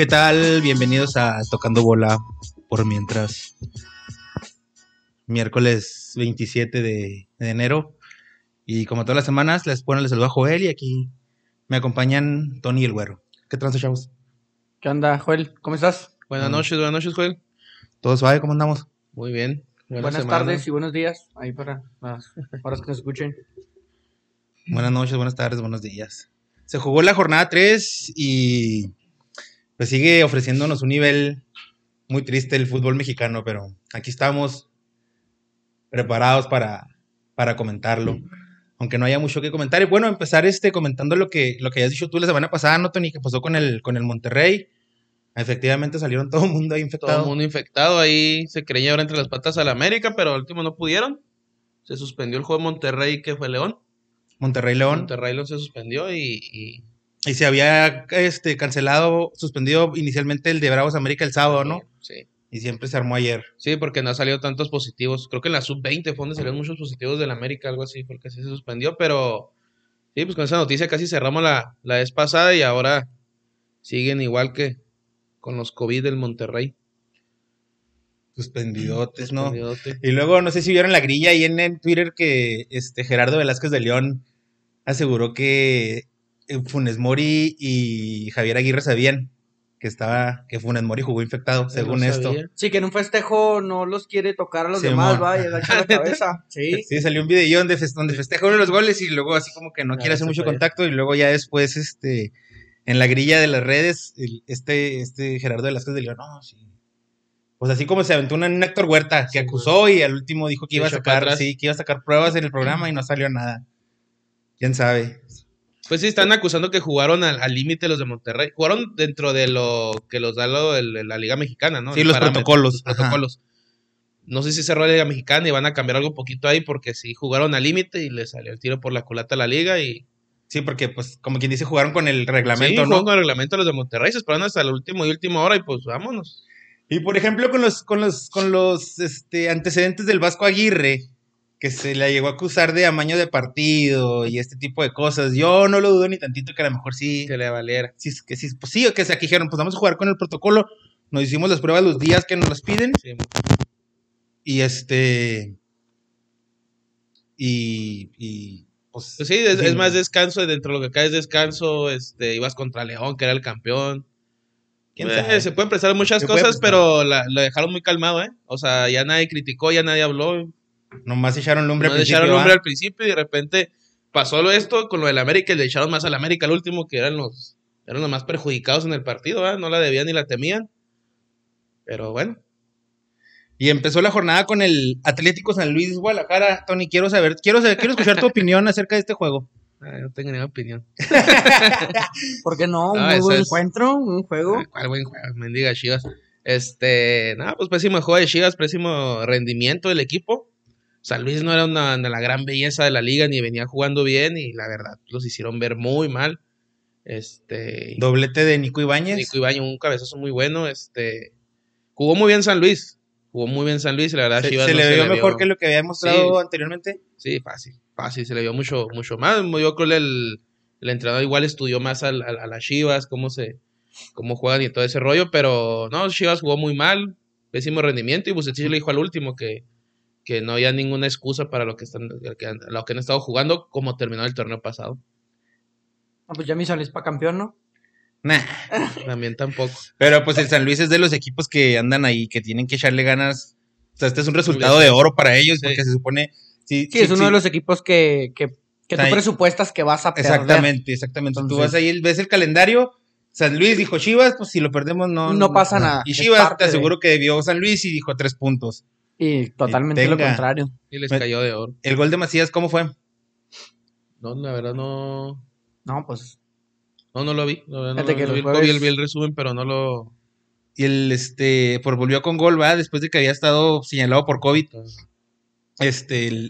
¿Qué tal? Bienvenidos a Tocando Bola por mientras. Miércoles 27 de, de enero. Y como todas las semanas, les pone les saludo a Joel y aquí me acompañan Tony y el Güero. ¿Qué transa, chavos? ¿Qué onda, Joel? ¿Cómo estás? Buenas Mm. noches, buenas noches, Joel. ¿Todo suave? ¿Cómo andamos? Muy bien. Buena Buenas semana. tardes y buenos días. Ahí para las horas que nos escuchen. Buenas noches, buenas tardes, buenos días. Se jugó la jornada 3 y pues sigue ofreciéndonos un nivel muy triste el fútbol mexicano, pero aquí estamos preparados para, para comentarlo. Aunque no haya mucho que comentar. Y bueno, empezar este comentando lo que, lo que hayas dicho tú la semana pasada, ¿no, Tony? Que pasó con el, con el Monterrey. Efectivamente salieron todo el mundo ahí Todo infectado. el mundo infectado. Ahí se creía ahora entre las patas al América, pero al último no pudieron. Se suspendió el juego de Monterrey, que fue León. Monterrey León. Monterrey León se suspendió y, y- Y se había este, cancelado, suspendido inicialmente el de Bravos América el sábado, ¿no? Sí. Y siempre se armó ayer. Sí, porque no ha salido tantos positivos. Creo que en la sub-20 fue donde salieron muchos positivos del América, algo así, porque sí se suspendió, pero sí, pues con esa noticia casi cerramos la, la vez pasada y ahora siguen igual que con los COVID del Monterrey. Suspendidotes, ¿no? Suspendidote. Y luego, no sé si vieron la grilla ahí en, en Twitter que este Gerardo Velázquez de León aseguró que Funes Mori y Javier Aguirre sabían que estaba, que Funes Mori jugó infectado, según esto. Sí, que en un festejo no los quiere tocar a los demás, va, y agacha la cabeza. Sí. Sí, salió un video donde, donde festeja uno de los goles y luego así como que no quiere hacer mucho contacto y luego ya después, este, en la grilla de las redes, el- este, este Gerardo Velázquez de León, no, sí. Pues así como se aventó una, un Héctor Huerta que acusó y al último dijo que iba a sacar, sí, que iba a sacar pruebas en el programa y no salió nada. ¿Quién sabe? Pues sí, están acusando que jugaron al límite los de Monterrey. Jugaron dentro de lo que los da lo de la Liga Mexicana, ¿no? Sí, El los protocolos, los protocolos. No sé si cerró la Liga Mexicana y van a cambiar algo poquito ahí porque sí jugaron al límite y le salió el tiro por la culata a la liga y Sí, porque pues como quien dice, jugaron con el reglamento, sí, ¿no? jugaron con el reglamento los de Monterrey, se esperaron hasta el último y última hora y pues vámonos. Y por ejemplo, con los, con los, con los este, antecedentes del Vasco Aguirre, que se le llegó a acusar de amaño de partido y este tipo de cosas, yo no lo dudo ni tantito que a lo mejor sí, Que le valiera. sí, que sí, pues sí, o que se aquí dijeron, pues vamos a jugar con el protocolo, nos hicimos las pruebas los días que nos las piden, Sí. y este, y, y pues, Pues sí, es, sí, es más descanso, dentro de lo que cae es descanso, este, ibas contra León, que era el campeón. ¿quién Eh, se pueden prestar muchas Se cosas, prestar. pero la- lo dejaron muy calmado, ¿eh? O sea, ya nadie criticó, ya nadie habló. Nomás echaron lumbre No al echaron principio, nombre ¿va? al principio y de repente pasó lo esto con lo del América y le echaron más al América al último, que eran los, eran los más perjudicados en el partido. No la debían ni la temían. Pero bueno, Y empezó la jornada con el Atlético San Luis Guadalajara. Tony, quiero saber, quiero saber, quiero escuchar tu opinión acerca de este juego. ah, no tengo ninguna opinión. ¿Por qué no? Un No, buen encuentro, un juego. Ah, ¿Cuál buen juego? Mendiga Chivas. Este, nada, pues pésimo juego de Chivas, pésimo rendimiento del equipo. San Luis no era una, de la gran belleza de la liga, ni venía jugando bien, y la verdad, los hicieron ver muy mal. Este, Doblete de Nico Ibáñez. Nico Ibañez, un cabezazo muy bueno. Este, jugó muy bien San Luis. Jugó muy bien San Luis y la verdad se, Chivas se no le vio mejor vio- que lo que había mostrado Sí. anteriormente. Sí, fácil, fácil, se le vio mucho, mucho más. Yo creo que el, el entrenador igual estudió más al- al- a, las Chivas, cómo se, cómo juegan y todo ese rollo, pero no, Chivas jugó muy mal, pésimo rendimiento, y Bucetich le dijo al último que, que no había ninguna excusa para lo que están, lo que han estado jugando, como terminó el torneo pasado. Ah, pues ya me salís para campeón, ¿no? Nah. También tampoco. Pero pues el San Luis es de los equipos que andan ahí, que tienen que echarle ganas. O sea, este es un resultado de oro para ellos, Sí. porque se supone. Sí, Sí, es uno de los equipos que, que, que tú Ahí. presupuestas que vas a perder. Exactamente, exactamente. Tú Entonces- vas ahí, ves el calendario. San Luis dijo Chivas, pues si lo perdemos no. No pasa nada, Y Chivas te de- aseguro que vio San Luis y dijo tres puntos. Y totalmente lo contrario. Y les cayó de oro. El gol de Macías, ¿cómo fue? No, la verdad no, No, pues no, no lo vi. No, lo- que no los vi, el- jueves- vi el, vi el resumen, pero no lo... Y el este, por volvió con gol, ¿va? Después de que había estado señalado por COVID. Este, el-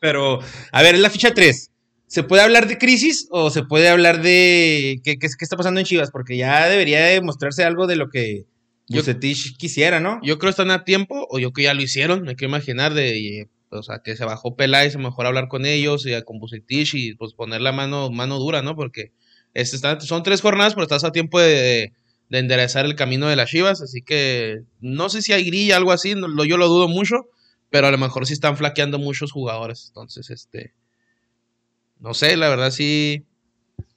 pero, a ver, es la ficha 3. ¿Se puede hablar de crisis o se puede hablar de qué, qué, qué está pasando en Chivas? Porque ya debería demostrarse algo de lo que Bucetich quisiera, ¿no? Yo creo que están a tiempo, o yo que ya lo hicieron, me quiero imaginar, de, y, o sea, que se bajó Peláez, mejor hablar con ellos, y a- con Bucetich, y pues poner la mano, mano dura, ¿no? Porque Este, está- son tres jornadas, pero estás a tiempo de, de enderezar el camino de las Chivas. Así que no sé si hay grilla, algo así. no- lo- yo lo dudo mucho. Pero a lo mejor sí están flaqueando muchos jugadores. Entonces, este. No sé, la verdad sí.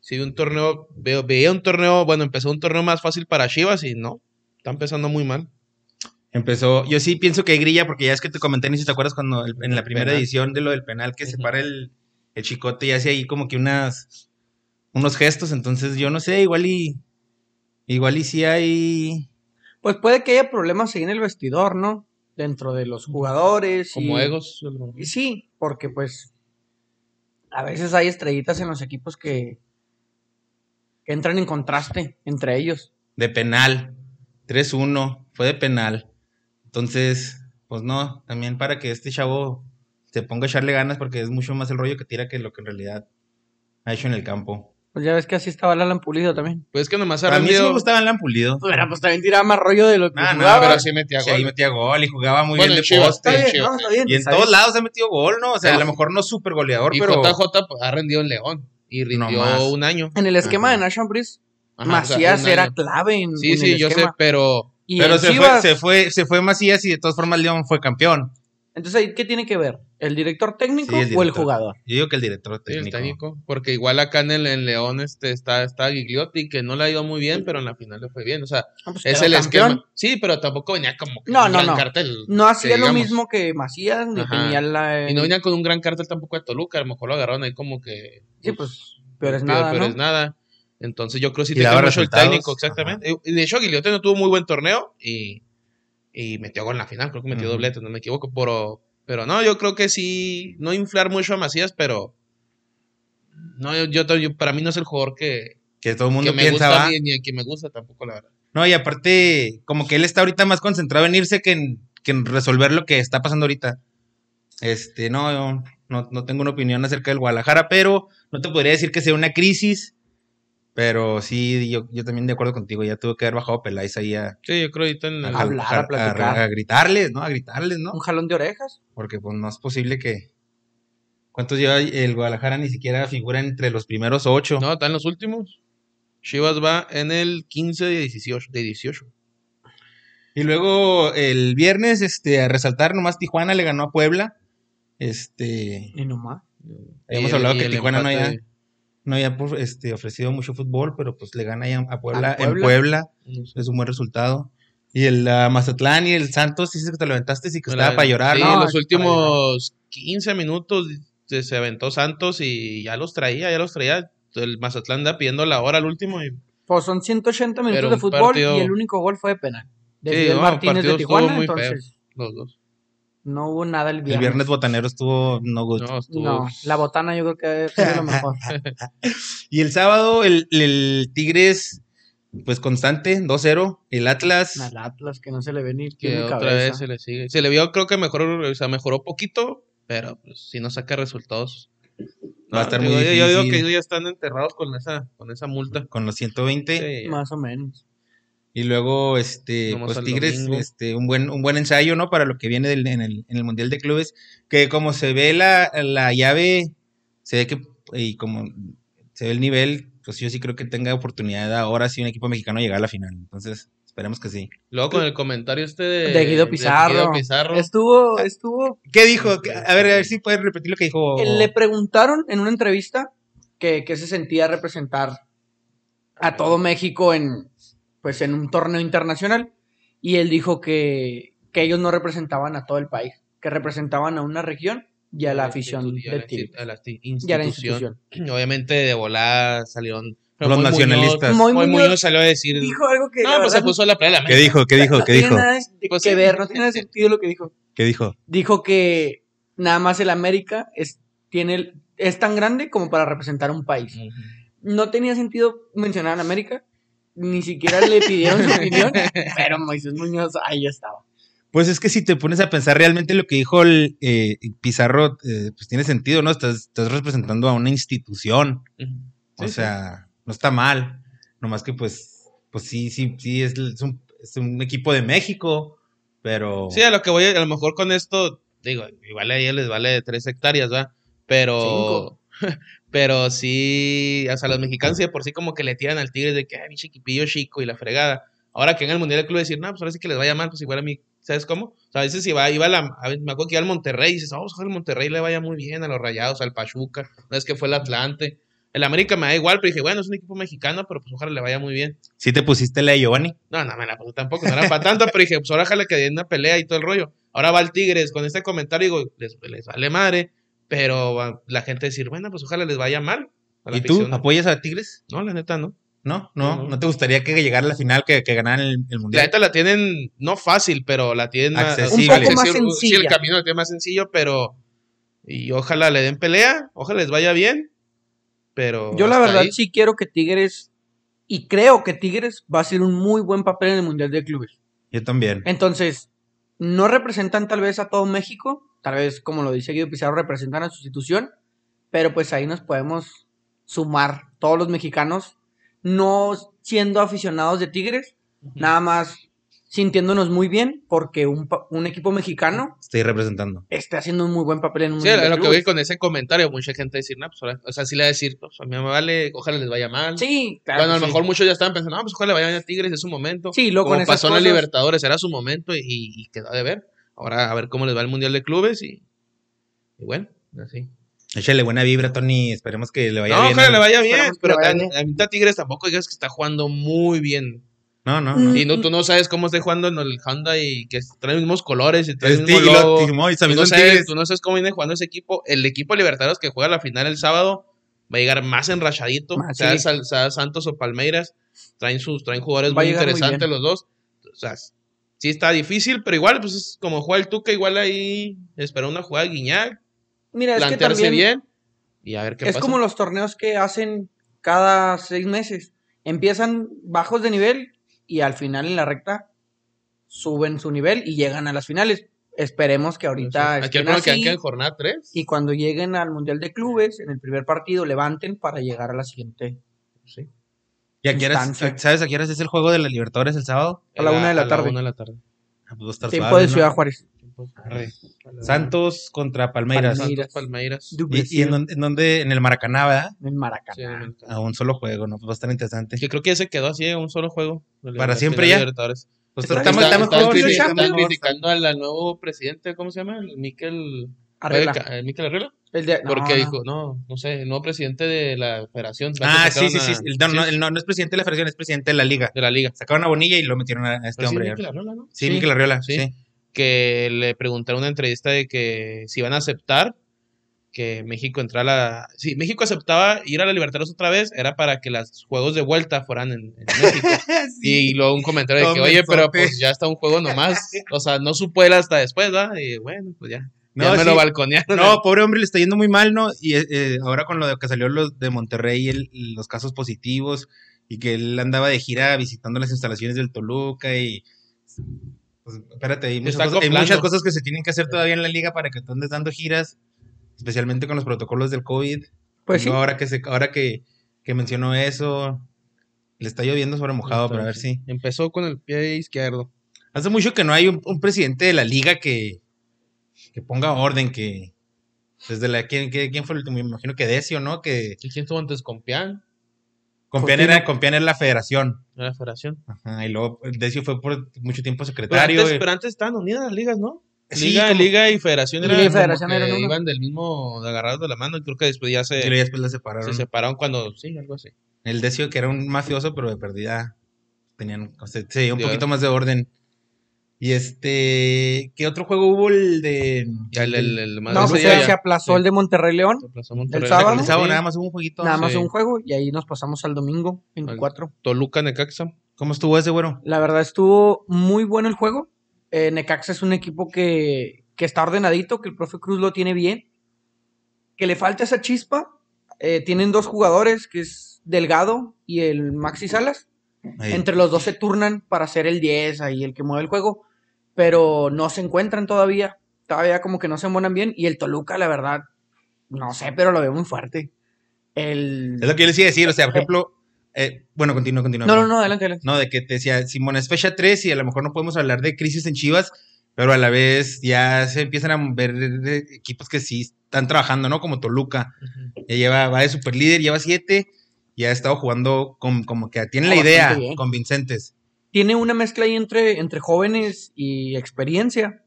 Sí, un torneo. Veo, veía un torneo. Bueno, empezó un torneo más fácil para Chivas y no. Está empezando muy mal. Empezó, yo sí pienso que hay grilla, porque ya es que te comenté, ni si te acuerdas cuando el- en la primera Penal. edición de lo del penal que se Ujú. para el, el chicote y hace ahí como que unas unos gestos, entonces yo no sé, igual y igual y sí hay Pues puede que haya problemas ahí en el vestidor, ¿no? Dentro de los jugadores. Como y- egos. Y sí, porque pues a veces hay estrellitas en los equipos que, que entran en contraste entre ellos. de penal, 3-1, fue de penal. Entonces, pues no, también para que este chavo se ponga a echarle ganas porque es mucho más el rollo que tira que lo que en realidad ha hecho en el campo. Pues ya ves que así estaba Alan Pulido también. Pues es que nomás ha A mí sí me gustaba el Pulido. Pero pues también tiraba más rollo de lo que Ah, no, jugaba. pero sí metía Sí, gol. ahí metía gol y jugaba muy Bueno, bien en de Chivas, poste. Está bien, Chivas. no, está bien, Y en todos lados ha metido gol, ¿no? O sea, Sí. a lo mejor no súper goleador, Y pero. JJ pues, ha rendido en León. Y rindió un año. En el esquema Ajá. de Nation Breeze, Ajá, Macías o sea, un era clave en, Sí, en sí, el yo sé, esquema. pero. Y pero en se, Chivas, fue, se, fue, se fue Macías y de todas formas León fue campeón. Entonces, ¿ahí ¿qué tiene que ver? ¿El director técnico Sí, el o el jugador? Yo digo que el director Sí, el técnico. técnico. Porque igual acá en, el, en León este, está, está Gigliotti, que no le ha ido muy bien, pero en la final le fue bien. O sea, No, pues es el campeón. esquema. Sí, pero tampoco venía como que No, un no, gran no. cartel. No hacía que lo mismo que Macías, ni Ajá. tenía la... Y no venía con un gran cartel tampoco de Toluca. A lo mejor lo agarraron ahí como que. Sí, pues, peor es peor- nada, peor ¿no? es nada. Entonces yo creo que sí Y te daba queda mucho el técnico, exactamente. Y de hecho, Gigliotti no tuvo muy buen torneo y, y metió gol en la final. Creo que metió Ujú. doblete, no me equivoco. Pero, pero no, yo creo que sí, no inflar mucho a Macías, pero no, yo, yo- para mí no es el jugador que, Que todo el que mundo me piensa, gusta ni, ni el que me gusta tampoco, la verdad. No, y aparte, como que él está ahorita más concentrado en irse que en, que en resolver lo que está pasando ahorita. Este, no, no, no tengo una opinión acerca del Guadalajara, pero no te podría decir que sea una crisis. Pero sí, yo, yo también de acuerdo contigo, ya tuve que haber bajado Peláez ahí a, Sí, yo creo ahorita en el- a- Hablar, a- a platicar. a gritarles, ¿no? A gritarles, ¿no? Un jalón de orejas. Porque pues no es posible que... ¿Cuántos lleva el Guadalajara? Ni siquiera figura entre los primeros ocho. No, está en los últimos. Chivas va en el 15 de 18. De 18. Y luego el viernes, este, a resaltar, nomás Tijuana le ganó a Puebla. Este, Y nomás. Habíamos hablado que Tijuana no había- no había pues, este, ofrecido mucho fútbol, pero pues le gana ya a Puebla, en Puebla. Es un buen resultado. Y el ah, Mazatlán y el Santos, dices que te lo aventaste, sí que estaba para llorar. Sí, ¿no? los para últimos 15 minutos se, aventó Santos y ya los traía, ya los traía. El Mazatlán anda pidiendo la hora al último y Pues son 180 minutos de fútbol partido- y el único gol fue de penal. De Sí, no, Martínez de Tijuana, muy feo. entonces los dos. No hubo nada el el viernes. viernes botanero estuvo no good. No, estuvo- No, la botana yo creo que ser lo mejor. Y el sábado el, el Tigres, pues constante, 2-0. El Atlas, Al Atlas que no se le ve ni que otra cabeza. vez se le sigue. Se le vio, creo que mejor, o sea, mejoró poquito, pero pues, si no saca resultados. Va a estar muy yo- Yo digo que ellos ya están enterrados con esa, con esa multa. con los 120. Sí, Más o menos. Y luego, este, Nomás pues Tigres, domingo. este, un buen, un buen ensayo, ¿no? Para lo que viene del- en, el, en el Mundial de Clubes. Que como se ve la, la llave, se ve que, y como se ve el nivel, pues yo sí creo que tenga oportunidad ahora sí un equipo mexicano llegar a la final. Entonces, esperemos que sí. Luego con el comentario este de, De Guido Pizarro. Guido Pizarro. Estuvo, estuvo. ¿Qué dijo? A ver, a ver si puedes repetir lo que dijo. Le preguntaron en una entrevista que, que se sentía representar a todo México en, pues, en un torneo internacional. Y él dijo que, que ellos no representaban a todo el país, que representaban a una región y a la afición Y a de la Tigres. a la insti- Y a la institución. institución. Obviamente de volada salieron Los Moy nacionalistas. Muñoz, Moy Moy Muñoz Muñoz salió a decir. Dijo algo que. no, la pues se verdad, puso la playa. ¿Qué dijo? ¿Qué dijo? no ¿Qué tiene dijo? nada de- Pues que sí. ver, no tiene sentido lo que dijo. ¿Qué dijo? Dijo que nada más el América es, tiene, el- es tan grande como para representar un país. Ujú. No tenía sentido mencionar a América, ni siquiera le pidieron su opinión, pero Moisés Muñoz ahí estaba. Pues es que si te pones a pensar realmente lo que dijo el eh, Pizarro, eh, pues tiene sentido, ¿no? Estás, estás representando a una institución. O Sí, sea, no está mal. Nomás que pues, pues sí, sí, sí, es, es un, es un equipo de México, pero... Sí, a lo que voy, a lo mejor con esto, digo, igual a ellos les vale tres hectáreas, ¿va? Pero. Cinco. Pero sí, o sea, los mexicanos de por sí como que le tiran al Tigres de que, ay, pinche equipillo chico y la fregada. Ahora que en el Mundial del Club decir, no, pues ahora sí que les vaya mal, pues igual a mí, ¿sabes cómo? O sea, a veces iba, iba a la, a veces me acuerdo que iba al Monterrey y dices, vamos a el Monterrey le vaya muy bien a los Rayados, al Pachuca, no es que fue el Atlante. El América me da igual, pero dije, bueno, es un equipo mexicano, pero pues ojalá le vaya muy bien. ¿Sí te pusiste la de Giovanni? No, no me la puse tampoco, no era para tanto, pero dije, pues ahora ojalá que den una pelea y todo el rollo. Ahora va el Tigres con este comentario, digo, les, les vale madre, pero va la gente decir, bueno, pues ojalá les vaya mal. a la ¿Y tú afición. apoyas a Tigres? No, la neta no. No, no, No. no te gustaría que llegara a la final, que, que ganaran el, el La mundial. neta la tienen, no fácil, pero la tienen más- Accesible. Un poco más Sí, Sí, el sencilla. camino tiene más sencillo, pero. Y ojalá le den pelea, ojalá les vaya bien. Pero. Yo la verdad ahí, sí quiero que Tigres, y creo que Tigres va a hacer un muy buen papel en el Mundial de Clubes. Yo también. Entonces, no representan tal vez a todo México, tal vez como lo dice Guido Pizarro, representan a su institución, pero pues ahí nos podemos sumar todos los mexicanos, no siendo aficionados de Tigres, nada más sintiéndonos muy bien porque un, un equipo mexicano Estoy representando. esté haciendo un muy buen papel en un Sí, lo que voy con ese comentario, mucha gente decir, no, pues ahora, o sea, sí le va a decir, pues a mí me vale, ojalá les vaya mal. Sí, claro. bueno, a lo sí. mejor muchos ya estaban pensando, no, pues ojalá le vaya bien a Tigres, es su momento. Sí, luego Como con esas pasó en la cosas- Libertadores, era su momento y, y quedó de ver. Ahora a ver cómo les va el Mundial de Clubes y, y bueno, así. Échale buena vibra, Tony. Esperemos que le vaya no, bien. ojalá le vaya bien, pero vaya bien. a mitad Tigres tampoco digas que está jugando muy bien. No, no, Mm. no. Y no, tú no sabes cómo esté jugando en el Honda y que trae los mismos colores y trae el mismo logo. Y Tú no, sabes, Tigres. tú no sabes cómo viene jugando ese equipo. El equipo de Libertadores que juega la final el sábado va a llegar más enrachadito. Más, sea, sí. Sea Santos o Palmeiras. Traen sus traen jugadores Va a muy interesantes los dos. O sea, sí está difícil, pero igual, pues es como juega el Tuca, igual ahí espera una jugada de Guiñac, Mira, es que plantearse también bien y a ver qué es pasa. como los torneos que hacen cada seis meses. Empiezan bajos de nivel y al final en la recta suben su nivel y llegan a las finales. Esperemos que ahorita Aquí el problema que en jornada 3. y cuando lleguen al Mundial de Clubes, en el primer partido, levanten para llegar a la siguiente. Sí. ¿Y a qué. ¿Sabes a qué horas es el juego de la Libertadores el sábado? A la una de la tarde. una de la tarde. Ah, pues va a estar Tiempo suave, de ¿no? Ciudad Juárez. Arre. Santos contra Palmeiras. Palmeiras. Santos Palmeiras. ¿Y, en, dónde, en dónde? En el Maracaná, ¿verdad? en Maracaná. Sí, en el- A un solo juego, ¿no? Pues va a estar interesante. Que creo que ya se quedó así, un solo juego. Para La siempre ya. Libertadores. Pues Está- estamos, Está- criti- están estamos- criticando al al nuevo presidente, ¿cómo se llama? El Miquel Arregla. el Miquel Arregla. El de- no, Porque no. dijo, no, no sé, el nuevo presidente de la federación. Ah, sí, sí, sí. a- El- No, no, el- no, no es presidente de la federación, es presidente de la liga. de la liga. Sacaron a Bonilla y lo metieron a, este Pero sí, hombre. Miquel Arreola, ¿no? Sí, Sí. Miquel Arriola, Sí. sí. Que le preguntaron en una entrevista de que si iban a aceptar que México entrara a la... Si México aceptaba ir a la Libertadores otra vez, era para que los juegos de vuelta fueran en, en México. Sí. Y luego un comentario de que, oye, pero pues ya está un juego nomás. O sea, no supo él hasta después, ¿verdad? Y bueno, pues ya. No, ya me sí. lo balconearon. No, pobre hombre, le está yendo muy mal, ¿no? Y eh, eh, ahora con lo de que salió los de Monterrey, el- los casos positivos, y que él andaba de gira visitando las instalaciones del Toluca y... Pues, espérate, hay muchas, cosas, hay acoplando. muchas cosas que se tienen que hacer todavía en la liga para que tú andes dando giras, especialmente con los protocolos del COVID. Pues sí. Ahora que se, ahora que, que mencionó eso, le está lloviendo sobre mojado, pero a ver si... Empezó con el pie izquierdo. Hace mucho que no hay un, un presidente de la liga que, que ponga orden, que... Desde la... ¿quién, quién, quién fue el último? Me imagino que Decio, ¿no? Que ¿Y quién estuvo antes con Pian? Compián era, Compián era la federación. De la federación. Ajá, y luego Decio fue por mucho tiempo Pero secretario. antes, y- pero antes estaban unidas las ligas, ¿no? Sí, Liga, como- Liga y Federación Liga eran y Federación eran uno. iban del mismo, de agarrados de la mano, y creo que después ya se, y luego después la separaron. se separaron cuando, sí, algo así. El Decio, que era un mafioso, pero de perdida tenían, o sea, sí, un poquito más de orden. Y este, ¿qué otro juego hubo? El de... El, el, el más No, pues se, ya se aplazó Sí. el de Monterrey León. se aplazó Monterrey. sábado. el sábado Sí. nada más hubo un jueguito. Nada más sí. un juego y ahí nos pasamos al domingo 24. Toluca, Necaxa. ¿Cómo estuvo ese, güero? La verdad estuvo muy bueno el juego. Eh, Necaxa es un equipo que, que está ordenadito, que el profe Cruz lo tiene bien. Que le falta esa chispa. Eh, tienen dos jugadores, que es Delgado y el Maxi Salas. Ahí. Entre los dos se turnan para ser el 10 ahí, el que mueve el juego. Pero no se encuentran todavía. Todavía como que no se embonan bien. Y el Toluca, la verdad, no sé, pero lo veo muy fuerte. El... Es lo que yo les iba a decir, o sea, por ejemplo, eh, bueno, continúa, continúa. No, no, no, adelante, adelante. No, de que te decía, Simón, es fecha 3 y a lo mejor no podemos hablar de crisis en Chivas, pero a la vez ya se empiezan a ver equipos que sí están trabajando, ¿no? Como Toluca. Ya lleva, va de super líder, lleva siete y ha estado jugando con, como que tiene la Ah, idea bastante bien. convincentes. Tiene una mezcla ahí entre, entre jóvenes y experiencia,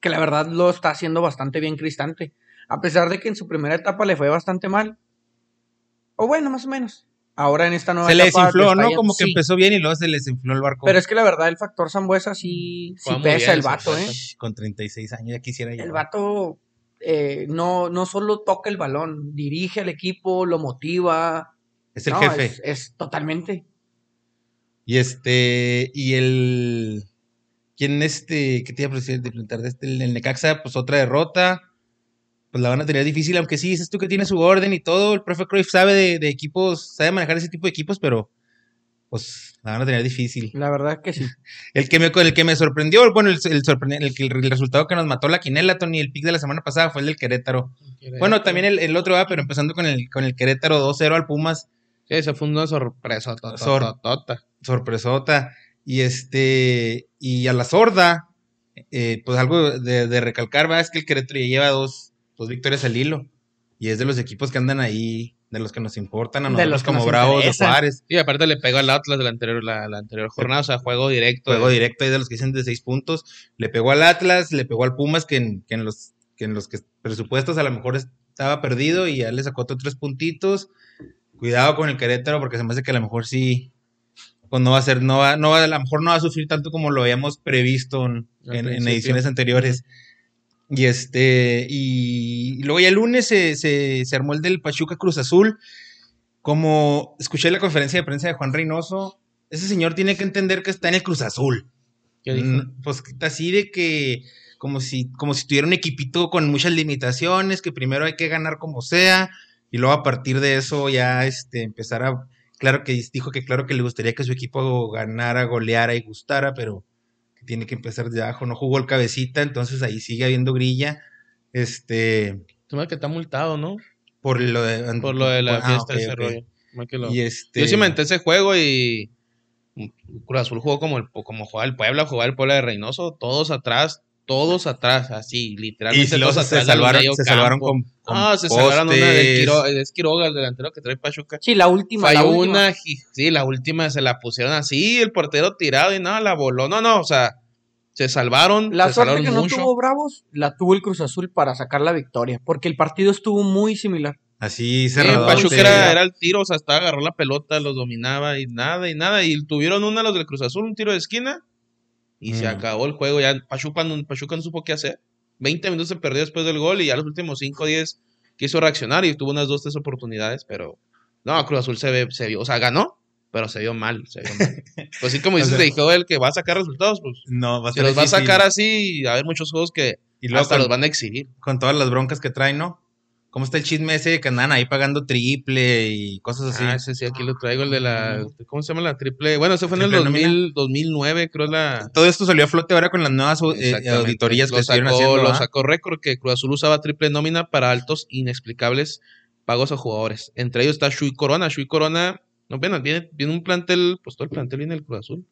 que la verdad lo está haciendo bastante bien Cristante. A pesar de que en su primera etapa le fue bastante mal. O bueno, más o menos. Ahora en esta nueva Se le etapa desinfló, está ¿no? yendo- Como que empezó bien y luego se les infló el barco. Pero es que la verdad el factor Zambuesa sí, sí pesa el vato, ¿eh? Con 36 años ya quisiera yo. El vato eh, no, no solo toca el balón, dirige al equipo, lo motiva. Es el No, jefe. Es, es totalmente. Y este, y el, ¿quién este, qué te iba a decir de preguntar este, el, el Necaxa, pues otra derrota, pues la van a tener difícil, aunque sí, dices tú que tiene su orden y todo, el profe Cruyff sabe de, de equipos, sabe manejar ese tipo de equipos, pero pues la van a tener difícil. La verdad que sí. El que me, el que me sorprendió, bueno, el, el, el, que- el resultado que nos mató la quinela, Tony, el pick de la semana pasada fue el del Querétaro. Bueno, también el, el otro, ah, pero empezando con el, con el Querétaro 2-0 al Pumas. Esa fue una sorpresa. Sor- tototota. sorpresota. Y este, y a la sorda, eh, pues algo de, de recalcar, va, es que el Querétaro ya lleva dos, dos victorias al hilo. Y es de los equipos que andan ahí, de los que nos importan a De nosotros los como nos Bravos de interesan. Juárez. Y aparte le pegó al Atlas de la anterior, la, la anterior jornada, o sea, juego directo. Juego de- directo ahí de los que dicen de seis puntos. Le pegó al Atlas, le pegó al Pumas, que en, que en los, que en los que presupuestos a lo mejor estaba perdido y ya le sacó otros tres puntitos. Cuidado con el Querétaro, porque se me hace que a lo mejor sí, pues no va a ser, no va, no va, a lo mejor no va a sufrir tanto como lo habíamos previsto en, en- en ediciones anteriores. Y este, y, y luego ya el lunes se, se, se armó el del Pachuca Cruz Azul. Como escuché la conferencia de prensa de Juan Reynoso, ese señor tiene que entender que está en el Cruz Azul. ¿Qué dijo? Mm, Pues así de que como si, como si tuviera un equipito con muchas limitaciones, que primero hay que ganar como sea, y luego a partir de eso ya este, empezar a, claro que dijo que claro que le gustaría que su equipo ganara, goleara y gustara, pero que tiene que empezar de abajo, no jugó el cabecita, entonces ahí sigue habiendo grilla, este, hace que está multado, ¿no? por lo de, Por lo de la ah, fiesta, ok, ese rollo. Lo- Y este, Yo sí me entré ese juego y Cruz Azul jugó como, el, como jugaba el Puebla, jugaba el Puebla de Reynoso, todos atrás, todos atrás, así, y literalmente si luego todos se atrás salvaron, se salvaron con, con Ah, se salvaron una del postes. Quiro, es Quiroga, el delantero que trae Pachuca. Sí, la última. la Falló última. una, sí, la última se la pusieron así, el portero tirado y nada, la voló. No, no, o sea, se salvaron. La se suerte salvaron que no tuvo Bravos la tuvo el Cruz Azul para sacar la victoria, porque el partido estuvo muy similar. Así Sí, cerrado. Pachuca era, era el tiro, o sea, estaba agarró la pelota, los dominaba y nada, y nada. Y tuvieron una los del Cruz Azul, un tiro de esquina, y se Mm. acabó el juego. Ya Pachuca no, Pachuca no supo qué hacer. 20 minutos se perdió después del gol y ya los últimos 5 o 10 quiso reaccionar y tuvo unas dos, tres oportunidades, pero no, Cruz Azul se, ve, se vio, o sea, ganó, pero se vio mal. Se vio mal. pues sí, como O dices, sea- te dijo el que va a sacar resultados, pues No, va a si ser los va a difícil. sacar así, a haber muchos juegos que Y luego hasta con, los van a exhibir. con todas las broncas que traen, ¿no? ¿Cómo está el chisme ese de que andan ahí pagando triple y cosas así? Ah, ese sí, aquí lo traigo, el de la. ¿Cómo se llama la triple? Bueno, ese fue en el ¿Triple 2000, 2009, creo la. Todo esto salió a flote ahora con las nuevas eh, auditorías que lo estuvieron sacó, haciendo. Lo ¿ah? sacó récord que Cruz Azul usaba triple nómina para altos inexplicables pagos a jugadores. Entre ellos está Shui Corona. Shui Corona, no, viene, viene, viene un plantel, pues todo el plantel viene del Cruz Azul.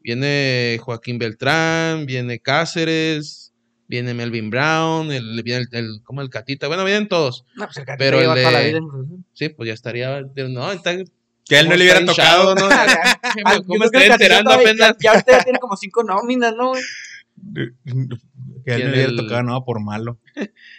Viene Joaquín Beltrán, viene Cáceres, viene Melvin Brown, el, viene el, el- ¿cómo el Catita? Bueno, vienen todos. No, pues el Catita Pero el la vida. Sí, pues ya estaría. No, está, Que él no le hubiera tocado. ¿no? Ah, ¿Cómo yo me creo que estoy enterando apenas? Ya, usted ya tiene como cinco nóminas, ¿no? güey? que él no le hubiera tocado nada por malo.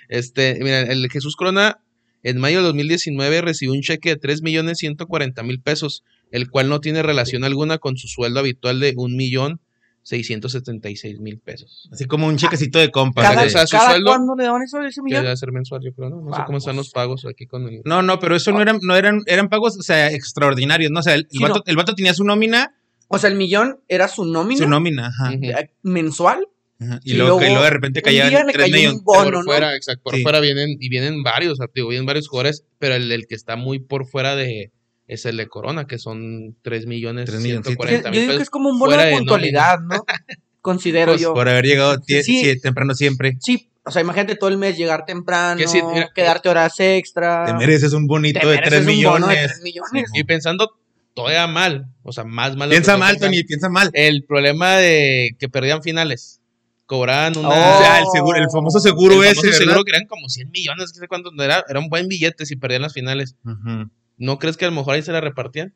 Este, mira, el Jesús Corona en mayo de 2019 recibió un cheque de 3 millones 140 mil pesos, el cual no tiene relación alguna con su sueldo habitual de 1 millón 676 mil pesos. Así como un chequecito de compa. Cada, o sea, su cada sueldo- cuándo le daban eso ese Que millón? debe ser mensual, yo creo, ¿no? No sé cómo están los pagos aquí con el... No, no, pero eso no eran, no eran, eran pagos, o sea, extraordinarios, ¿no? O sea, el, el Sí, vato, no. el vato tenía su nómina, O sea, el millón era su nómina su nómina, ajá. Eh, mensual. ajá, Y, Y luego, que luego, luego de repente un caían día le 3 cayó millones. bono, por ¿no? fuera, exacto, por Sí. fuera vienen, y vienen varios, o sea, digo, vienen varios jugadores, pero el, el que está muy por fuera de es el de Corona, que son 3 millones Tres milloncitos. Yo 140 mil digo que es como un bono de puntualidad, ¿no? Considero Pues, yo. Por haber llegado tie- Sí. sí, temprano siempre. Sí, o sea, imagínate todo el mes llegar temprano, Que sí, mira, quedarte horas extra. Te mereces un bonito te de mereces 3 un bono de millones. tres millones. Y pensando todavía mal, o sea, más mal. Piensa que mal, Tony, piensa mal. El problema de que perdían finales. cobraban una... Oh. O sea, el, seguro, el famoso seguro el ese. seguro que eran como 100 millones, no sé cuánto, era, era un buen billete si perdían las finales. Ujú. ¿No crees que a lo mejor ahí se la repartían?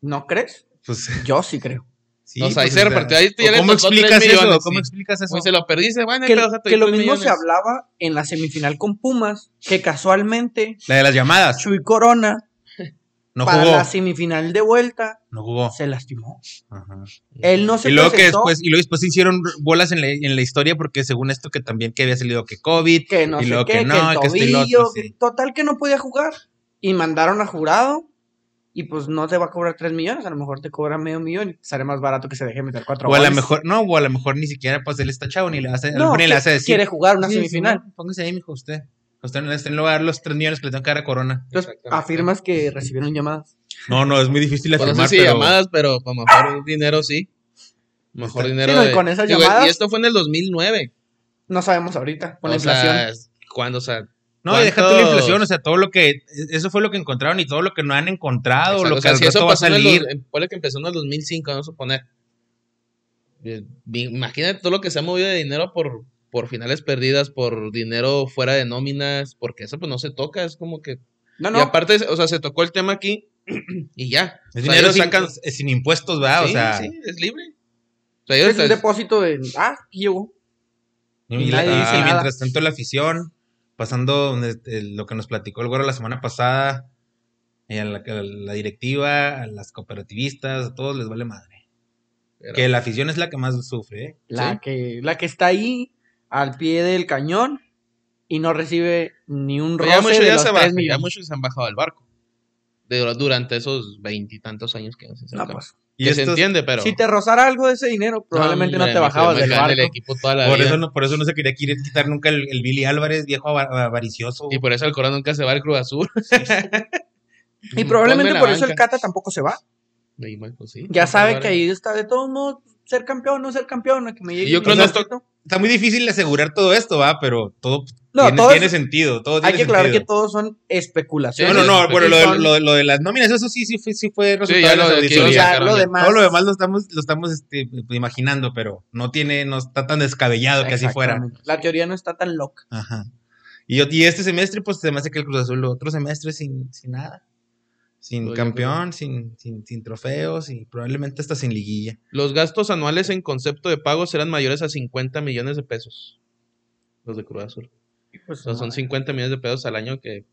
¿No crees? Pues Yo sí creo. sí. o sea, ahí pues, se repartió, ahí ya le ¿Cómo explicas eso? ¿Cómo sí. explicas eso? Pues se lo perdiste, bueno, Que, que lo mismo se hablaba en la semifinal con Pumas, que casualmente La de las llamadas. Chuy Corona, No para jugó. la semifinal de vuelta, No jugó. se lastimó. Ajá. Él no se Y luego que después, y luego después se hicieron bolas en la, en la historia porque según esto que también que había salido que COVID, que no y sé luego qué, que que, no, el que y lo tobillo, otro, sí. que- total que no podía jugar. Y mandaron a jurado y pues no te va a cobrar 3 millones, a lo mejor te cobra medio millón y sale más barato que se deje meter 4 o a lo mejor, no, o a lo mejor ni siquiera pues él está chavo ni le hace, no, ni le hace decir. quiere jugar una "Sí, semifinal. Póngase ahí, mijo, usted. Usted no le está en lugar los 3 millones que le tengo que dar a Corona. Entonces afirmas que recibieron llamadas. No, no, es muy difícil no afirmar, sé si pero llamadas, pero a lo mejor dinero sí. Mejor Está- dinero. Sí, no, y de- con esas Digo, llamadas- Y esto fue en el 2009. No sabemos ahorita, con la inflación. sea, cuando, o sea, No, y deja tú la inflación, o sea, todo lo que, eso fue lo que encontraron y todo lo que no han encontrado, Exacto, lo o que sea, al si eso va a el, salir. ponle que empezó en el 2005, vamos a suponer. Eh, Imagínate todo lo que se ha movido de dinero por, por finales perdidas, por dinero fuera de nóminas, porque eso pues no se toca, es como que... No, Y no. aparte, o sea, se tocó el tema aquí y ya. O sea, dinero sin, sacan... es sin impuestos, ¿verdad? sí, o sea, sí, es libre. O sea, es un depósito de. Ah, aquí llegó. y, y la- y- dice y nada. mientras tanto la afición, pasando donde- eh, lo que nos platicó el güero la semana pasada, y a la, a la directiva, a las cooperativistas, a todos les vale madre. pero- Que la afición es la que más sufre, ¿eh? La, Sí. que, la que está ahí al pie del cañón y no recibe ni un roce ya muchos de ya los se tres bajan, ya muchos se han bajado del barco. De- durante esos veintitantos años que no se No, pues, Y que se estos- entiende, pero... si te rozara algo de ese dinero, probablemente no, te me bajabas del barco. el equipo toda la por, vida. eso no, por eso no se quería quitar nunca el, el Billy Álvarez, viejo ava- avaricioso. Y por eso el Corona nunca se va al Cruz Azul. Y probablemente por eso el. Cata tampoco se va. Pues sí, Ya sabe que ahí está de todos modos ser campeón, no ser campeón, a que me llegue Y yo creo que contrato. Está muy difícil asegurar todo esto, ¿va? Pero todo No, tiene, todo tiene sentido. Todo Hay que aclarar sentido. que todos son especulaciones. No, no, no, Sí, bueno, sí, lo, de, son- lo de- lo de las nóminas, eso sí, sí fue, sí fue resultado ya de las lo aquí O lo auditorías. sea, lo demás. Todo lo demás lo estamos, lo estamos este, imaginando, pero no tiene, no está tan descabellado que así fuera. La teoría no está tan loca. Ajá. Y, yo- y este semestre, pues se me hace que el Cruz Azul, otro semestre sin, sin nada. Sin Pues, campeón, sin, sin, sin trofeos y probablemente hasta sin liguilla. Los gastos anuales en concepto de pago serán mayores a 50 millones de pesos. Los de Cruz Azul. Pues, O sea, son no, 50 millones de pesos al año que,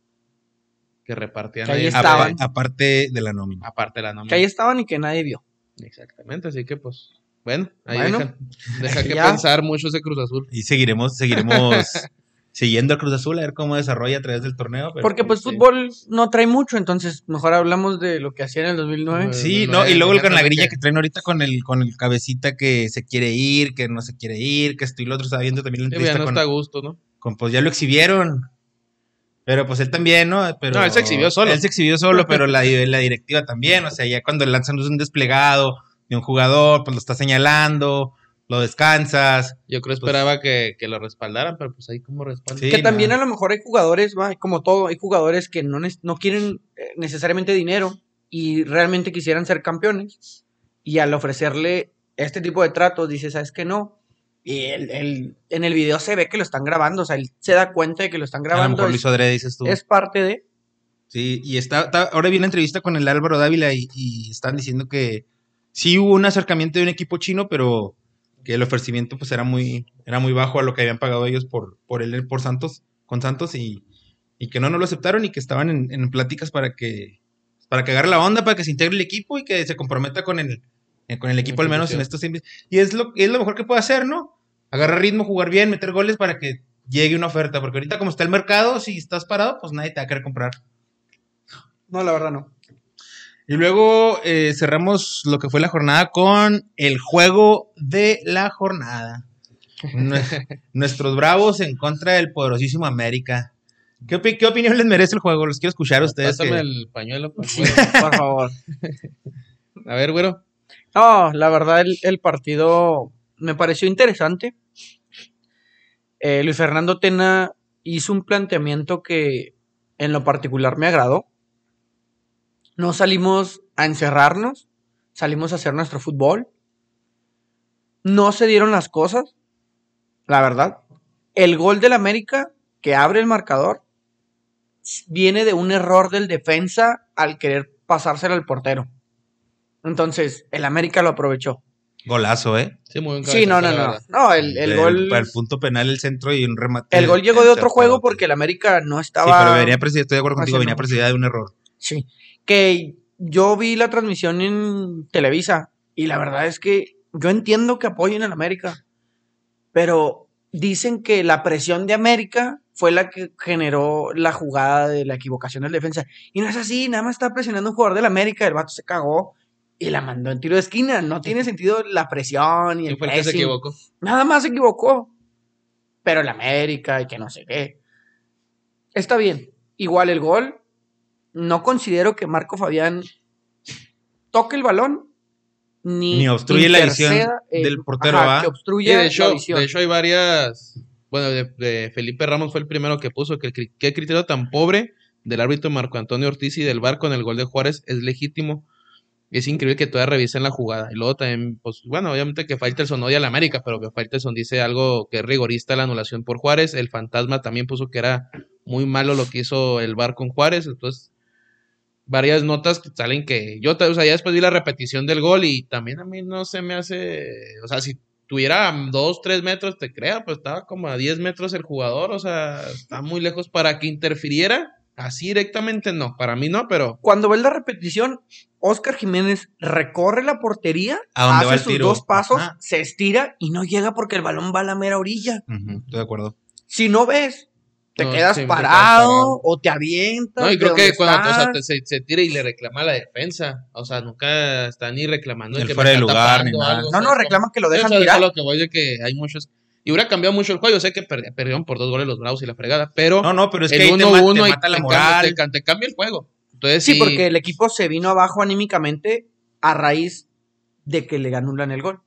que repartían Que ahí estaban. Apa- aparte de la nómina. aparte de la nómina. que ahí estaban y que nadie vio. Exactamente, así que pues, bueno, ahí Bueno. deja, deja que Ya. pensar mucho ese Cruz Azul. Y seguiremos, seguiremos siguiendo al Cruz Azul a ver cómo desarrolla a través del torneo. pero- Porque pues sí. fútbol no trae mucho, entonces mejor hablamos de lo que hacía en el 2009. Pues, Sí, no, no, y luego con la grilla que- que traen ahorita con el, con el cabecita que se quiere ir, que no se quiere ir, que esto y lo otro, estaba viendo también la Sí, ya entrevista no con, está a gusto, ¿no? con, pues ya lo exhibieron. Pero pues él también, ¿no? Pero, No, él se exhibió solo. Él se exhibió solo, pero la, la directiva también, o sea, ya cuando lanzan un desplegado de un jugador, pues lo está señalando, lo descansas. Yo creo esperaba que, que lo respaldaran, pero pues ahí como respaldan. Sí, que también no. a lo mejor hay jugadores, va, como todo, hay jugadores que no, no quieren eh, necesariamente dinero y realmente quisieran ser campeones. Y al ofrecerle este tipo de tratos, dice, ¿sabes qué no? Y el, el- en el video se ve que lo están grabando, o sea, él se da cuenta de que lo están A lo grabando. mejor lo Es, hizo adrede, dices tú. es parte de... Sí, y está, está- ahora vi una entrevista con el Álvaro Dávila y, y están diciendo que sí hubo un acercamiento de un equipo chino, pero que el ofrecimiento pues era muy, era muy bajo a lo que habían pagado ellos por, por él, por Santos, con Santos, y, y que no, no lo aceptaron y que estaban en, en pláticas para que, para que agarre la onda, para que se integre el equipo y que se comprometa con el, eh, con el equipo al menos en estos tiempos. Y es lo, es lo mejor que puede hacer, ¿no? Agarrar ritmo, jugar bien, meter goles para que llegue una oferta, porque ahorita como está el mercado, si estás parado, pues nadie te va a querer comprar. No, la verdad no. Y luego eh, cerramos lo que fue la jornada con el juego de la jornada. Nue- Nuestros bravos en contra del poderosísimo América. ¿Qué, opi- qué opinión les merece el juego? Los quiero escuchar a ustedes. Pásame que- el pañuelo. pues, güero. Por favor. A ver, güero. No, la verdad el, el partido me pareció interesante. Eh, Luis Fernando Tena hizo un planteamiento que en lo particular me agradó. No salimos a encerrarnos, salimos a hacer nuestro fútbol. No se dieron las cosas, la verdad. El gol del América que abre el marcador viene de un error del defensa al querer pasárselo al portero. Entonces, el América lo aprovechó. Golazo, ¿eh? Sí, muy buen Sí, no, no, no. No, el, el gol. Para el punto penal, el centro y un remate. El gol llegó de otro juego porque el América no Sí, estaba. pero venía precedida, estoy de acuerdo contigo, venía precedida de un error. Sí. Que yo vi la transmisión en Televisa y la verdad es que yo entiendo que apoyen al América, pero dicen que la presión de América fue la que generó la jugada de la equivocación del defensa. Y no es así, nada más está presionando un jugador del América, el vato se cagó y la mandó en tiro de esquina. No tiene sentido la presión y ¿Quién el fue el que se equivocó? Nada más se equivocó. Pero el América y que no sé qué. Está bien. Igual el gol. No considero que Marco Fabián toque el balón. Ni, Ni obstruye la visión del portero, ajá, que Sí, obstruya de, la hecho, visión. de hecho, hay varias. Bueno, de, de Felipe Ramos fue el primero que puso que qué criterio tan pobre del árbitro Marco Antonio Ortiz y del bar con el gol de Juárez es legítimo. Es increíble que todavía revisen la jugada. Y luego también, pues bueno, obviamente que Faitelson odia a la América, pero que Faitelson dice algo que es rigorista la anulación por Juárez. El fantasma también puso que era muy malo lo que hizo el bar con Juárez. Entonces, varias notas que salen que yo, o sea, ya después vi la repetición del gol y también a mí no se me hace, o sea, si tuviera dos, tres metros, te crea, pues estaba como a 10 metros el jugador, o sea, está muy lejos para que interfiriera. Así directamente no, para mí no, pero Cuando ves la repetición, Oscar Jiménez recorre la portería, ¿A dónde hace va el sus tiro? dos pasos, Ajá. se estira y no llega porque el balón va a la mera orilla. Estoy de acuerdo. Si no ves, te No, quedas te parado, o te avientas. no, y creo que cuando o sea, te- se, se tira y le reclama a la defensa, o sea, nunca está ni reclamando El que fuera de lugar, ni nada. algo, o No, sea, no, reclaman que lo dejan o sea, tirar. eso es lo que voy de que hay muchos. Y hubiera cambiado mucho el juego. Sé que perdi- perdieron por dos goles los Bravos y la fregada, pero No, no, pero es que el te, 1-1 ma- te y mata la te moral. Cambia, te, ca- te cambia el juego. Entonces, Sí, sí, porque el equipo se vino abajo anímicamente a raíz de que le anulan el gol.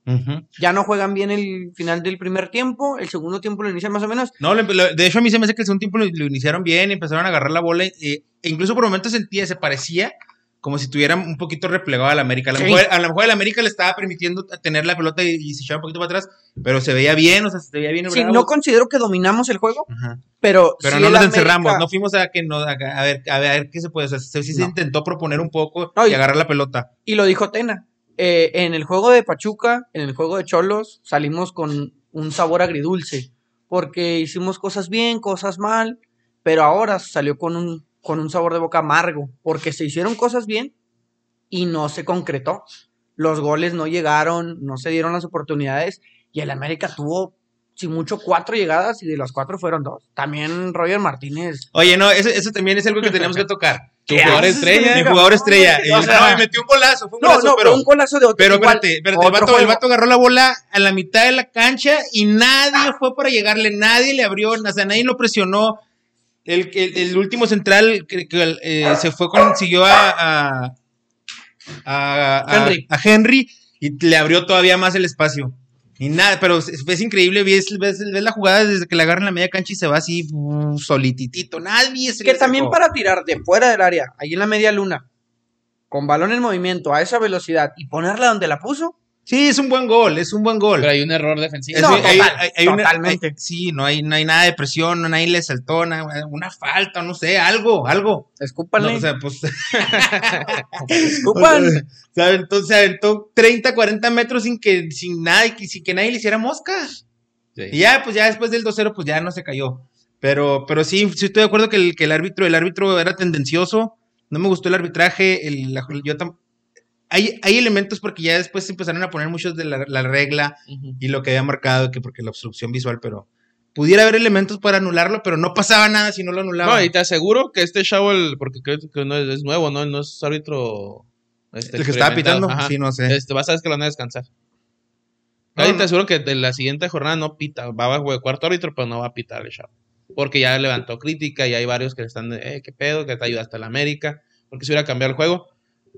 Ya no juegan bien el final del primer tiempo, el segundo tiempo lo inician más o menos. No, de hecho a mí se me hace que el segundo tiempo lo, lo iniciaron bien, empezaron a agarrar la bola y- e incluso por momentos sentía, se parecía como si tuvieran un poquito replegado al América. A lo, Sí. mejor, a lo mejor el América le estaba permitiendo tener la pelota y, y se echaba un poquito para atrás, pero se veía bien, o sea, se veía bien. Sí, no considero que dominamos el juego, Ajá. pero. Pero no nos América- encerramos, no fuimos a que no, a, a ver, a ver qué se puede sí se No. intentó proponer un poco No, y y- agarrar la pelota. Y lo dijo Tena. Eh, en el juego de Pachuca, en el juego de Cholos, salimos con un sabor agridulce. Porque hicimos cosas bien, cosas mal, pero ahora salió con un, con un sabor de boca amargo. Porque se hicieron cosas bien y no se concretó. Los goles no llegaron, no se dieron las oportunidades. Y el América tuvo, sin mucho, cuatro llegadas y de las cuatro fueron dos. También Roger Martínez. Oye, no, eso, eso también es algo que tenemos que tocar. tu ¿Qué jugador estrella. Mi jugador estrella. O Y- sea- no, metió un golazo, fue un No, golazo, no, pero... fue un golazo de otro. Pero igual, espérate, espérate, el vato, el vato agarró la bola a la mitad de la cancha y nadie fue para llegarle, nadie le abrió, o sea, nadie lo presionó. El, el, el último central que, que, eh, se fue con, siguió a, a, a- a- Henry. a Henry y le abrió todavía más el espacio. Y nada, pero es, es increíble, ves, ves, ves la jugada desde que le agarran la media cancha y se va así uh, solititito, nadie se Que le también para tirar de fuera del área, ahí en la media luna, con balón en movimiento a esa velocidad y ponerla donde la puso, Sí, es un buen gol, es un buen gol. Pero hay un error defensivo. No, hay- total, hay- hay una- totalmente. hay- sí, no hay, no hay nada de presión, no, nadie le saltó, na- una falta, no sé, algo, algo. escúpanle, No, o sea, pues. escupan. o sea, entonces se aventó 30, 40 metros sin que, sin nada, sin que nadie le hiciera mosca. Sí. Y ya, pues ya después del 2-0, pues ya no se cayó. Pero, pero sí, sí estoy de acuerdo que el, que el árbitro, el árbitro era tendencioso. No me gustó el arbitraje. El, la- yo tam- hay, hay elementos porque ya después se empezaron a poner muchos de la, la regla y lo que había marcado, que porque la obstrucción visual, pero pudiera haber elementos para anularlo, pero no pasaba nada si no lo anulaban. No, y te aseguro que este chavo, el, porque creo que no es, es nuevo, ¿no? No es árbitro. este, el que estaba pitando, Ajá. sí, no sé. Este, vas a ver que lo van a descansar. No, Ahí no. te aseguro que de la siguiente jornada no pita. Va a jugar cuarto árbitro, pero no va a pitar el chavo. Porque ya levantó crítica y hay varios que le están de, eh, qué pedo, que te ayudaste a la América. Porque se hubiera cambiado el juego.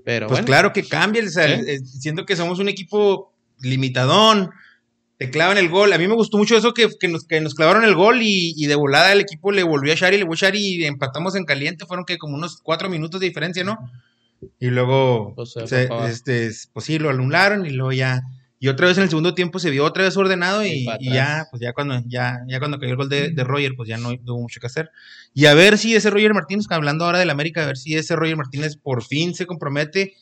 Pero Pues bueno. claro que cambia, o sea, Sí. eh, siento que somos un equipo limitadón, te clavan el gol. A mí me gustó mucho eso que, que nos, que nos clavaron el gol y, y de volada el equipo le volvió a echar y le volvió a echar y empatamos en caliente. Fueron que como unos cuatro minutos de diferencia, ¿no? Y luego, Pues, se- este, pues sí, lo anularon y luego ya, Y otra vez en el segundo tiempo se vio otra vez ordenado y, ya, pues ya cuando, ya, ya cuando cayó el gol de, de Roger, pues ya no tuvo mucho que hacer. Y a ver si ese Roger Martínez, hablando ahora del América, a ver si ese Roger Martínez por fin se compromete.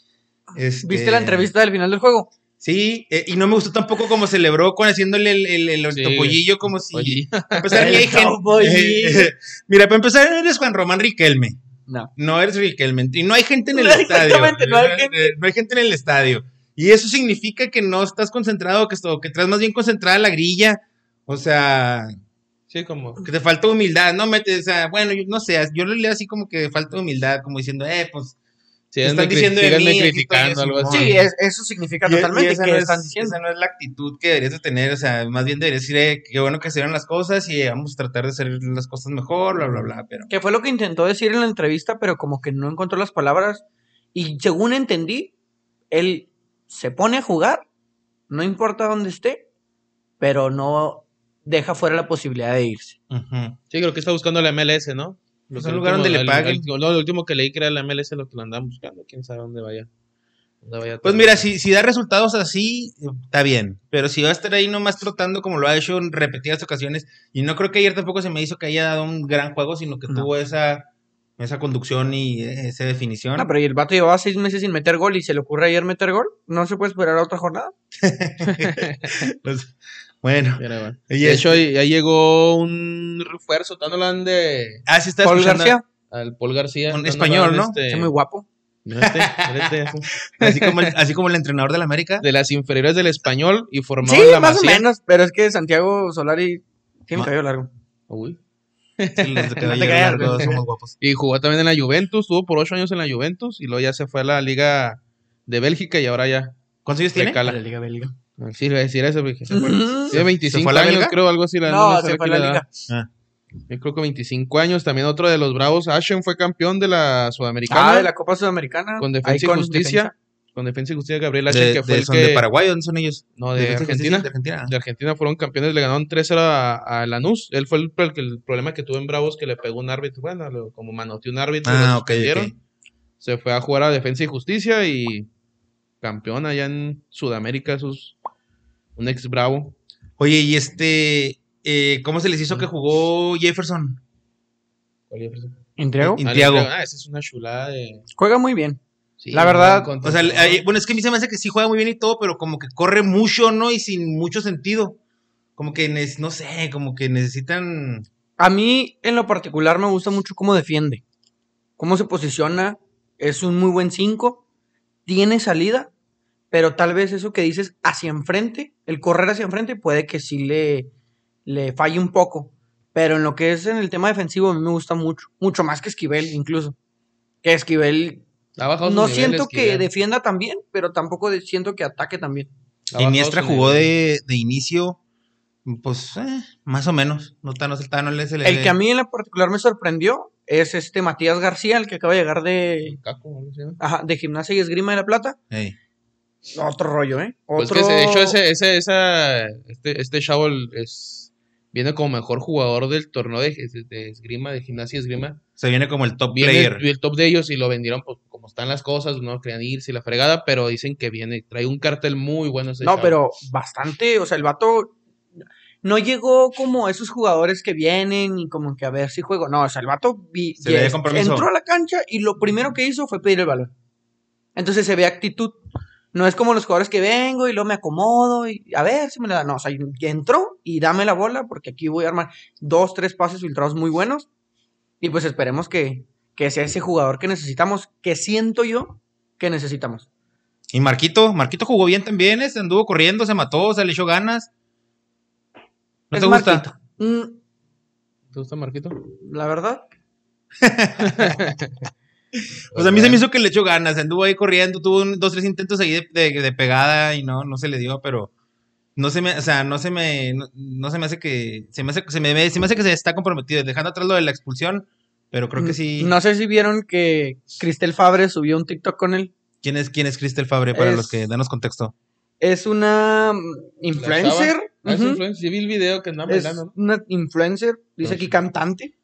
Este, ¿Viste la entrevista del final del juego? Sí, eh, y no me gustó tampoco como celebró con haciéndole el, el, el Sí. topollillo como si... Para empezar, El gente-. Mira, para empezar, eres Juan Román Riquelme. No. No eres Riquelme. Y no hay gente en el estadio. Exactamente, no hay gente. Eh, No hay gente en el estadio. Y eso significa que no estás concentrado, que, esto, que traes más bien concentrada la grilla. O sea, sí, como. que te falta humildad. No metes, o sea, bueno, yo no sé, yo lo leo así como que falta humildad, como diciendo, eh, pues. Sí, están diciendo de mí, criticando, algo así. Sí, es- eso significa y- y totalmente esa que no es- están diciendo. Esa no es la actitud que deberías de tener, o sea, más bien deberías decir, eh, qué bueno que se dieron las cosas y vamos a tratar de hacer las cosas mejor, bla, bla, bla, pero. Que fue lo que intentó decir en la entrevista, pero como que no encontró las palabras. Y según entendí, él se pone a jugar, no importa dónde esté, pero no deja fuera la posibilidad de irse. Sí, creo que está buscando la MLS, ¿no? Lo que un el lugar último- donde le paguen. el- no, lo último que leí que era la MLS lo que lo andaban buscando. Quién sabe dónde vaya. dónde vaya a Pues mira, si, si da resultados así, está bien. Pero si va a estar ahí nomás trotando como lo ha hecho en repetidas ocasiones, y no creo que ayer tampoco se me hizo que haya dado un gran juego, sino que No. tuvo esa, esa conducción y esa definición. No, pero y el vato llevaba seis meses sin meter gol y se le ocurre ayer meter gol. ¿No se puede esperar a otra jornada? Pues, bueno. Y De hecho, ya llegó un refuerzo. Hablando de ah, sí está Paul García, al Paul García. Un español, ¿no? este, es muy guapo. así. Así como, el, así como el entrenador del América. de las inferiores del español y formado Sí, en la más o menos, pero es que Santiago Solari tiene Ma- cabello largo. Uy. Sí, los de guapos. Y jugó también en la Juventus, estuvo por ocho años en la Juventus y luego ya se fue a la Liga de Bélgica y ahora ya ¿Cuántos años tiene? A la Liga Belga. Sí, le voy a decir eso, porque se fue. Ujú. Tiene 25 fue a la años, belga? creo, algo así. La, No, se fue a aquí la la edad. liga. Ah. Yo creo que 25 años. También otro de los bravos, Ashen, fue campeón de la Sudamericana. Ah, de la Copa Sudamericana. Con Ahí Defensa y Justicia. defensa. Con Defensa y Justicia, Gabriel De, que fue de- el son que... de Paraguay, ¿dónde son ellos? No, de Argentina. Justicia, De Argentina. De Argentina fueron campeones, le ganaron 3-0 a, a Lanús. Él fue el, el, que- el problema que tuvo en Bravos, que le pegó un árbitro. Bueno, lo- como manoteó un árbitro, Ah, lo ok, suspendieron. ok. Se fue a jugar a Defensa y Justicia y campeón allá en Sudamérica. Esos, un ex Bravo. Oye, y este, eh, ¿cómo se les hizo que jugó Jefferson? ¿Cuál? Intriago. Ah, Intriago. Ah, esa es una chulada de. Juega muy bien. Sí, La verdad, con- O sea, bueno, es que a mí se me hace que sí juega muy bien y todo, pero como que corre mucho, ¿no? Y sin mucho sentido. Como que, no sé, como que necesitan... A mí, en lo particular, me gusta mucho cómo defiende. Cómo se posiciona. Es un muy buen 5. Tiene salida. Pero tal vez eso que dices hacia enfrente, el correr hacia enfrente, puede que sí le, le falle un poco. Pero en lo que es en el tema defensivo, a mí me gusta mucho. Mucho más que Esquivel, incluso. Que Esquivel, ha bajado su no siento que defienda tan bien, pero tampoco de- siento que ataque también. Iniestra jugó de, de inicio, pues, eh, más o menos. No tan, no, tan- no El que a mí en lo particular me sorprendió es este Matías García, el que acaba de llegar de, ajá, de Gimnasia y Esgrima de la Plata. Otro rollo, ¿eh? Pues Otro... que ese- de hecho, ese, ese, esa, este, este chavo es, viene como mejor jugador del torneo de, de- de esgrima, de gimnasia y esgrima. Se viene como el top Viene player. el, el top de ellos y lo vendieron pues, como están las cosas, no querían irse y la fregada, pero dicen que viene, trae un cartel muy bueno ese No, chavo. pero bastante, o sea, el vato no llegó como esos jugadores que vienen y como que a ver si juego. No, o sea, el vato vi- Se yes, entró a la cancha y lo primero que hizo fue pedir el balón. Entonces se ve actitud. No es como los jugadores que vengo y luego me acomodo y a ver si me la da. No, o sea, entró y dame la bola porque aquí voy a armar dos, tres pases filtrados muy buenos. Y pues esperemos que, que sea ese jugador que necesitamos, que siento yo que necesitamos. Y Marquito, Marquito jugó bien también, ¿eh? se anduvo corriendo, se mató, se le echó ganas. ¿No Es te gusta? Marquito. Mm, ¿Te gusta Marquito? la verdad, Pues a mí se me hizo que le echó ganas, anduvo ahí corriendo, tuvo un- dos, tres intentos ahí de, de- de pegada y no, no se le dio, pero no se me, o sea, no se me, no, no se me hace que, se me hace, se me, se me hace que se está comprometido, dejando atrás lo de la expulsión, pero creo que sí. No sé si vieron que Cristel Fabre subió un TikTok con él. ¿Quién es, quién es Cristel Fabre para Es- los que danos contexto? Es una influencer. Ah, es ujú, influencer. Sí, vi el video que andaba una influencer, dice Ah, aquí cantante.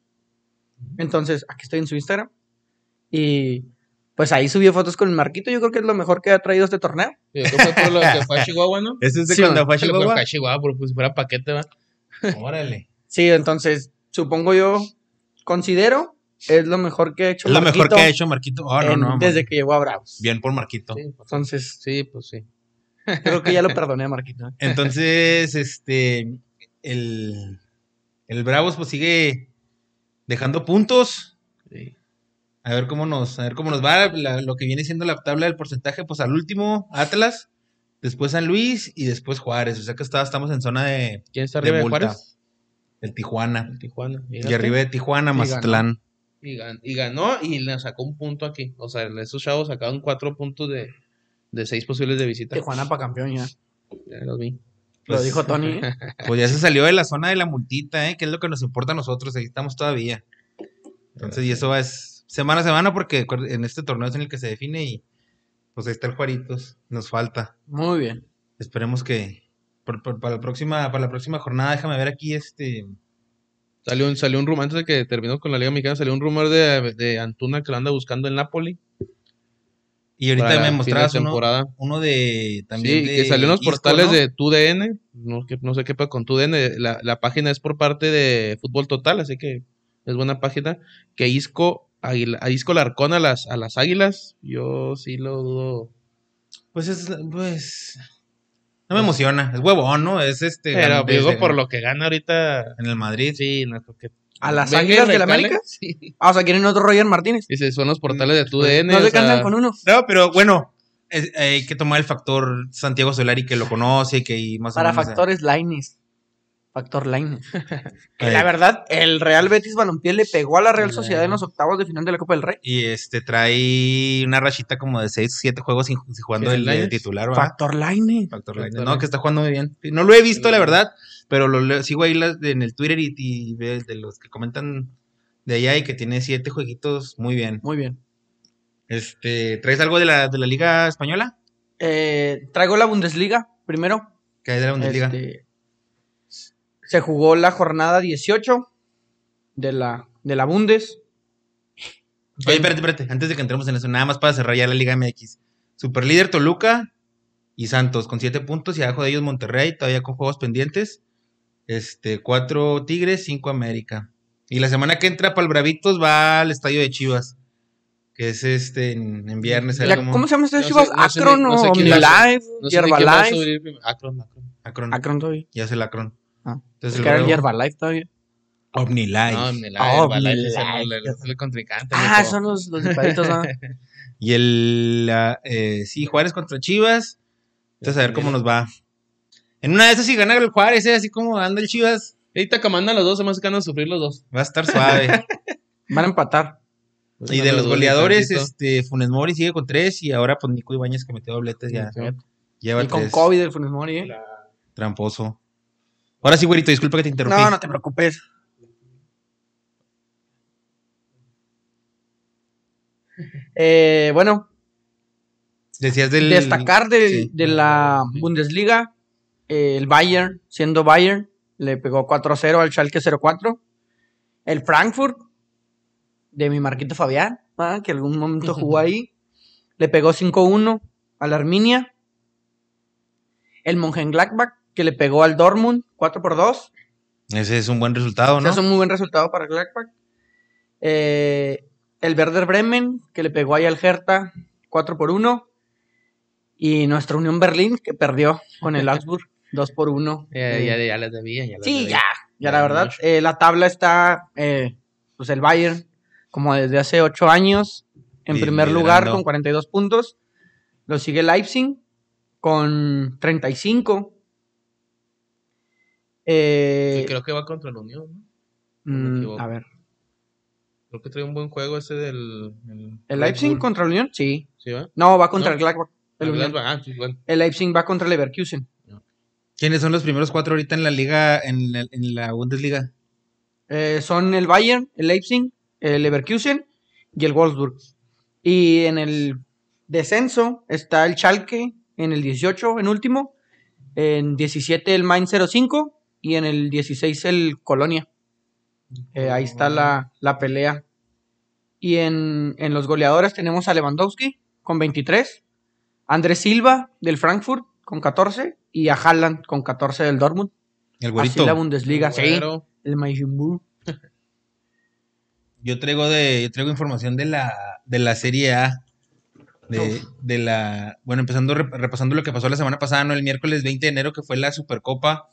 Entonces, aquí estoy en su Instagram. Y pues ahí subió fotos con el Marquito. Yo creo que es lo mejor que ha traído este torneo. Yo creo que fue por lo que fue a Chihuahua, ¿no? Ese es de Sí, cuando fue a Fue Chihuahua. a Chihuahua, por pues, si fuera paquete, ¿va? Órale. Sí, entonces, supongo yo, considero, es lo mejor que ha hecho Es lo mejor que ha hecho Marquito. Oh, no, en- no. desde man. que llegó a Bravos. Bien por Marquito. Sí, pues, Entonces, sí, pues sí. creo que ya lo perdoné a Marquito. ¿eh? Entonces, este, el, el Bravos pues sigue dejando puntos. A ver cómo nos, a ver cómo nos va la- lo que viene siendo la tabla del porcentaje, pues al último Atlas, después San Luis y después Juárez. O sea que está- estamos en zona de, ¿Quién está de arriba de, multa. Juárez? El Tijuana. El Tijuana. Y arriba de Tijuana, Y. Mazatlán. Y, gan- y ganó y le sacó un punto aquí. O sea, esos chavos sacaron cuatro puntos de, de seis posibles de visita. Tijuana para campeón ya. Ya los vi. Lo Pues- dijo Tony. Pues ya se salió de la zona de la multita, ¿eh? que es lo que nos importa a nosotros. Ahí estamos todavía. Entonces, y eso va es semana a semana porque en este torneo es en el que se define y pues ahí está el Juaritos. Nos falta. Muy bien. Esperemos que por- por- para, la próxima, para la próxima jornada, déjame ver aquí este. Salió un, salió un rumor, antes de que terminó con la Liga Mexicana, salió un rumor de, de Antuna que lo anda buscando en Napoli. Y ahorita me mostrabas uno, uno de también. Sí, de que salió en los Isco, portales ¿no? de TUDN. No, que- no sé qué pasa con TUDN. La, la página es por parte de Fútbol Total, así que es buena página. Que Isco, Águila- a Isco Larcón a las, a las Águilas, yo sí lo dudo. Pues es. Pues. No me emociona. Es huevón, ¿no? Es este. Pero desde- digo, por lo que gana ahorita. En el Madrid. Sí, no creo que. ¿A las y Águilas del. América? Sí. Ah, o sea, quieren otro Roger Martínez. Dice, son los portales de TUDN. No o se sea, cansan con uno. No, pero bueno, es- hay que tomar el factor Santiago Solari que lo conoce, que ahí más o Para menos, factores Laines. Factor Laines. Que eh, la verdad, el Real Betis Balompié le pegó a la Real Sociedad en los octavos de final de la Copa del Rey. Y este trae una rachita como de 6, 7 juegos sin, sin jugando ¿Que es el Lions? titular, ¿verdad? Factor Laines. Factor Lainez. No, que está jugando muy bien. No lo he visto, la verdad, pero lo leo- sigo ahí en el Twitter y, y de, de los que comentan de allá y que tiene 7 jueguitos muy bien. Muy bien. Este, ¿traes algo de la, de la Liga Española? Eh, traigo la Bundesliga primero. ¿Qué hay de la Bundesliga? Este, se jugó la jornada 18 de la, de la Bundes. Oye, espérate, espérate, antes de que entremos en eso, nada más para cerrar ya la Liga MX. Superlíder Toluca y Santos con 7 puntos y abajo de ellos Monterrey, todavía con juegos pendientes. Este, 4 Tigres, 5 América. Y la semana que entra para el Bravitos va al estadio de Chivas, que es este en, en viernes. La- ¿Cómo se llama este No Chivas? Acron o Akron. Acron, Acron todavía. ya es el Acron. Ah, Entonces, que era el Yerbalife todavía. Omnilife. No, Omnilife, Ah, Herbalife, Omnilife. no, el- es el contrincante. Ah, mijo. son los, los dipaditos, ¿no? Y el, ah, eh, sí, Juárez contra Chivas. Entonces, a ver cómo nos va. En una de esas, si gana el Juárez, eh, así como anda el Chivas, Ahorita que mandan los dos, se me hace que van a sufrir los dos. va a estar suave. Van a empatar. y de los goleadores, este, Funes Mori sigue con tres y ahora, pues, Nico Ibáñez que metió dobletes ya. Sí. Lleva Y con tres. COVID el Funes Mori, ¿eh? Tramposo. Ahora sí, güerito, disculpa que te interrumpí. No, no te preocupes. Eh, bueno, Decías del... destacar del- sí. de la. Bundesliga, eh, el Bayern, siendo Bayern, le pegó 4-0 al Schalke 04. El Frankfurt, de mi Marquito Fabián, ¿verdad? que algún momento jugó ahí, le pegó 5-1 al Arminia. El Mönchengladbach, que le pegó al Dortmund 4 por 2. Ese es un buen resultado, ¿no? Ese es un muy buen resultado para Gladbach. Eh, el Werder Bremen, que le pegó ahí al Hertha 4 por 1. Y nuestra Unión Berlín, que perdió con el Augsburg 2 por 1. Ya, ya, ya les debía, ya Sí, debía. ya. Ya la verdad, eh, la tabla está, eh, pues el Bayern, como desde hace 8 años, en Li- primer lugar con 42 puntos. Lo sigue Leipzig con 35. Eh, Sí, creo que va contra la Unión, mm, a ver. Creo que trae un buen juego ese del... El, ¿El Red Leipzig Bull. contra el Unión? Sí. ¿Sí va? No, va contra No. el Gladbach. El, ah, sí, bueno. El Leipzig va contra el Leverkusen. ¿Quiénes son los primeros cuatro ahorita en la liga, en la, en la Bundesliga? Eh, son el Bayern, el Leipzig, el Leverkusen y el Wolfsburg. Y en el descenso está el Schalke en el 18 en último, en 17 el Mainz 05 y en el 16 el Colonia. Eh, ahí está la, la pelea. Y en, en los goleadores tenemos a Lewandowski con 23, Andrés Silva del Frankfurt con 14 y a Haaland con 14 del Dortmund. El Así güerito. la Bundesliga, sí. El Majin Buu. Yo traigo de, yo traigo información de la, de la Serie A. De, de la, bueno, empezando rep- repasando lo que pasó la semana pasada, ¿no? El miércoles 20 de enero que fue la Supercopa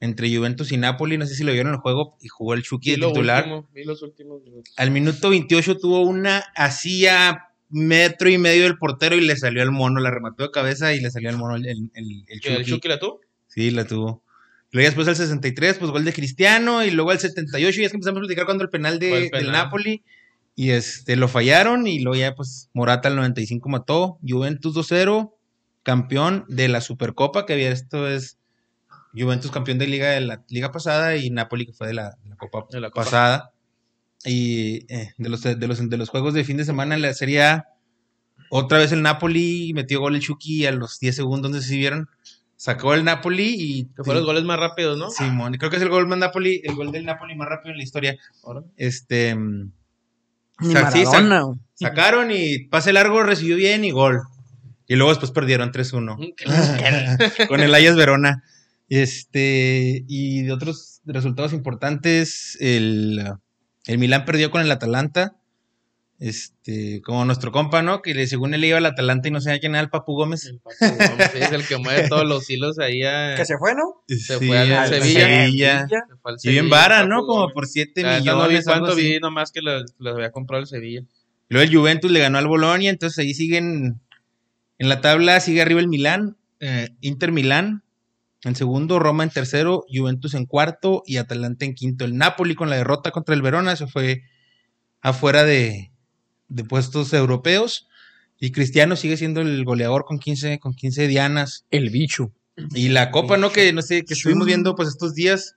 entre Juventus y Napoli, no sé si lo vieron en el juego y jugó el Chucky de titular. último, vi los últimos minutos. Al minuto 28 tuvo una hacía metro y medio del portero y le salió al mono, la remató de cabeza y le salió al mono el, el, el- el ¿Que ¿El Chucky. Chucky la tuvo? Sí, la tuvo. Luego después al 63, pues gol de Cristiano y luego al 78 y es que empezamos a platicar cuando el penal, de, del. Napoli y este lo fallaron y luego ya pues Morata al 95 mató, Juventus 2-0, campeón de la Supercopa, que había esto es Juventus campeón de liga de la liga pasada y Napoli que fue de la, de la Copa De la Copa. pasada. Y eh, de, los, de, los, de los juegos de fin de semana en la Serie A, otra vez el Napoli metió gol el Chucky a los 10 segundos, no sé si vieron. Sacó el Napoli y Que fue los goles más rápidos, ¿no? Simón, creo que es el gol más Napoli, el gol del Napoli más rápido en la historia. Ahora. Este mm, Ni sí, sacaron y pase largo, recibió bien y gol. Y luego después perdieron 3-1 con el Ayas Verona. Este, y de otros resultados importantes, el, el Milán perdió con el Atalanta. Este, como nuestro compa, ¿no? Que le- según él iba al Atalanta y no sabía quién era el Papu Gómez. El Papu Gómez, es el que mueve todos los hilos ahí a... Que se fue, ¿no? Se fue al al Sevilla. Sevilla. se fue al Y bien Sevilla, vara, ¿no? Como Gómez. por 7 La neta millones. no cuánto, vi nomás que los, los había comprado el Sevilla. Y luego el Juventus le ganó al Bolonia, entonces ahí siguen en la tabla, sigue arriba el Milán, eh, Inter Milán en segundo, Roma en tercero, Juventus en cuarto y Atalanta en quinto. El Napoli con la derrota contra el Verona se fue afuera de, de puestos europeos y Cristiano sigue siendo el goleador con 15, con 15 dianas. El bicho. Y la copa, ¿no? Que no sé, que estuvimos viendo pues estos días.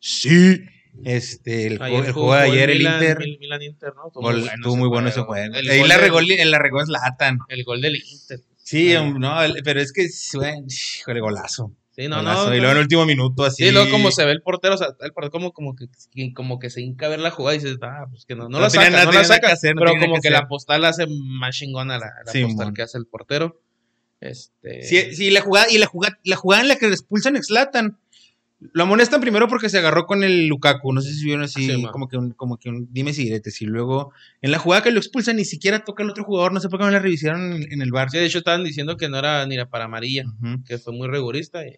Sí. Este, el, Ayer el juego de ayer, el Milan- Inter. el Milan Inter, ¿no? Estuvo Gol- muy bueno ese muy bueno ese juego. El Ahí gol la regó, la regó Zlatan. El gol del Inter. Sí, um, no, el- pero es que, bueno, híjole, golazo. Sí, no, no. Y luego en el último minuto, así. Sí, luego como se ve el portero, o sea, el portero como, como, que, como que se hinca a ver la jugada y dices, ah, pues que no, no, No la saca, nada- no tenía la nada saca, que hacer, no pero como que que la postal hace más chingona la, la Sí, postal mon. que hace el portero. Este, Sí, sí, la jugada, y la jugada, la jugada en la que le expulsan a Zlatan. Lo amonestan primero porque se agarró con el Lukaku. No sé si vieron así, Sí, man. como que un, como que un dime si diretes. Y luego, en la jugada que lo expulsan, ni siquiera toca el otro jugador. No sé por qué no la revisaron en, en el bar. sí, de hecho estaban diciendo que no era ni la para amarilla, que fue muy rigurista. Y,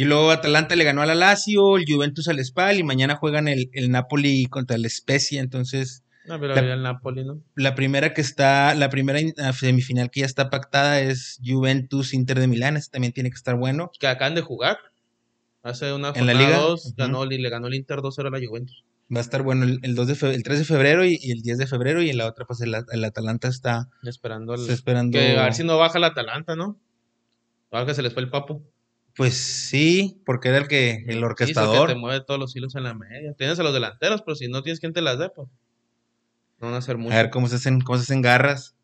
Y luego Atalanta le ganó a la Lazio, el Juventus al Spal y mañana juegan el, el Napoli contra el Spezia. Entonces, no, pero La- el Napoli, ¿no? la primera que está, la primera ah, semifinal que ya está pactada es Juventus Inter de Milán. Ese también tiene que estar bueno. Que acaban de jugar. Hace una ¿En la jornada liga? dos, ganó, le ganó el Inter 2-0 a la Juventus. Va a estar bueno el, el 2 de fe- el 3 de febrero y, y el 10 de febrero. Y en la otra, pues el, el Atalanta está, Esperando al, está esperando. que a ver si no baja el Atalanta, ¿no? Ahora que se les fue el papo. Pues sí, porque era el que, el Sí, es el orquestador. que te mueve todos los hilos en la media. Tienes a los delanteros, pero si no tienes quien te las dé, pues. No van a hacer a mucho. ver cómo se hacen, cómo se hacen garras.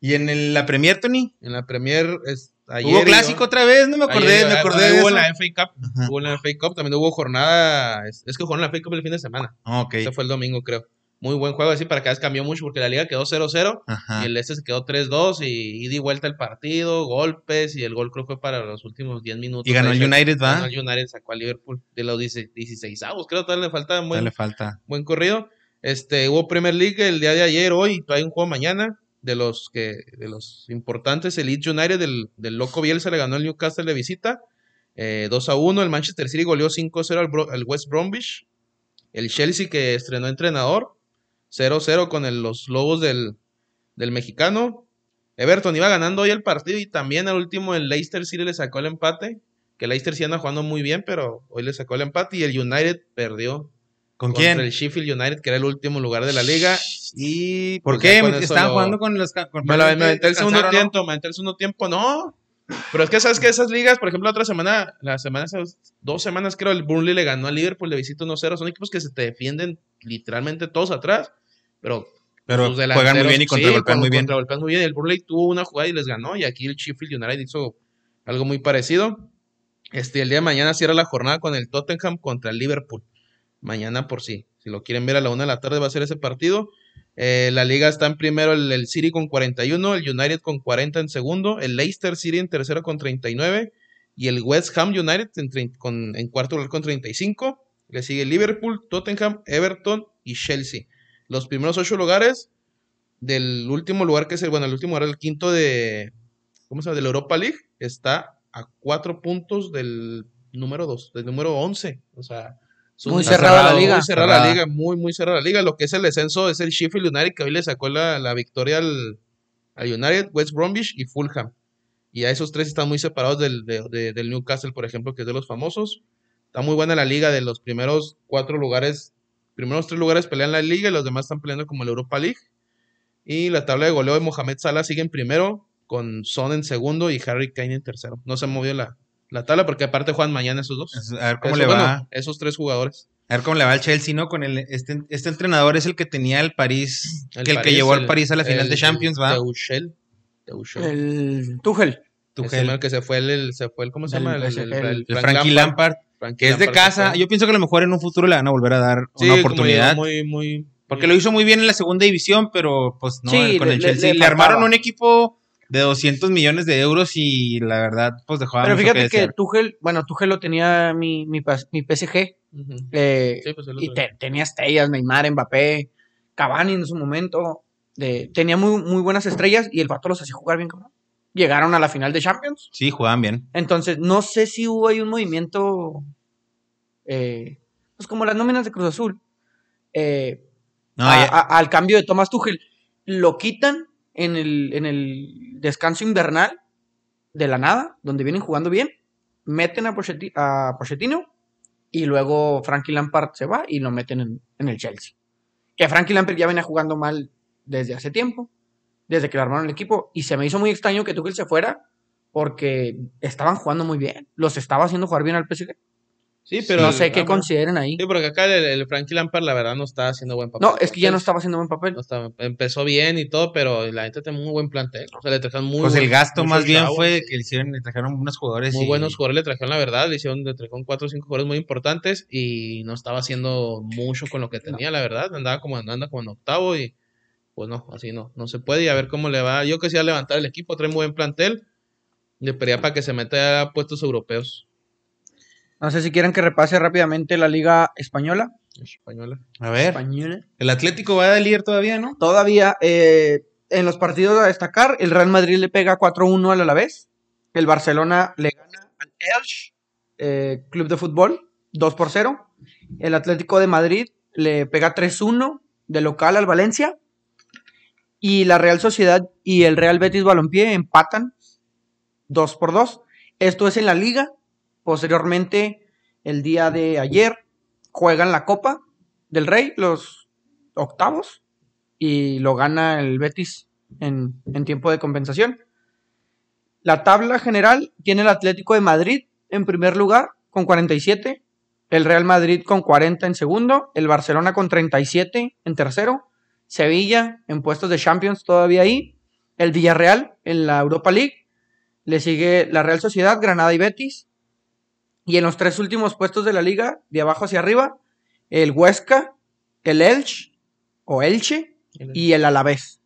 Y en el- la Premier, Tony, En la Premier es, ayer. hubo clásico otra vez, no me acordé, ayer- me ah, acordé de Hubo eso. en la FA Cup. Ajá. Hubo la FA Cup. También hubo jornada. Es, es que jugaron la FA Cup el fin de semana. Ah, ok. Ese fue el domingo, creo. Muy buen juego, así para cada vez cambió mucho porque la liga quedó 0-0 Ajá. y el este se quedó 3-2 y y vuelta el partido, golpes y el gol creo fue para los últimos 10 minutos. Y ganó el United, Ganó ¿va? el United, sacó a Liverpool de los 16 avos, creo todavía le falta un buen, le falta. buen corrido. Este, hubo Premier League el día de ayer, hoy, hay un juego mañana de los que de los importantes, el Leeds United del, del loco Bielsa le ganó el Newcastle de visita, eh, 2 a 1, el Manchester City goleó 5-0 al, Bro- al West Bromwich, el Chelsea que estrenó entrenador, 0-0 con el- los Lobos del, del mexicano. Everton iba ganando hoy el partido y también al último el Leicester City le sacó el empate, que el Leicester sí anda jugando muy bien, pero hoy le sacó el empate y el United perdió ¿Con contra quién? el Sheffield United, que era el último lugar de la liga. Y ¿Por pues, qué? Estaban lo- jugando con los. Con Me, la, me aventé el segundo tiempo, me aventé el segundo tiempo, no. Pero es que sabes que esas ligas, por ejemplo, la otra semana, la semana, dos semanas creo, el Burnley le ganó a Liverpool de visita 1-0. Son equipos que se te defienden literalmente todos atrás, pero Pero juegan muy bien y sí, contragolpean muy bien. contragolpean muy bien. El Burnley tuvo una jugada y les ganó, y aquí el Sheffield United hizo algo muy parecido. Este, el día de mañana cierra la jornada con el Tottenham contra el Liverpool. Mañana por sí. Si lo quieren ver a la una de la tarde va a ser ese partido. Eh, la liga está en primero el, el City con 41, el United con 40 en segundo, el Leicester City en tercero con 39 y el West Ham United en, con- en cuarto lugar con 35. Le sigue Liverpool, Tottenham, Everton y Chelsea. Los primeros ocho lugares del último lugar que es el, bueno, el último lugar, el quinto de, ¿cómo se llama? De la Europa League, está a cuatro puntos del número dos, del número 11. O sea, Muy cerrada la liga. Muy cerrada la liga, muy, muy cerrada la liga. Lo que es el descenso es el Sheffield United, que hoy le sacó la, la victoria al, al United, West Bromwich y Fulham. Y a esos tres están muy separados del, de- de- del Newcastle, por ejemplo, que es de los famosos. Está muy buena la liga de los primeros cuatro lugares. Primeros tres lugares pelean la liga y los demás están peleando como la Europa League. Y la tabla de goleo de Mohamed Salah sigue en primero, con Son en segundo y Harry Kane en tercero. No se movió la, la tabla porque aparte juegan mañana esos dos. Es- A ver cómo Eso, le bueno, va. esos tres jugadores. A ver cómo le va al Chelsea, ¿no? Con el, este, este entrenador es el que tenía el París, El que el que París, llevó al el- París a la final el- de Champions, el ¿va? Tuchel. Tuchel. El Tuchel. Tuchel. Man que se fue el, el- se fue el, ¿cómo se llama? El, el- el- el El Frankie Lampard, que es de casa. Yo pienso que a lo mejor en un futuro le van a volver a dar Sí, una oportunidad. Muy, muy, Porque lo hizo muy bien en la segunda división, pero pues no, Sí, con le- el le- Chelsea. le Le, armaron un equipo de 200 millones de euros y la verdad, pues dejaba Pero mucho fíjate que, desear. Tuchel, bueno, Tuchel lo tenía mi, mi, PSG. Ujú. eh, Sí, pues, y te- tenía estrellas, Neymar, Mbappé, Cavani en su momento. de- tenía muy, muy buenas estrellas y el vato los hacía jugar bien, cabrón. Llegaron a la final de Champions. Sí, jugaban bien. Entonces, no sé si hubo ahí un movimiento. eh, pues como las nóminas de Cruz Azul. eh, No, a- ya- a- al cambio de Tomás Tuchel. Lo quitan en el, en el descanso invernal de la nada, donde vienen jugando bien. Meten a, Pochetti- a Pochettino y luego Frankie Lampard se va y lo meten en, en el Chelsea. Que Frankie Lampard ya venía jugando mal desde hace tiempo, desde que lo armaron el equipo. Y se me hizo muy extraño que Tuchel se fuera porque estaban jugando muy bien. Los estaba haciendo jugar bien al PSG. Sí, pero. no sé qué ah, consideren ahí. Sí, porque acá el, el Frankie Lampard, la verdad, no está haciendo buen papel. No, es que ya no estaba haciendo buen papel. no estaba- empezó bien y todo, pero la gente tiene muy buen plantel. O sea, le trajeron muy pues el gasto más bien chavos, fue que le hicieron, le trajeron unos jugadores. Muy y- buenos jugadores le trajeron la verdad, le hicieron, le trajeron cuatro o cinco jugadores muy importantes y no estaba haciendo mucho con lo que tenía, la verdad. Andaba como anda como en octavo y pues no, así no, no se puede y a ver cómo le va. Yo quisiera levantar el equipo, trae muy buen plantel. Le pedía para que se meta a puestos europeos. No sé si quieren que repase rápidamente la Liga Española. Española. A ver, Española. el Atlético va a líder todavía, ¿no? Todavía eh, en los partidos a destacar, el Real Madrid le pega 4-1 al Alavés. El Barcelona le gana al Elche eh, Club de Fútbol 2 por 0. El Atlético de Madrid le pega 3-1 de local al Valencia. Y la Real Sociedad y el Real Betis Balompié empatan 2 por 2. Esto es en la liga. Posteriormente, el día de ayer, juegan la Copa del Rey, los octavos, y lo gana el Betis en, en tiempo de compensación. La tabla general tiene el Atlético de Madrid en primer lugar con 47, el Real Madrid con 40 en segundo, el Barcelona con 37 en tercero, Sevilla en puestos de Champions todavía ahí, el Villarreal en la Europa League, le sigue la Real Sociedad, Granada y Betis, y en los tres últimos puestos de la liga, de abajo hacia arriba, el Huesca, el Elche o Elche y el Alavés,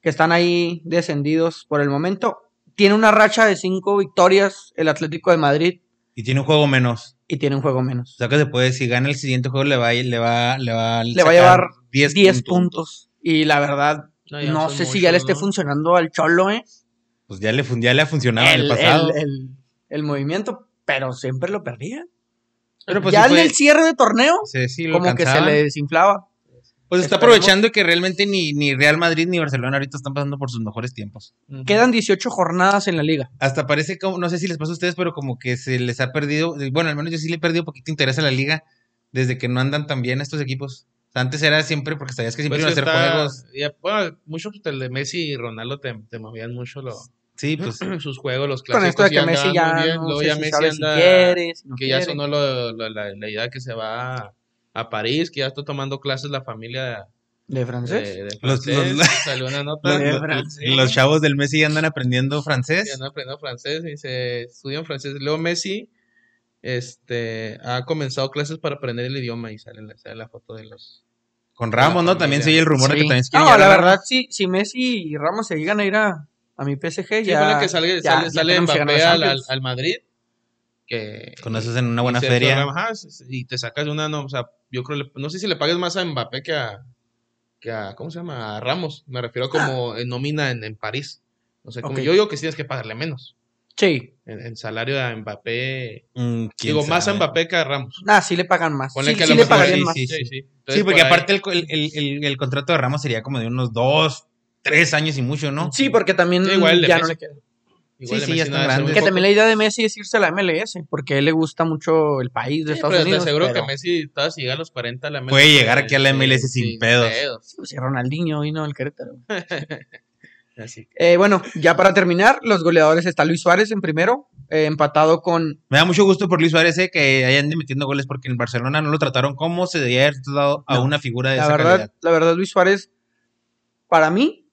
que están ahí descendidos por el momento. Tiene una racha de cinco victorias el Atlético de Madrid Y tiene un juego menos. y tiene un juego O menos. sea que se puede, si gana el siguiente juego, le va, le va, le va, Le va a llevar 10, 10 puntos. Y la verdad, No, sé si ya le esté ¿no? funcionando al Cholo, ¿eh? Pues ya le, ya le ha funcionado en el pasado. el- el- el movimiento, pero siempre lo perdía. Pero pues ya en fue- el cierre de torneo, Sí, sí, lo como que se le desinflaba. Pues está Esperemos. aprovechando que realmente ni, ni Real Madrid ni Barcelona ahorita están pasando por sus mejores tiempos. Quedan 18 jornadas en la liga. Hasta parece como, no sé si les pasa a ustedes, pero como que se les ha perdido, bueno, al menos yo sí le he perdido poquito interés a la liga desde que no andan tan bien estos equipos. Antes era siempre porque sabías que siempre Pues iban a hacer está- juegos. ya, bueno, mucho pues, el de Messi y Ronaldo te, te movían mucho lo- Sí, pues sus juegos, los Con clásicos. esto de que Messi ya muy bien. no Luego sé ya si Messi si anda, quiere, si no que ya sonó lo- lo- la, la idea que se va a, a París, que ya está tomando clases la familia ¿De de, francés? de Los- francés. los- Salió una nota. los, de los- francés. los chavos del Messi ya andan aprendiendo francés. andan aprendiendo francés y se estudian francés. Luego Messi este, ha comenzado clases para aprender el idioma y sale, la- sale la foto de los Con Ramos, ¿no? También se oye el rumor de que también se quiere No, la verdad, sí, si Messi y Ramos se llegan a ir a, a mi PSG, Sí, ya. que sale, ya- sale, ya sale tenemos que Mbappé al, al, al Madrid. Que, Con eso es en una y buena feria. Ajá, y te sacas una, no, o sea, yo creo, le- no sé si le pagues más a Mbappé que a, que a ¿cómo se llama? A Ramos. Me refiero como en nómina en, en París. O sea, como Ok. yo digo que sí tienes que pagarle menos. Sí. En, en salario a Mbappé. Mm, Digo, más a sabe. Mbappé que a Ramos. Nada, sí le pagan más. Ponle sí que a sí le sí, más. sí, Sí, sí. Sí, Entonces, porque por aparte el, el- el- el contrato de Ramos sería como de unos dos, tres años y mucho, ¿no? Sí, porque también Sí, igual el de ya no le queda. igual sí, de sí, ya grandes. muy Que poco. también la idea de Messi es irse a la MLS, porque a él le gusta mucho el país de Sí, Estados pero te Unidos. aseguro pero- que Messi todavía si llega a los 40 a la MLS. Puede llegar aquí a la MLS sin pedos. Pues, sí, Ronaldinho vino al Querétaro. Así Eh, bueno, ya para terminar, los goleadores está Luis Suárez en primero, eh, empatado con. Me da mucho gusto por Luis Suárez eh, que hayan metiendo goles porque en Barcelona no lo trataron como se debía haber tratado a No. una figura de La esa verdad, calidad. la verdad, Luis Suárez, para mí,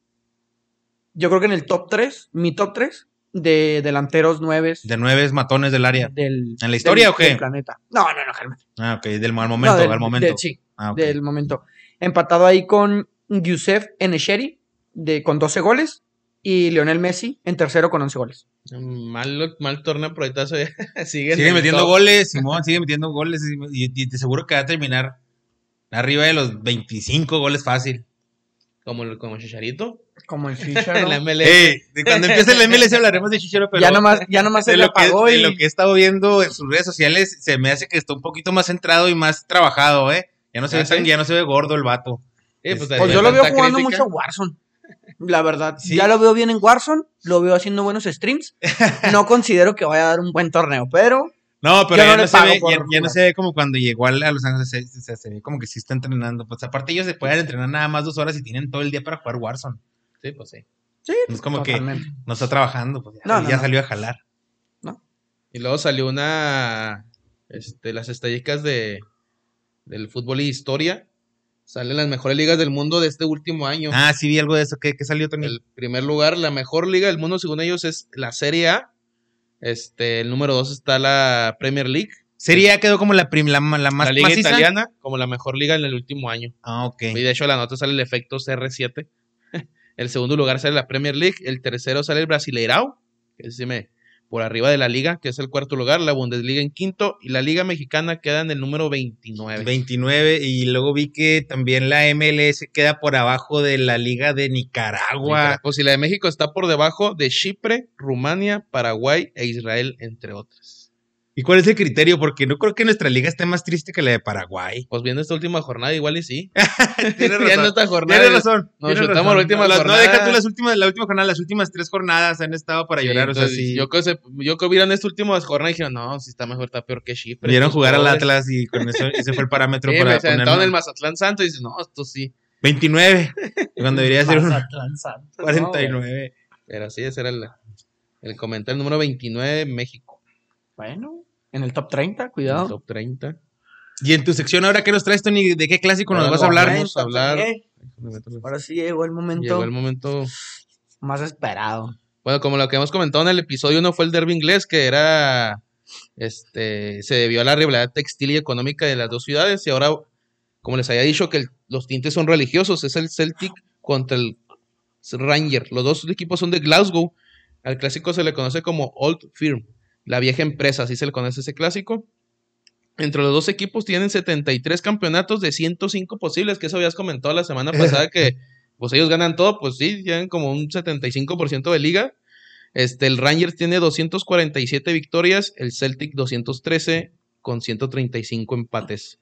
yo creo que en el top 3, mi top 3 de delanteros nueves De nueve matones del área. del, ¿En la historia del- o qué? del planeta. No, no, no, Germán. Ah, ok, del al momento, No, del- al momento. sí, Ah, del momento. Empatado ahí con Youssef Enesheri de, con 12 goles y Lionel Messi en tercero con 11 goles. mal, mal torneo, pero ahorita se, sigue. Sigue el metiendo top. goles, Simón, sigue metiendo goles y, y te seguro que va a terminar arriba de los 25 goles fácil. Como, el- como Chicharito. Como el En Chicharo. la MLS. Ey, de cuando empiece el MLS hablaremos de Chichero, pero ya nomás, ya nomás se lo, que, apagó de y... lo que he estado viendo en sus redes sociales, se me hace que está un poquito más centrado y más trabajado, ¿eh? Ya no se, ¿Ah, ve, tan- sí? ya no se ve gordo el vato. Eh, pues, Pues de yo lo veo jugando crítica. mucho Warzone. La verdad, Sí. ya lo veo bien en Warzone, lo veo haciendo buenos streams. No considero que vaya a dar un buen torneo, pero No, pero Yo ya, no no se ve, ya, ya no se ve como cuando llegó al- a Los Ángeles, se, se- se ve como que sí está entrenando. Pues aparte ellos se pueden entrenar nada más dos horas y tienen todo el día para jugar Warzone. Sí, pues sí. No es como totalmente. que no está trabajando, pues ya, No, no, ya no. salió a jalar. Y luego salió una. Este, las estadísticas de, del fútbol y historia. Salen las mejores ligas del mundo de este último año. Ah, sí vi algo de eso. ¿Qué, qué salió, Tony? El primer lugar, la mejor liga del mundo, según ellos, es la Serie A. Este, el número dos está la Premier League. Sería quedó como la, prim- la, la más la liga maciza? italiana, como la mejor liga en el último año. Ah, ok. Y de hecho, la nota sale el efecto CR7. el segundo lugar sale la Premier League. El tercero sale el Brasileirao, que es me- por arriba de la liga, que es el cuarto lugar. La Bundesliga en quinto. Y la Liga Mexicana queda en el número 29. 29 y luego vi que también la MLS queda por abajo de la Liga de Nicaragua. Pues si la de México está por debajo de Chipre, Rumania, Paraguay e Israel, entre otras. ¿Y cuál es el criterio? Porque no creo que nuestra liga esté más triste que la de Paraguay. Pues viendo esta última jornada, igual y sí. Tienes razón. esta jornada. Tienes razón. Nos tienes chutamos razón. la última Las- jornada. No, deja tú las últimas, la última jornada, las últimas tres jornadas han estado para Sí, llorar. o sea, sí. Yo creo que se- yo creo que vieron esta última jornada y dijeron, no, si está mejor, está peor que Chipre. Vieron jugar al pobres". Atlas y con eso ese fue el parámetro Sí, para poner el Mazatlán Santo y dices, no, esto sí. 29, cuando debería ser un Mazatlán no, güey. 49. Pero sí, ese era el, el comentario número 29, México. Bueno, en el top 30, El cuidado. Top 30. y en tu sección ahora, ¿qué nos traes, Tony? ¿De qué clásico nos vas a hablar? vamos a hablar. Ahora sí llegó el momento Llegó el momento. más esperado. Bueno, como lo que hemos comentado en el episodio 1 fue el derby inglés, que era. Este. Se debió a la rivalidad textil y económica de las dos ciudades. Y ahora, como les había dicho, que el- los tintes son religiosos. Es el Celtic contra el Ranger. Los dos equipos son de Glasgow. Al clásico se le conoce como Old Firm, la vieja empresa, así se le conoce ese clásico. Entre los dos equipos tienen 73 campeonatos de 105 posibles, que eso habías comentado la semana pasada que pues ellos ganan todo, pues sí, tienen como un 75% de liga. Este, el Rangers tiene 247 victorias, el Celtic 213 con 135 empates.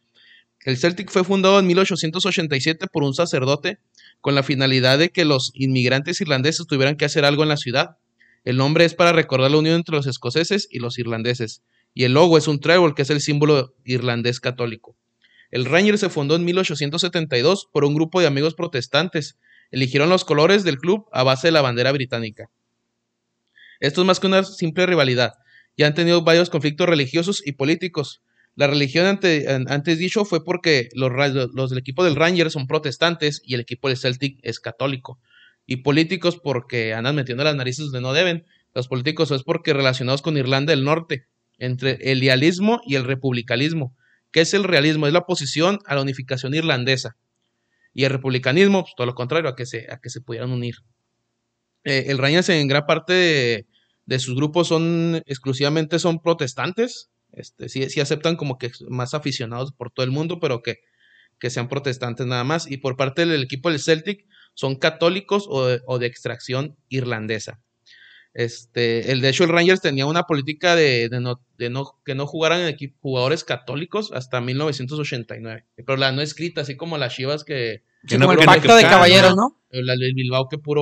El Celtic fue fundado en 1887 por un sacerdote con la finalidad de que los inmigrantes irlandeses tuvieran que hacer algo en la ciudad. El nombre es para recordar la unión entre los escoceses y los irlandeses. Y el logo es un trébol, que es el símbolo irlandés católico. El Rangers se fundó en 1872 por un grupo de amigos protestantes. Eligieron los colores del club a base de la bandera británica. Esto es más que una simple rivalidad. Ya han tenido varios conflictos religiosos y políticos. La religión ante- an- antes dicho fue porque los, los del equipo del Rangers son protestantes y el equipo del Celtic es católico. Y políticos porque andan metiendo las narices donde no deben. Los políticos es porque relacionados con Irlanda del Norte, entre el idealismo y el republicanismo. ¿Qué es el realismo? Es la oposición a la unificación irlandesa. Y el republicanismo, pues todo lo contrario, a que se, a que se pudieran unir. Eh, el Rangers en gran parte de, de sus grupos son exclusivamente son protestantes. Este, sí, sí aceptan como que más aficionados por todo el mundo, pero que, que sean protestantes nada más. Y por parte del equipo del Celtic son católicos o de, o de extracción irlandesa. Este, el, de hecho, el Rangers tenía una política de, de no, de no, que no jugaran equip- jugadores católicos hasta 1989. Pero la no escrita, así como las Chivas que, Sí, no como el pacto de caballeros, ¿no? la del Bilbao que puro,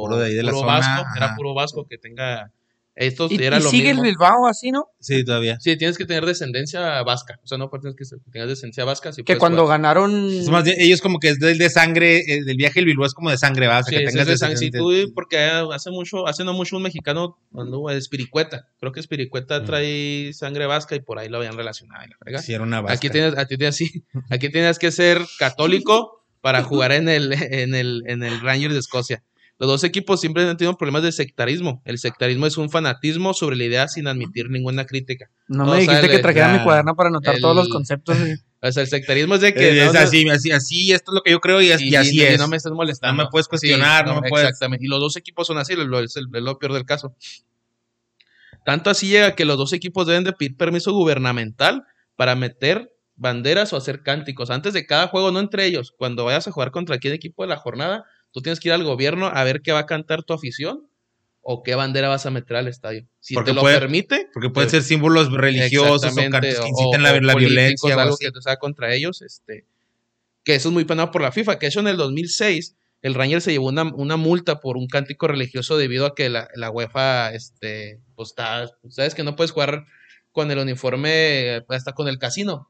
Puro de ahí de la puro zona, vasco, era puro vasco que tenga estos Y, era y lo sigue mismo. el Bilbao así, ¿no? Sí, todavía. Sí, tienes que tener descendencia vasca. O sea, no tienes que tengas descendencia vasca. sí Que cuando jugar. ganaron. Es más ellos como que es del de sangre, eh, del viaje del Bilbao es como de sangre, ¿va? O sea, Sí, que tengas es de sí, descendencia. tú, porque hace mucho, hace no mucho un mexicano cuando es Piricueta. Creo que Spiricueta Mm. trae sangre vasca y por ahí lo habían relacionado. la. Sí, era una vasca. Aquí tienes, aquí tienes, sí, aquí tienes que ser católico para jugar en el, en el, en el Rangers de Escocia. Los dos equipos siempre han tenido problemas de sectarismo. El sectarismo es un fanatismo sobre la idea sin admitir ninguna crítica. No o me sea, dijiste el- que trajera la- mi cuaderno para anotar el- todos los conceptos. güey. O sea, el sectarismo es de que... No, es no- así, así, así, esto es lo que yo creo y, es- y así y es. no me estés molestando. No me puedes cuestionar, no me puedes- Exactamente. Y los dos equipos son así, lo, lo- es, el- es lo peor del caso. Tanto así llega que los dos equipos deben de pedir permiso gubernamental para meter banderas o hacer cánticos antes de cada juego, no entre ellos. Cuando vayas a jugar contra cualquier equipo de la jornada, tú tienes que ir al gobierno a ver qué va a cantar tu afición o qué bandera vas a meter al estadio. Si Porque te lo puede- permite, Porque pueden ser símbolos religiosos o cantos que o- la, o la políticos, violencia. o algo así. que sea contra ellos, este, que eso es muy penado por la FIFA, que eso en el 2006 el Rangers se llevó una, una multa por un cántico religioso debido a que la, la UEFA, este, pues está, sabes que no puedes jugar con el uniforme, hasta con el casino.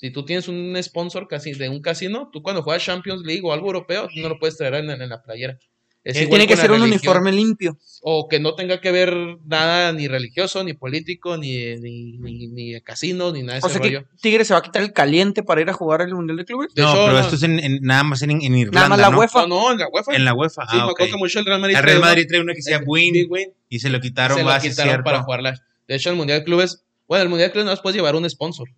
Si tú tienes un sponsor casi de un casino, tú cuando juegas Champions League o algo europeo, tú no lo puedes traer en, en la playera. Es Eh, Tiene que ser un religión uniforme limpio. o que no tenga que ver nada ni religioso, ni político, ni, ni, ni, casino, ni nada de O ese sea que rollo. Tigre se va a quitar el caliente para ir a jugar el Mundial de Clubes. De no, hecho, pero no- esto es en, en- nada más en, en Irlanda, Nada más la ¿no? UEFA. No, no, en la UEFA. En la UEFA. Sí, ah, me ok. acuerdo que mucho el Real Madrid. El trae Real uno- Madrid trae uno que se llama el Win Big Win, y se lo quitaron, se lo quitaron para jugarla. De hecho, el Mundial de Clubes, bueno, el Mundial de Clubes no puedes llevar un sponsor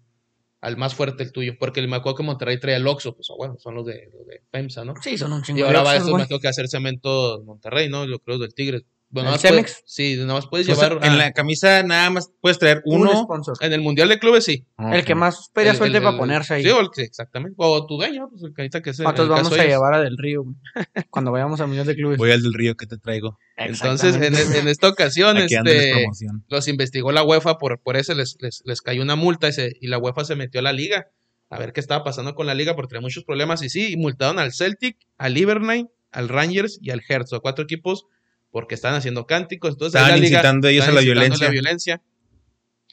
al más fuerte el tuyo, porque me acuerdo que Monterrey trae el Oxxo, pues bueno, son los de, los de FEMSA, ¿no? Sí, son un Y chingo de ahora va eso, me tengo que hacer cemento en Monterrey, ¿no? Yo creo del Tigre. Bueno, ¿El nada más puedes- Cemex? sí, nada más puedes O sea, llevar en ah, la camisa nada más puedes traer Un uno. sponsor. en el Mundial de Clubes sí. El que más El- suelte el- para ponerse ahí. Sí, o el que- exactamente. O tu dueño, pues el canita que es ¿Cuántos vamos caso a llevar a Del Río cuando vayamos al Mundial de Clubes? Voy al del río que te traigo. Entonces, en, Exactamente. en esta ocasión, este, los investigó la UEFA, por, por eso les, les, les cayó una multa y, se- y la UEFA se metió a la liga a ver qué estaba pasando con la liga porque tenía muchos problemas y sí, y multaron al Celtic, al Liverpool, al Rangers y al Hertz, cuatro equipos porque estaban haciendo cánticos. Entonces, liga incitando ellos a la violencia. la violencia.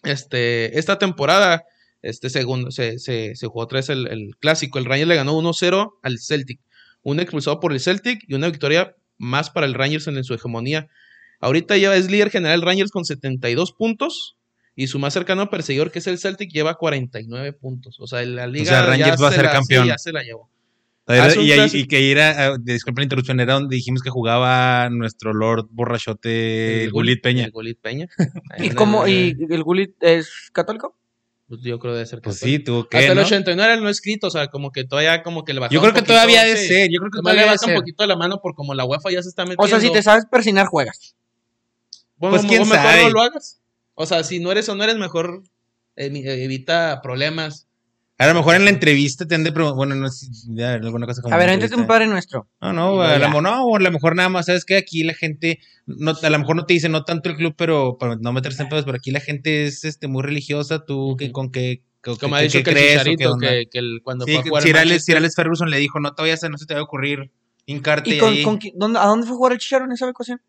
Este, esta temporada, este segundo, se, se, se jugó otra vez el, el clásico. El Rangers le ganó 1-0 al Celtic. Un expulsado por el Celtic y una victoria más para el Rangers en, su hegemonía. Ahorita ya es líder general Rangers con 72 puntos. Y su más cercano perseguidor, que es el Celtic, lleva 49 puntos. O sea, la liga. sea, Rangers ya va a se ser la- sí, campeón. ya se la llevó. Era- Hace un y, ahí- clásico. y que era, ah, disculpa la interrupción, era donde dijimos que jugaba nuestro Lord borrachote El Gulit Peña. El Gulit Peña. ¿Y cómo? el- ¿Y el Gulit es católico? Pues yo creo que debe ser Pues católico. sí, tuvo que. Hasta el ¿no? 89 era el no escrito, o sea, como que todavía como que le bajaba Yo creo que poquito, todavía debe sí. ser. Yo creo que todavía le baja un poquito la mano por como la UEFA ya se está metiendo. O sea, si te sabes persinar, juegas. Bueno, Pues, quién o mejor sabe. no lo hagas. O sea, si no eres o no eres, mejor evi- evita problemas. A lo mejor en la entrevista te han de preguntar. Bueno, no sé si ya alguna cosa como. A ver, véntete un padre nuestro. No, no, a lo, mejor- no, a lo mejor nada más, sabes que aquí la gente, no, a lo mejor no te dice no tanto el club, pero para no meterse en pedos, pero aquí la gente es este muy religiosa, tú que con qué, con Como qué- ha dicho que crees Chicharito, que, que el- cuando Sí, fue a que jugar Alex Ferguson le dijo, no te vayas a, no se te va a ocurrir hincarte ¿Y con, ahí. con dónde- ¿A dónde fue a jugar el Chicharo en esa ocasión?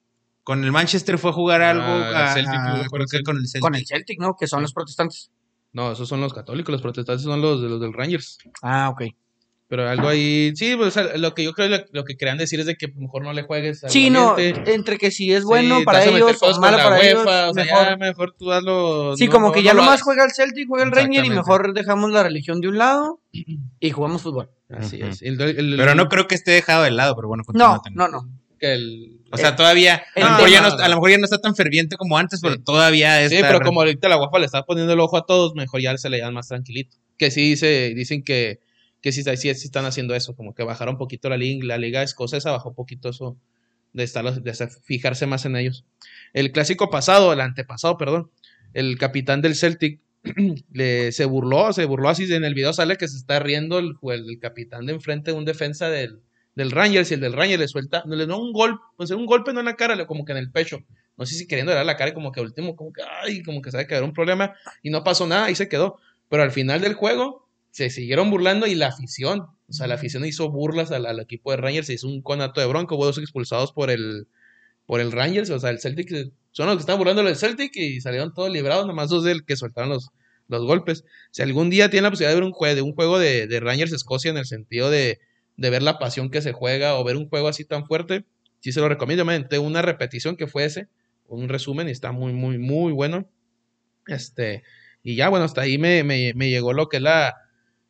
Con el Manchester fue a jugar algo, Ah, a, Celtic, a- el que Celtic. con el Celtic. Con el Celtic, ¿no? Que son los protestantes. No, esos son los católicos, los protestantes son los de los del Rangers. Ah, ok. Pero algo ahí, sí, pues, o sea, lo que yo creo lo, lo que querían decir es de que mejor no le juegues al Sí, no, entre que si es bueno Sí, para ellos o malo para UEFA, ellos, o sea, mejor. ya mejor tú hazlo. Sí, no- como no- que no ya lo nomás hagas. juega el Celtic, juega el Ranger y mejor dejamos la religión de un lado y jugamos fútbol. Así es. El- el- Pero no creo que esté dejado de lado, pero bueno, No, continúa, no, no. Que el- O sea, todavía, el a, lo mejor ya no, a lo mejor ya no está tan ferviente como antes, pero Sí. todavía Sí, está. pero como ahorita la guapa le está poniendo el ojo a todos, mejor ya se le dan más tranquilito. Que sí dice, dicen que, que sí, sí, sí están haciendo eso, como que bajaron un poquito la liga, la liga escocesa bajó un poquito eso de, estar, de fijarse más en ellos. El clásico pasado, el antepasado, perdón, el capitán del Celtic le, se burló, se burló así, en el video sale que se está riendo el, el, el capitán de enfrente de un defensa del, del Rangers y el del Rangers le suelta, no le da un golpe, pues un golpe no en la cara, como que en el pecho. No sé si queriendo dar la cara y como que último, como que, ay, como que sabe que era un problema y no pasó nada y se quedó. Pero al final del juego se siguieron burlando y la afición, o sea, la afición hizo burlas al, al equipo de Rangers, se hizo un conato de bronco, hubo dos expulsados por el, por el Rangers, o sea, el Celtic, eh, son los que estaban burlando del Celtic y salieron todos librados, nomás dos del que soltaron los, los golpes. Si algún día tienen la posibilidad de ver un, jue de un juego de, de Rangers Escocia en el sentido de, de ver la pasión que se juega o ver un juego así tan fuerte, sí se lo recomiendo. Yo me aventé una repetición que fue ese, un resumen y está muy, muy, muy bueno. Este, y ya, bueno, hasta ahí me, me, me llegó lo que es la,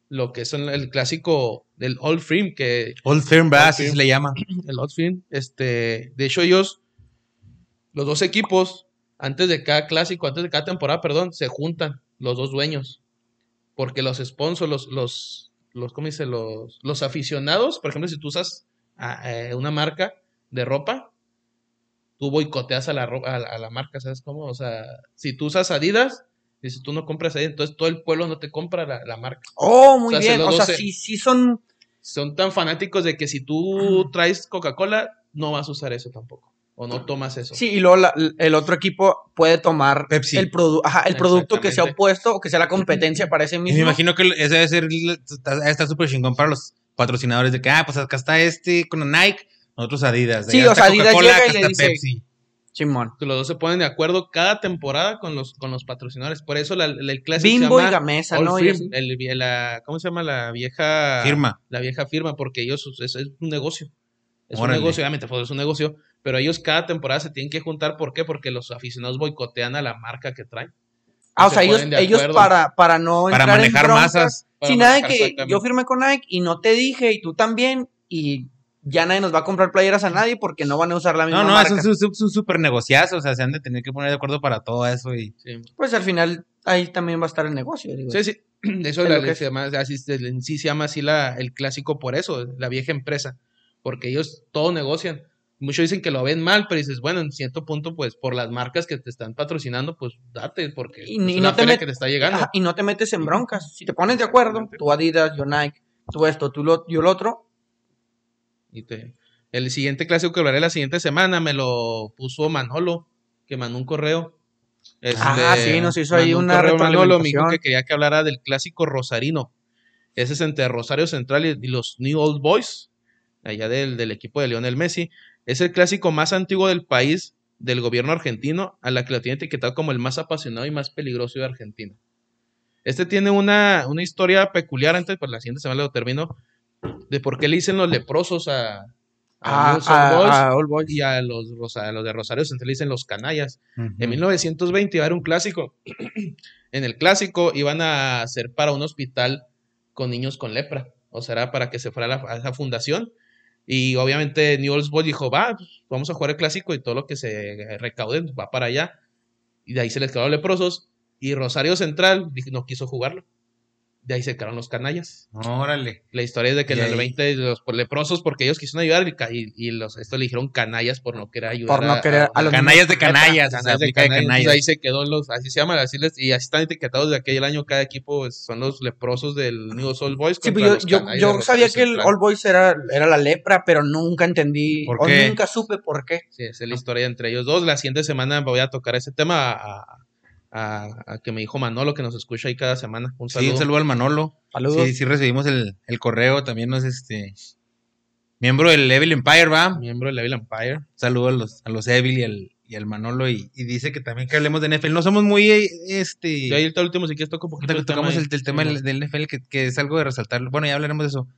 lo que es el, clásico del Old Firm, que Old. Old Así se le llama. el Old Firm, este, de hecho ellos, los dos equipos, antes de cada clásico, antes de cada temporada, perdón, se juntan los dos dueños, porque los sponsors, los, los, los, ¿cómo dice? Los, los aficionados, por ejemplo, si tú usas a- eh, una marca de ropa, tú boicoteas a la, a, la- a la marca, ¿sabes cómo? O sea, si tú usas Adidas, dices tú no compras Adidas, entonces todo el pueblo no te compra la, la marca. Oh, muy O sea, se bien. O sea, sí, sí son. Son tan fanáticos de que si tú traes Coca-Cola, no vas a usar eso tampoco. O no tomas eso. Sí, y luego la- el otro equipo puede tomar Pepsi. el, produ- ajá, el producto que sea opuesto o que sea la competencia para ese Y mismo. me imagino que ese debe ser, está súper chingón para los patrocinadores de que, ah, pues acá está este con Nike, nosotros Adidas. Sí, o sea, está Adidas llega y le dice- Pepsi. Que los dos se ponen de acuerdo cada temporada con los, con los patrocinadores. Por eso la- la- el clásico Bimbo se y llama Gamesa, All ¿no? Y Firm, el la- ¿Cómo se llama la vieja Firma. La vieja firma, porque ellos es, es un negocio. Es Órale. un negocio, obviamente, pues, es un negocio, pero ellos cada temporada se tienen que juntar. ¿Por qué? Porque los aficionados boicotean a la marca que traen. Ah, o se sea, ellos, ellos para, para no Para entrar en manejar broncas, masas. Para sin nada que yo firmé con Nike y no te dije y tú también y ya nadie nos va a comprar playeras a nadie porque no van a usar la misma No, no, marca. es un, su- su- un súper negociazo, o sea, se han de tener que poner de acuerdo para todo eso y... Sí, Pues al final ahí también va a estar el negocio. digo. sí. sí. Eso Es la- lo que se llama, así, en sí se llama así la, el clásico por eso, la vieja empresa. Porque ellos todo negocian. Muchos dicen que lo ven mal, pero dices, bueno, en cierto punto, pues por las marcas que te están patrocinando, pues date, porque Y es una no te feria que te está llegando. Ajá, y no te metes en broncas. Si te pones de acuerdo, tú Adidas, yo Nike, tú esto, tú lo, yo lo otro. Y te- el siguiente clásico que hablaré la siguiente semana me lo puso Manolo, que mandó un correo. Ah, sí, nos hizo ahí una Manolo me dijo que quería que hablara del clásico rosarino. Ese es entre Rosario Central y, y los New Old Boys, allá del, del equipo de Lionel Messi. Es el clásico más antiguo del país, del gobierno argentino, a la que lo tiene etiquetado como el más apasionado y más peligroso de Argentina. Este tiene una, una historia peculiar, antes, pues la siguiente semana lo termino, de por qué le dicen los leprosos a, a A, Newell's Old Boys a- All Boys. y a los, Rosa- a los de Rosario Central le dicen los canallas. En 1920 iba a haber un clásico. en el clásico iban a hacer para un hospital con niños con lepra. O sea, era para que se fuera a, la- a esa fundación. Y obviamente Newell's Boys dijo, va, pues, vamos a jugar el clásico y todo lo que se recaude pues, va para allá. Y de ahí se les quedaron leprosos. Y Rosario Central no quiso jugarlo. De ahí se quedaron los canallas. Órale. La historia es de que en el ahí- 20 los leprosos porque ellos quisieron ayudar y, y, los, esto le dijeron canallas por no querer ayudar. Por no querer a los Canallas de canallas, o sea, Canallas de canallas, canallas. entonces ahí se quedó los, así se llaman, así les- y así están etiquetados de aquel año cada equipo, pues, son los leprosos del New Old Boys. Sí, contra pues yo, yo, canallas sabía que el. All Boys era, era la lepra, pero nunca entendí ¿Por o qué? nunca supe por qué. Sí, esa es la historia entre ellos dos. La siguiente semana voy a tocar ese tema a, a- a que me dijo Manolo, que nos escucha ahí cada semana. Un Sí, saludo. un saludo al Manolo. Saludos. Sí, sí recibimos el, el correo, también nos este... Miembro del Evil Empire, ¿va? Miembro de Evil Empire. Saludo a los, a los Evil y al, y al Manolo y, y dice que también que hablemos de NFL. No somos muy, este... Yo ahí el último, si quieres, toco un poquito tocamos el, el tema Sí, del, del NFL, que, que es algo de resaltar. Bueno, ya hablaremos de eso.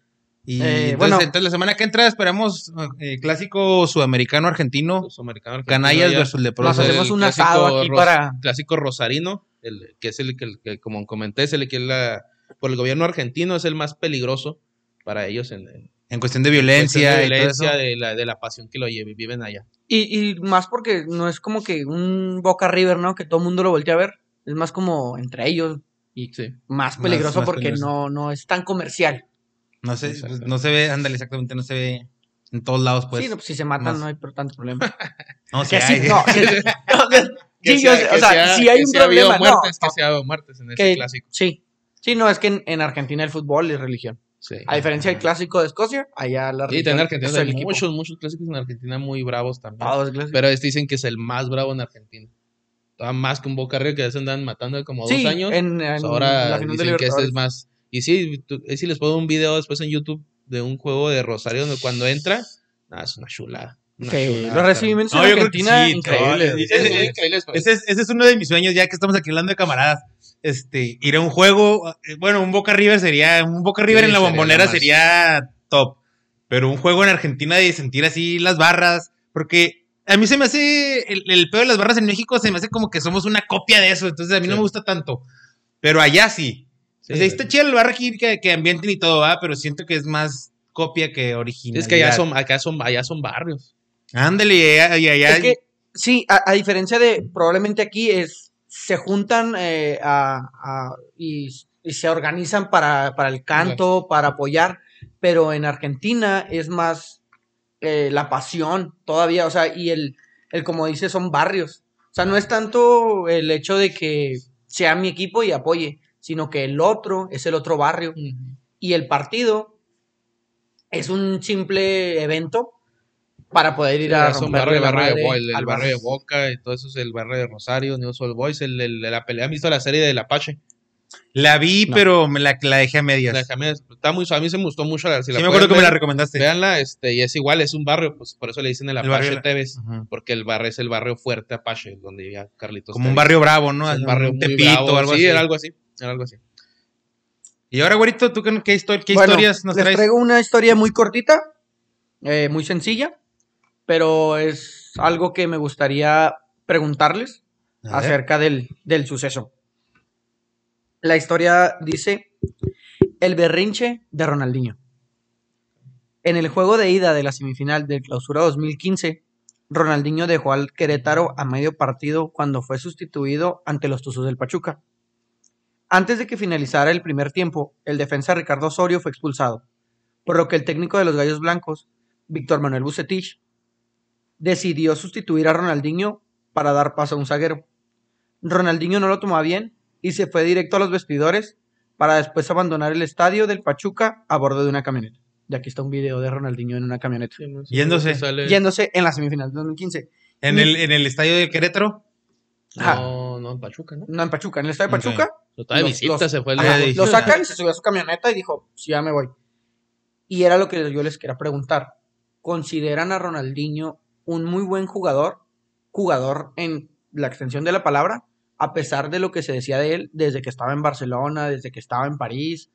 Y Eh, entonces, bueno. entonces la semana que entra esperamos eh, clásico sudamericano argentino, los americanos, canallas ya. versus Nos leprosos. el hacemos un clásico asado aquí para... clásico rosarino, el, que es el que, el que, como comenté, es el que es la, por el gobierno argentino es el más peligroso para ellos en, en En cuestión de cuestión violencia, de y todo violencia, eso. de la, de la pasión que lo lle- viven allá. Y, y más porque no es como que un Boca River, ¿no? Que todo el mundo lo voltea a ver. Es más como entre ellos y Sí. más Más- peligroso más porque peligroso. no, no es tan comercial. No sé, Exacto. no se ve, ándale, exactamente, no se ve en todos lados, pues. sí, no, pues, si se matan más- no hay por tanto problema. no, sí Que sí, hay. no, sí, sí, o sea, sea- si hay un sí problema, no, muertes, que no, sí ha habido muertes en ese clásico. Sí, sí, no, es que en, en Argentina el fútbol es religión. Sí. A diferencia del clásico de Escocia, allá la Y religión en Argentina es el hay equipo. muchos, muchos clásicos en Argentina muy bravos también. Pero este dicen que es el más bravo en Argentina. Todavía más que un Boca River que ya se andan matando como sí, dos años. en, en Pues ahora la final de dicen que este es más. Y sí, tú- sí les pongo un video después en YouTube de un juego de Rosario donde cuando entra, es una chulada. los recibimientos No, en Argentina, sí, increíbles. Sí, Ese es, ese es uno de mis sueños, ya que estamos aquí hablando de camaradas. Este, ir a un juego, eh, bueno, un Boca River sería, un Boca River Sí, en la sería bombonera sería top. Pero un juego en Argentina de sentir así las barras, porque a mí se me hace, el, el pedo de las barras en México se me hace como que somos una copia de eso, entonces a mí no me gusta tanto. Pero allá sí. Sí, o sea, está chido el barra aquí que, que ambienten y todo, va, pero siento que es más copia que original. es que allá son, acá son, allá son barrios. Ándale, y allá, y allá- Es que, sí, a, a diferencia de probablemente aquí es, se juntan eh, a- a- y, y se organizan para, para el canto, para apoyar, pero en Argentina es más eh, la pasión todavía, o sea, y el, el, como dice, son barrios. O sea, no es tanto el hecho de que sea mi equipo y apoye, sino que el otro es el otro barrio y el partido es un simple evento para poder ir a Es un romperle barrio, el barrio, de, Bo- el, el barrio de. Boca y todo eso es el barrio de Rosario, News Old Boys, el, el- la pelea. ¿Han visto la serie del Apache? la vi, No. pero me la, la dejé a medias. La dejé- está muy, a mí se me gustó mucho. La, si Sí, la me acuerdo que pueden me la ver, recomendaste. Véanla, este, y es igual, es un barrio, pues por eso le dicen el Apache barrio- Tevez, porque el barrio es el barrio fuerte Apache, donde vivía Carlitos. Como un barrio bravo, ¿no? Es un barrio un muy Tepito bravo, o algo sí, así. era algo así, era algo así. Y ahora, güerito, ¿tú qué, qué qué Bueno, historias nos les traes? traigo una historia muy cortita, eh, muy sencilla, pero es algo que me gustaría preguntarles acerca del, del suceso. La historia dice el berrinche de Ronaldinho. En el juego de ida de la semifinal del Clausura 2015, Ronaldinho dejó al Querétaro a medio partido cuando fue sustituido ante los Tuzos del Pachuca. Antes de que finalizara el primer tiempo, el defensa Ricardo Osorio fue expulsado, por lo que el técnico de los Gallos Blancos, Víctor Manuel Bucetich, decidió sustituir a Ronaldinho para dar paso a un zaguero. Ronaldinho no lo tomó a bien y se fue directo a los vestidores para después abandonar el estadio del Pachuca a bordo de una camioneta. Y aquí está un video de Ronaldinho en una camioneta. Yéndose. Yéndose en la semifinal de 2015. ¿En el, en el estadio de Querétaro. Ajá. No, no, en Pachuca, ¿no? No, en Pachuca, en el estadio de. Pachuca. Estaba de visita, los- se fue el Ajá, de- de- Lo sacan y se subió a su camioneta y dijo, sí, ya me voy. Y era lo que yo les quería preguntar. ¿Consideran a Ronaldinho un muy buen jugador? Jugador en la extensión de la palabra, a pesar de lo que se decía de él desde que estaba en Barcelona, desde que estaba en París,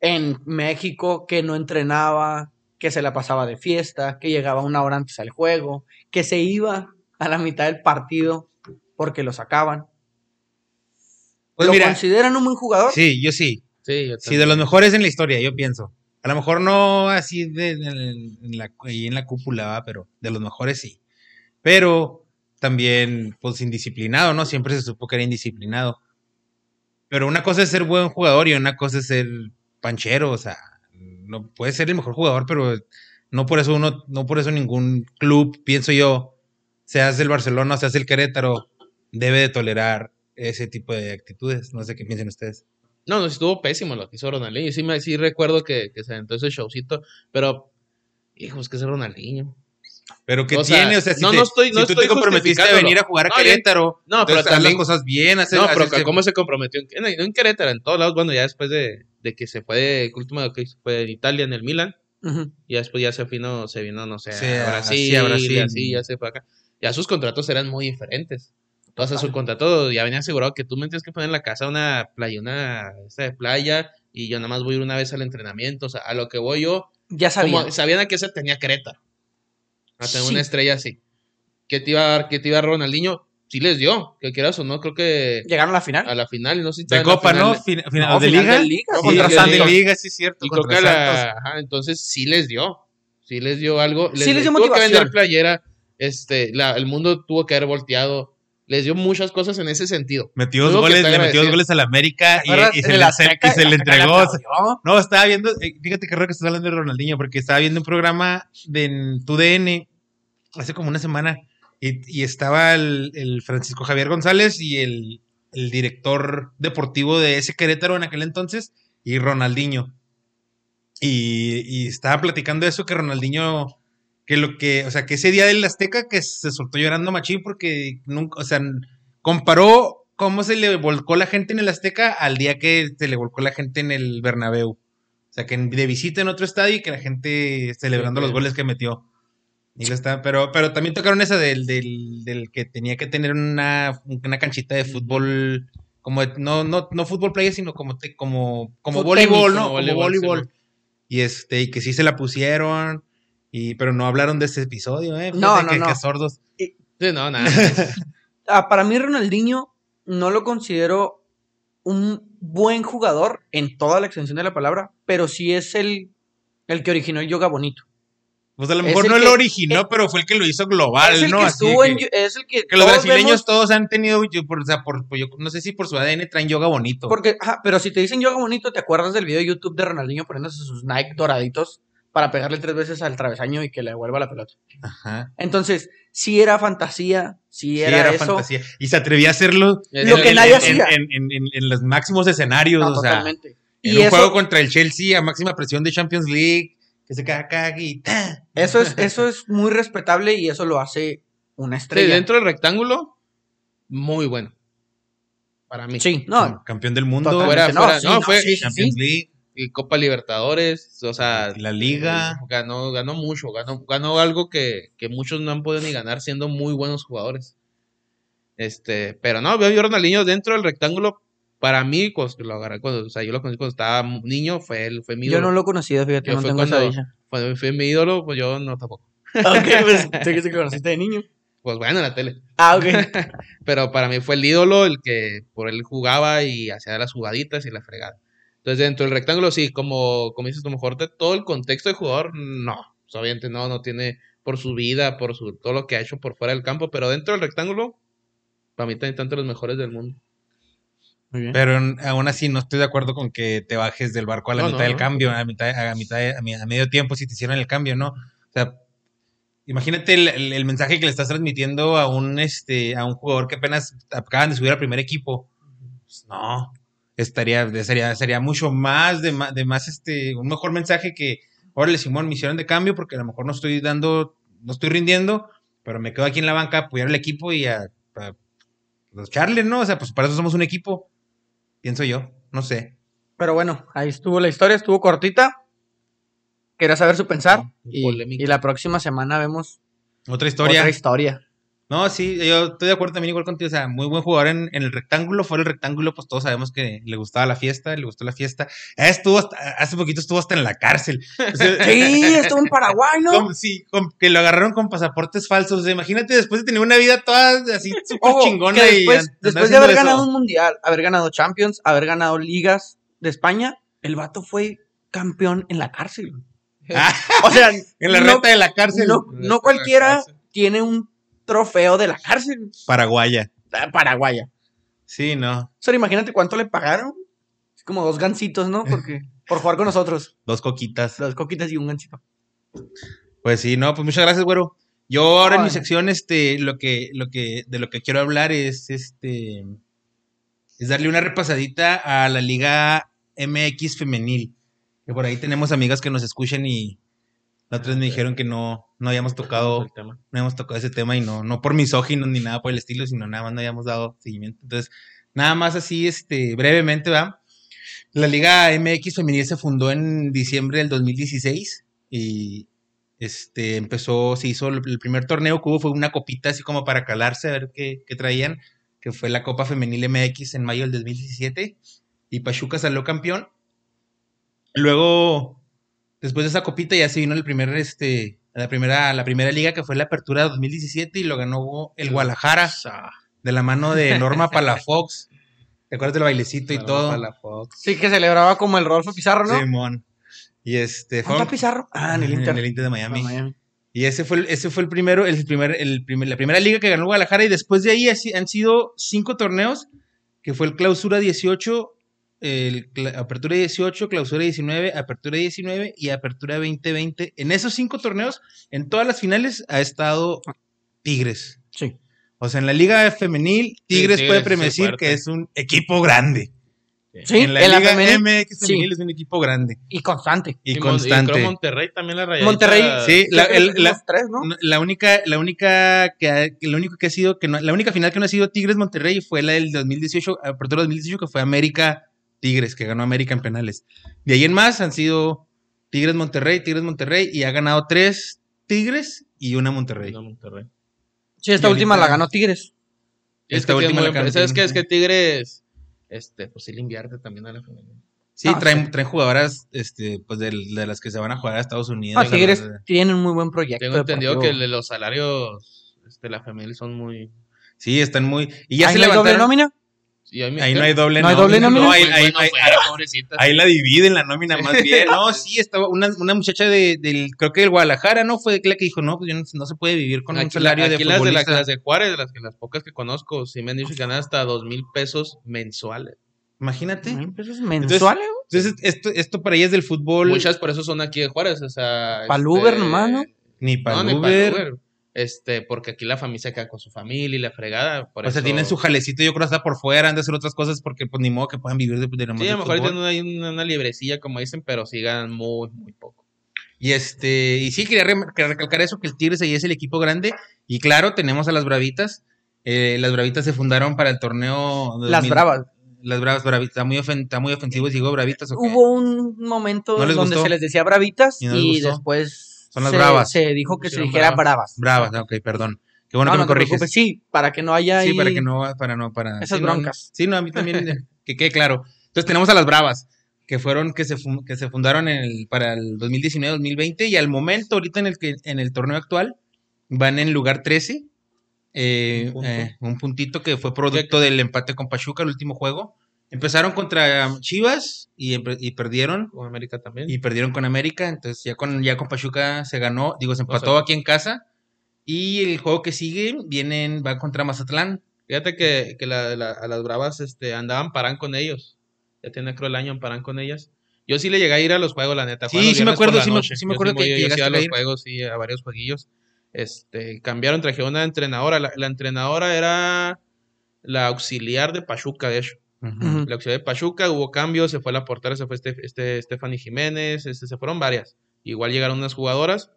en México, que no entrenaba, que se la pasaba de fiesta, que llegaba una hora antes al juego, que se iba a la mitad del partido porque lo sacaban. Pues ¿Lo mira, consideran un buen jugador? sí, yo sí. Sí, yo Sí, de los mejores en la historia, yo pienso. A lo mejor no así de, de- en, la, ahí en la cúpula, ¿va? pero de los mejores sí. Pero también, pues indisciplinado, ¿no? Siempre se supo que era indisciplinado. Pero una cosa es ser buen jugador y una cosa es ser panchero, o sea, no puede ser el mejor jugador, pero no por eso uno, no por eso ningún club, pienso yo, seas el Barcelona, seas el Querétaro, debe de tolerar ese tipo de actitudes. No sé qué piensan ustedes. No, no, estuvo pésimo lo que hizo Ronaldinho. Sí, me, sí recuerdo que, que se aventó ese showcito, pero, hijo, es que es Ronaldinho. Pero ¿qué O sea, tiene? O sea, si, no, te- no estoy- no si tú estoy te comprometiste a venir a jugar a No. Querétaro, No, pero también, cosas bien, hacer, no, pero hacer- ¿cómo se comprometió? En, no, en Querétaro, en todos lados, bueno, ya después de, de que se fue, de, último que fue en Italia, en el Milan, Ujú. y después ya se vino, se vino, no sé, Sí, a Brasil, a Brasil. y así, ya se fue acá. Ya sus contratos eran muy diferentes. Entonces, su contrato ya venía asegurado que tú me tienes que poner en la casa una playa, una esta de playa, y yo nada más voy a ir una vez al entrenamiento. O sea, a lo que voy yo, Ya sabía. como sabían a qué se tenía Querétaro. A tener Sí. una estrella así. ¿Qué te iba a dar, qué te iba a dar Ronaldinho? Sí les dio, que quieras o no, creo que Llegaron a la final. a la final, no sé si de Copa, final ¿no? Fin- final No, de final Liga. de Liga, Sí, contra de. Liga, sí, cierto. Y creo contra que a Santos. la, ajá, entonces sí les dio. Sí les dio algo. Sí les dio tuvo que vender playera. Este, la- el mundo tuvo que haber volteado les dio muchas cosas en ese sentido. Metió dos que goles, le metió dos goles al América y, se, le, y se entregó. No, estaba viendo, eh, fíjate qué raro que estás hablando de Ronaldinho, porque estaba viendo un programa de en TUDN hace como una semana y, y estaba el, el Francisco Javier González y el, el director deportivo de ese Querétaro en aquel entonces y Ronaldinho. Y, y estaba platicando eso que Ronaldinho, que lo que, o sea, que ese día del Azteca que se soltó llorando machín porque nunca, o sea, comparó cómo se le volcó la gente en el Azteca al día que se le volcó la gente en el Bernabéu. O sea, que de visita en otro estadio y que la gente celebrando Sí, los goles que metió. Y lo está, pero, pero también tocaron esa del, del, del que tenía que tener una, una canchita de fútbol, como de- no, no, no fútbol playa, sino como, te- como, como voleibol, tenis, ¿no? como Como voleibol, voleibol. sí, y este, y que sí se la pusieron, y, pero no hablaron de este episodio, ¿eh? No, no, que, no. que sordos. Sí, no, nada. Ah, para mí Ronaldinho no lo considero un buen jugador en toda la extensión de la palabra, pero sí es el, el que originó el yoga bonito. Pues a lo mejor no que- lo originó, pero fue el que lo hizo global, es el ¿no? que Así estuvo que- en yo- es el que, Que los brasileños vemos, todos han tenido, yo, por, o sea, por, yo no sé si por su ADN traen yoga bonito. porque ajá, pero si te dicen yoga bonito, ¿te acuerdas del video de YouTube de Ronaldinho poniéndose sus Nike doraditos para pegarle tres veces al travesaño y que le devuelva la pelota? Ajá. Entonces, si era fantasía, si Sí, era, era eso. fantasía. Y se atrevía a hacerlo Lo el- que nadie hacía. en, en- en- en los máximos escenarios. No, o sea, totalmente. en Y un eso, juego contra el Chelsea a máxima presión de Champions League, que se caga, caga y ¡ta! eso es, eso es muy respetable y eso lo hace una Sí, estrella. dentro del rectángulo, muy bueno. Para mí. Sí, no, Campeón del mundo, fuera- sí, no, fue sí, sí, Champions sí. League, Y Copa Libertadores, o sea, la Liga. ganó, ganó mucho, ganó, ganó algo que, que muchos no han podido ni ganar siendo muy buenos jugadores. Este, pero no, veo yo a Ronaldinho dentro del rectángulo. Para mí, pues, lo agarré cuando, o sea, yo lo conocí cuando estaba niño, fue, él, fue mi Yo ídolo. no lo he conocido, fíjate, Yo no fue tengo esa cuando- dicha. Cuando fue mi ídolo, pues yo no tampoco. ok, pues sé que te conociste de niño. Pues bueno, en la tele. Ah, ok. Pero para mí fue el ídolo, el que por él jugaba y hacía las jugaditas y la fregada. Entonces, dentro del rectángulo, sí, como, como dices tú, mejor de todo el contexto de jugador, no. Pues, obviamente no, no tiene por su vida, por su, todo lo que ha hecho por fuera del campo, pero dentro del rectángulo, para mí también tanto los mejores del mundo. Muy bien. Pero aún así no estoy de acuerdo con que te bajes del barco a la No, mitad no, del no. cambio, a mitad, a mitad, a, a medio tiempo si te hicieron el cambio, ¿no? O sea, imagínate el, el- el mensaje que le estás transmitiendo a un este a un jugador que apenas acaban de subir al primer equipo. Pues, no, estaría sería sería mucho más de más de más este un mejor mensaje que órale Simón me hicieron de cambio porque a lo mejor no estoy dando no estoy rindiendo, pero me quedo aquí en la banca a apoyar al equipo y a, a lucharle, ¿no? O sea, pues para eso somos un equipo. Pienso yo, no sé. Pero bueno, ahí estuvo la historia, estuvo cortita. Quería saber su pensar. Y, y la próxima semana vemos Otra historia. otra historia. No, sí, yo estoy de acuerdo también igual contigo. O sea, muy buen jugador en, en el rectángulo. Fuera del rectángulo, pues todos sabemos que le gustaba la fiesta, le gustó la fiesta. Ah, Estuvo hasta- hace poquito estuvo hasta en la cárcel. O sea, Sí, estuvo en Paraguay, ¿no? con- sí, con- que lo agarraron con pasaportes falsos. O sea, imagínate después de tener una vida toda así súper chingona que y después, después de haber eso. ganado un mundial, haber ganado Champions, haber ganado ligas de España, el vato fue campeón en la cárcel. Ah, O sea, en la no, reta de la cárcel no, no cualquiera tiene un trofeo de la cárcel paraguaya. ah, paraguaya. Sí, no. Solo imagínate cuánto le pagaron. Es como dos gancitos, ¿no? Porque por jugar con nosotros. Dos coquitas. Dos coquitas y un gancito. Pues sí, no, pues muchas gracias, güero. Yo ahora en mi sección, este, lo que, lo que, de lo que quiero hablar es, este, es darle una repasadita a la Liga MX femenil. Que por ahí tenemos amigas que nos escuchan y la otra vez me dijeron que no, no habíamos tocado, no habíamos tocado ese tema y no, no por misóginos ni nada por el estilo, sino nada más no habíamos dado seguimiento. Entonces, nada más así, este, brevemente, va. La Liga MX femenil se fundó en diciembre del 2016 y este empezó, se hizo el, el primer torneo que hubo fue una copita así como para calarse a ver qué, qué traían, que fue la Copa Femenil MX en mayo del 2017 y Pachuca salió campeón. Luego, después de esa copita ya se vino el primer, este, la primera, la primera liga que fue la Apertura 2017 y lo ganó el Guadalajara de la mano de Norma Palafox. ¿Te acuerdas del bailecito y todo? Sí, que celebraba como el Rodolfo Pizarro, ¿no? Simón. Y este ¿Dónde está Pizarro? Ah, en el Inter. En el Inter de Ah, Miami. Miami. Y ese fue, el- ese fue el primero, el primer, el primer- la primera liga que ganó Guadalajara. Y después de ahí han sido cinco torneos, que fue el Clausura 18, el Apertura 18, Clausura 19, Apertura 19 y Apertura 2020. En esos cinco torneos, en todas las finales, ha estado Tigres. Sí. O sea, en la liga femenil, Tigres Tigres puede predecir que es un equipo grande. Sí, en la en la liga femenil, MX sí. femenil es un equipo grande Y constante. y, constante. creo Monterrey también la rayadita. Monterrey, Sí, la- el- tres, ¿no? La única, la única que, ha- que lo único que ha sido que no, la única final que no ha sido Tigres Monterrey fue la del 2018, apertura 2018 que fue América Tigres, que ganó América en penales. De ahí en más han sido Tigres Monterrey, Tigres Monterrey y ha ganado tres Tigres y una Monterrey. No, Monterrey. Sí, esta Y última ahorita- la ganó Tigres. Es Esta que última la ganó ¿Sabes qué? Tigres. Es que Tigres, este, pues sí le invierte también a la femenil. Sí, Ah, traen, sí. traen jugadoras este, pues de, las que se van a jugar a Estados Unidos. No, Tigres tienen un muy buen proyecto. Tengo entendido que deportivo. de los salarios este, la femenil son muy... Sí, están muy. Y ya ¿Ahí se hay doble levantaron. nómina? Y ahí, Ahí no hay doble ¿No hay doble nómina? No, ahí, ahí- bueno ahí- fuera, pobrecita. Ahí la dividen la nómina más bien. No, sí, estaba una, una muchacha de, del, creo que del Guadalajara, ¿no? Fue la que dijo, no, pues yo no, no se puede vivir con un Aquí, salario aquí de las, de la- futbolista. las de Juárez, las, que, las pocas que conozco, sí me han dicho que ganan hasta dos mil pesos mensuales. Imagínate. Mil pesos mensuales. Entonces, esto, esto para ella es del fútbol. Muchas por eso son aquí de Juárez, o sea... Pa'l este, Uber nomás, ¿no? Ni No, para ni pa'l Uber. Este, porque aquí la familia se queda con su familia y la fregada. Por O sea, tienen su jalecito, yo creo, hasta por fuera, han de hacer otras cosas porque, pues, ni modo que puedan vivir de, de nomás Sí, a lo mejor tienen ahí una, una librecilla, como dicen, pero sí ganan muy, muy poco. Y este, y sí, quería recalcar eso, que el Tigres ahí es el equipo grande. Y claro, tenemos a las Bravitas. Eh, las Bravitas se fundaron para el torneo. Las 2000 Bravas. Las Bravas, Bravitas. Está muy, ofen- está muy ofensivo, digo Bravitas. ¿o qué? Hubo un momento ¿No donde gustó? se les decía bravitas ¿Y no después Son las se, bravas. se dijo que se dijera bravas. bravas. Ok, perdón. Qué bueno no, que no me corriges. preocupes, sí, para que no haya Sí, ahí- para que no, para no, para. Esas sí, no, broncas. sí, no, a mí también, que quede claro. Entonces tenemos a las Bravas, que fueron, que se, que se fundaron en el, para el 2019-2020 y al momento, ahorita en el que, en el torneo actual, van en lugar 13. eh, Un punto. eh, un puntito que fue producto del empate con Pachuca el último juego. Empezaron contra Chivas y, y perdieron. Con América también. Y perdieron con América. Entonces ya con, ya con Pachuca se ganó. Digo, se empató sea- aquí en casa. Y el juego que sigue vienen, va contra Mazatlán. Fíjate que, que la- la- a las bravas este, andaban parán con ellos. Ya tiene creo el año en parán con ellas. Yo sí le llegué a ir a los juegos, la neta. Sí, sí me acuerdo, sí me- sí acuerdo que- yo sí a a los ir. juegos, sí, a varios jueguillos. Este, cambiaron, trajeron una entrenadora. La, la entrenadora era la auxiliar de Pachuca, de hecho. La auxiliar de Pachuca, hubo cambios, se fue la portera, se fue este, este Stephanie Jiménez, este, se fueron varias. Igual llegaron unas jugadoras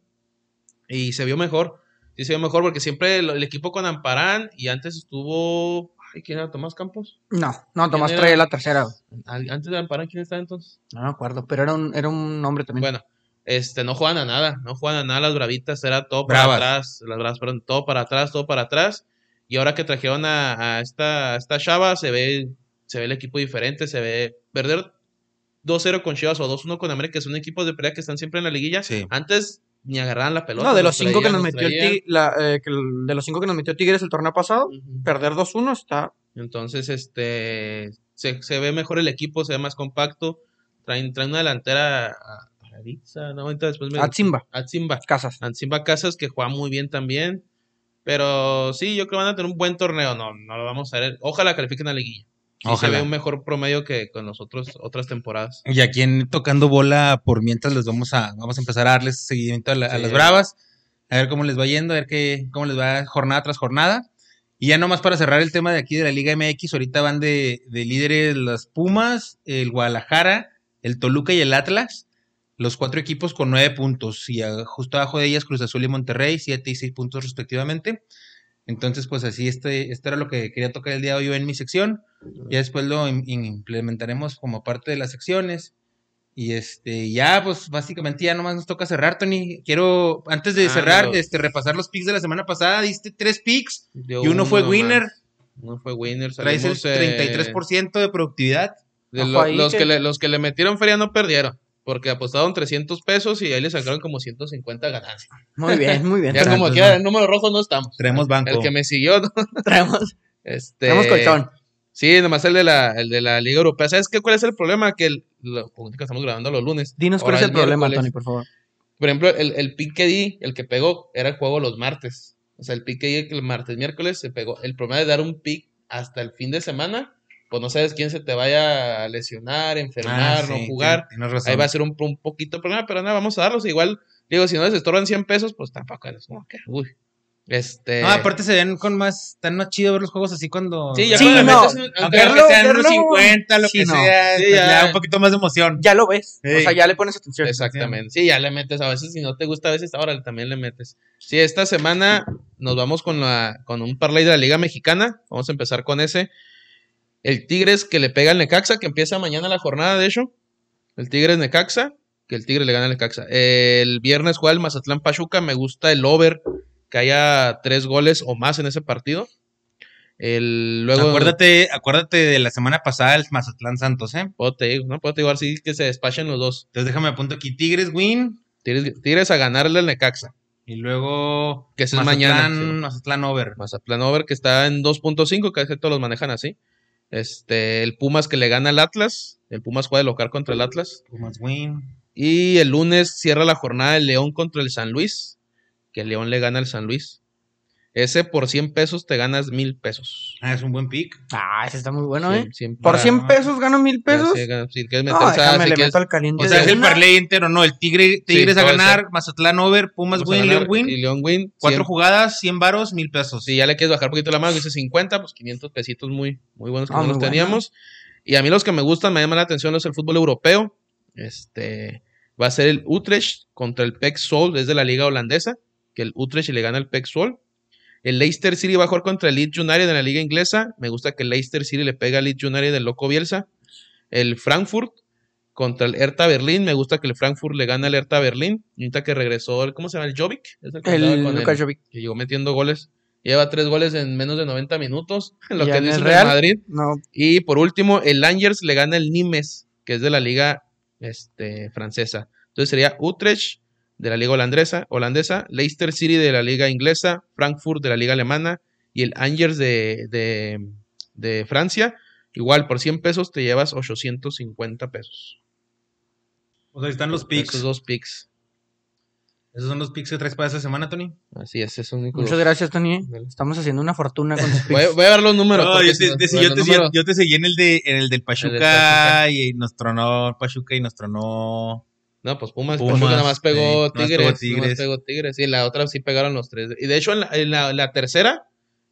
y se vio mejor. Sí, se vio mejor porque siempre el, el equipo con Amparán y antes estuvo. Ay, ¿Quién era Tomás Campos? No, no, Tomás traía la tercera. Antes de Amparán, ¿quién estaba entonces? No me acuerdo, pero era un, era un hombre también. Bueno, este, no juegan a nada, no juegan a nada las bravitas, era todo para Bravas. atrás, las bravas, perdón, todo para atrás, todo para atrás. Y ahora que trajeron a, a esta, a esta chava, se ve, se ve el equipo diferente, se ve perder 2-0 con Chivas o 2-1 con América, que son equipos de pelea que están siempre en la liguilla. Sí. Antes ni agarraban la pelota. no, de los cinco que traían, nos nos metió el la, eh, de los cinco que nos metió Tigres el torneo pasado, perder 2-1 está. Entonces, este, se, se ve mejor el equipo, se ve más compacto. Traen, traen una delantera a, a Aritza, no, ahorita después me... Atzimba, Atzimba. Casas. Ansimba Casas, que juega muy bien también. Pero sí, yo creo que van a tener un buen torneo. No, no lo vamos a ver. Ojalá califiquen a liguilla. Sí Ojalá. se ve un mejor promedio que con los otros, otras temporadas. Y aquí en Tocando Bola, por mientras les vamos a, vamos a empezar a darles seguimiento a, la- a las bravas, a ver cómo les va yendo, a ver qué, cómo les va jornada tras jornada. Y ya nomás para cerrar el tema de aquí de la Liga MX, ahorita van de, de líderes las Pumas, el Guadalajara, el Toluca y el Atlas, los cuatro equipos con nueve puntos. Y a- justo abajo de ellas Cruz Azul y Monterrey, siete y seis puntos respectivamente. Entonces, pues así, este, esto era lo que quería tocar el día de hoy en mi sección. Ya después lo im- implementaremos como parte de las secciones. Y este, ya, pues básicamente ya nomás nos toca cerrar, Tony. Quiero, antes de Ah, cerrar, no este, repasar los picks de la semana pasada. Diste tres picks Dio y uno fue nomás. winner. Uno fue winner. Traes el Salimos, eh, 33% de productividad. de lo- los, que- que le, los que le metieron feria no perdieron. Porque apostaron 300 pesos y ahí le sacaron como 150 ganancias. Muy bien, muy bien. Ya como no. el número rojo no estamos. Traemos banco. El que me siguió, ¿no? Traemos, este, traemos colchón. Sí, nomás el de la, el de la Liga Europea. ¿Sabes qué? ¿Cuál es el problema? Que el, lo, que estamos grabando los lunes. Dinos cuál es el problema, miércoles, Tony, por favor. Por ejemplo, el, el pick que di, el que pegó, era el juego los martes. O sea, el pick que di el martes, miércoles se pegó. El problema de dar un pick hasta el fin de semana, pues no sabes quién se te vaya a lesionar, enfermar, Ah, no sí, jugar. Tienes razón. Ahí va a ser un, un poquito problema, pero nada, vamos a darlos. Igual, digo, si no les estorban 100 pesos, pues tampoco es como que, uy. Este. No, aparte se ven con más, están más chido ver los juegos así cuando... Sí, ya Sí, cuando le no. metes un- Aunque verlo- sean unos verlo- 50, lo sí, que no. sea, Sí, pues ya. le da un poquito más de emoción. Ya lo ves. Sí. O sea, ya le pones atención. Exactamente. Sí, ya le metes. A veces, si no te gusta, a veces ahora también le metes. Sí, esta semana nos vamos con, la, con un parlay de la Liga Mexicana. Vamos a empezar con ese. El Tigres que le pega al Necaxa, que empieza mañana la jornada, de hecho. El Tigres Necaxa, que el Tigre le gana al Necaxa. El viernes juega el Mazatlán Pachuca. Me gusta el over, que haya tres goles o más en ese partido. El, luego, acuérdate, acuérdate de la semana pasada el Mazatlán Santos, ¿eh? Puedo te digo, ¿no? Puedo te digo así que se despachen los dos. Entonces déjame apunto aquí, Tigres win Tigres, Tigres a ganarle al Necaxa. y luego Que es Mazatlán, mañana, sí. Mazatlán over. Mazatlán Over que está en 2.5, casi todos los manejan así. Este, el Pumas que le gana al Atlas. El Pumas juega de local contra el Atlas. Pumas win. Y el lunes cierra la jornada el León contra el San Luis. Que el León le gana al San Luis. Ese por 100 pesos te ganas mil pesos. Ah, es un buen pick. Ah, ese está muy bueno, ¿eh? Por para- 100 pesos gano mil pesos. Sí, Si quieres No, meter, o sea, déjame, si le quieres- meto al caliente. O sea, es el parlay entero, no, el Tigre, Tigres a ganar, Mazatlán over, Pumas win, León win. Y León win. Cuatro 100. jugadas, 100 varos, mil pesos. Si ya le quieres bajar un poquito la mano, dice 50, pues 500 pesitos muy, muy buenos que Ah, no los bueno. teníamos. Y a mí los que me gustan, me llaman la atención, es el fútbol europeo. Este va a ser el Utrecht contra el PEC Sol, es de la liga holandesa, que el Utrecht le gana al PEC Sol. El Leicester City va a jugar contra el Leeds United en la liga inglesa. Me gusta que el Leicester City le pega al Leeds United del loco Bielsa. El Frankfurt contra el Hertha Berlín. Me gusta que el Frankfurt le gana al Hertha Berlín. Y ahorita que regresó, el, ¿cómo se llama? El Jovic. Es el con Lucas Jovic. que llegó metiendo goles. Lleva tres goles en menos de 90 minutos, lo ¿Ya que en dice el Real? Madrid. No, Y por último, el Angers le gana el Nimes, que es de la liga este, francesa. Entonces sería Utrecht de la liga holandesa, holandesa, Leicester City de la liga inglesa, Frankfurt de la liga alemana y el Angers de, de, de Francia. Igual, por 100 pesos te llevas 850 pesos. O sea, ahí están los picks. Esos dos picks. Esos son los picks que traes para esta semana, Tony. Así es, esos son únicos muchas gracias, Tony. Estamos haciendo una fortuna con a- picks. voy a ver los números. No, yo te, no- te- los yo, te, números- yo te seguí en el, de, en el del Pachuca, Pachuca. y nos tronó Pachuca y nos tronó. No, pues Pumas, Pumas, Pachuca nada más pegó sí, nada más Tigres, pegó nada más Tigres. pegó Tigres. Y la otra sí pegaron los tres. Y de hecho, en la, en la- la tercera,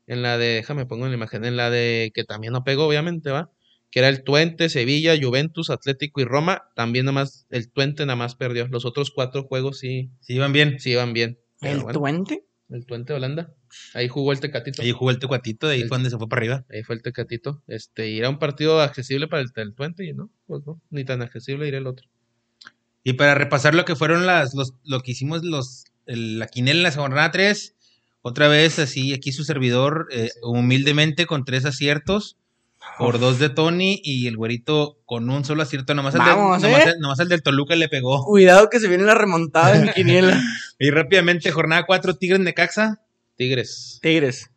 en la de, déjame pongo en la imagen, en la de que también no pegó, obviamente, va. Que era el Twente, Sevilla, Juventus, Atlético y Roma. También nada más, el Twente nada más perdió. Los otros cuatro juegos sí, Sí, iban bien. sí iban bien. ¿El bueno, Tuente? el Twente Holanda. Ahí jugó el Tecatito. Ahí jugó el tecuatito, de ahí El- fue donde se fue para arriba. Ahí fue el Tecatito. Este, y era un partido accesible para el, el Twente y no, pues no, ni tan accesible irá el otro. Y para repasar lo que fueron las, los, lo que hicimos los, el- la quinela en la jornada 3, otra vez así, aquí su servidor, eh, humildemente con tres aciertos, por dos de Tony y el güerito con un solo acierto, nomás, al, Vamos, del, ¿eh? al- nomás al del Toluca le pegó. Cuidado que se viene la remontada en Quiniela. Y rápidamente, jornada 4, Tigres Necaxa, Tigres. Tigres.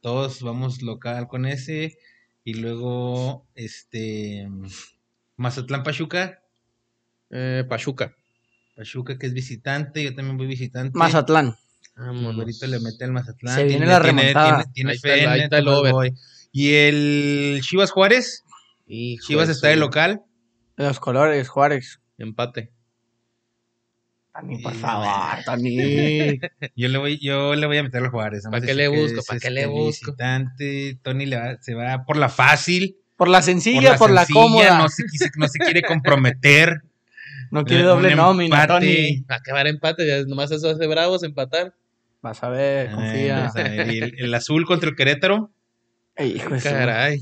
todos vamos local con ese, y luego, este, Mazatlán Pachuca, Eh, Pachuca. Pachuca que es visitante, yo también voy visitante. Mazatlán. El Vámonos. güerito le mete al Mazatlán. Se viene tiene- la tiene- remontada. Tiene, tiene Ahí está fe el- ahí está over. Y el Chivas Juárez. Hijo Chivas está de local. Los colores, Juárez. Empate. Tani, por favor, Tani. Yo le voy, yo le voy a meter al Juárez. ¿Pa' Vamos a qué decir le busco? es, ¿Pa' qué le este, busco? Visitante. Tony le va- se va por la fácil. Por la sencilla, por la, sencilla, cómoda. No se, quise- no se quiere comprometer. No quiere doble nómina, empate. Tony. Va a acabar empate, ya nomás eso hace bravos empatar. Vas a ver, Eh, confía. vamos a ver, y el, el azul contra el Querétaro. Ey, hijo Caray.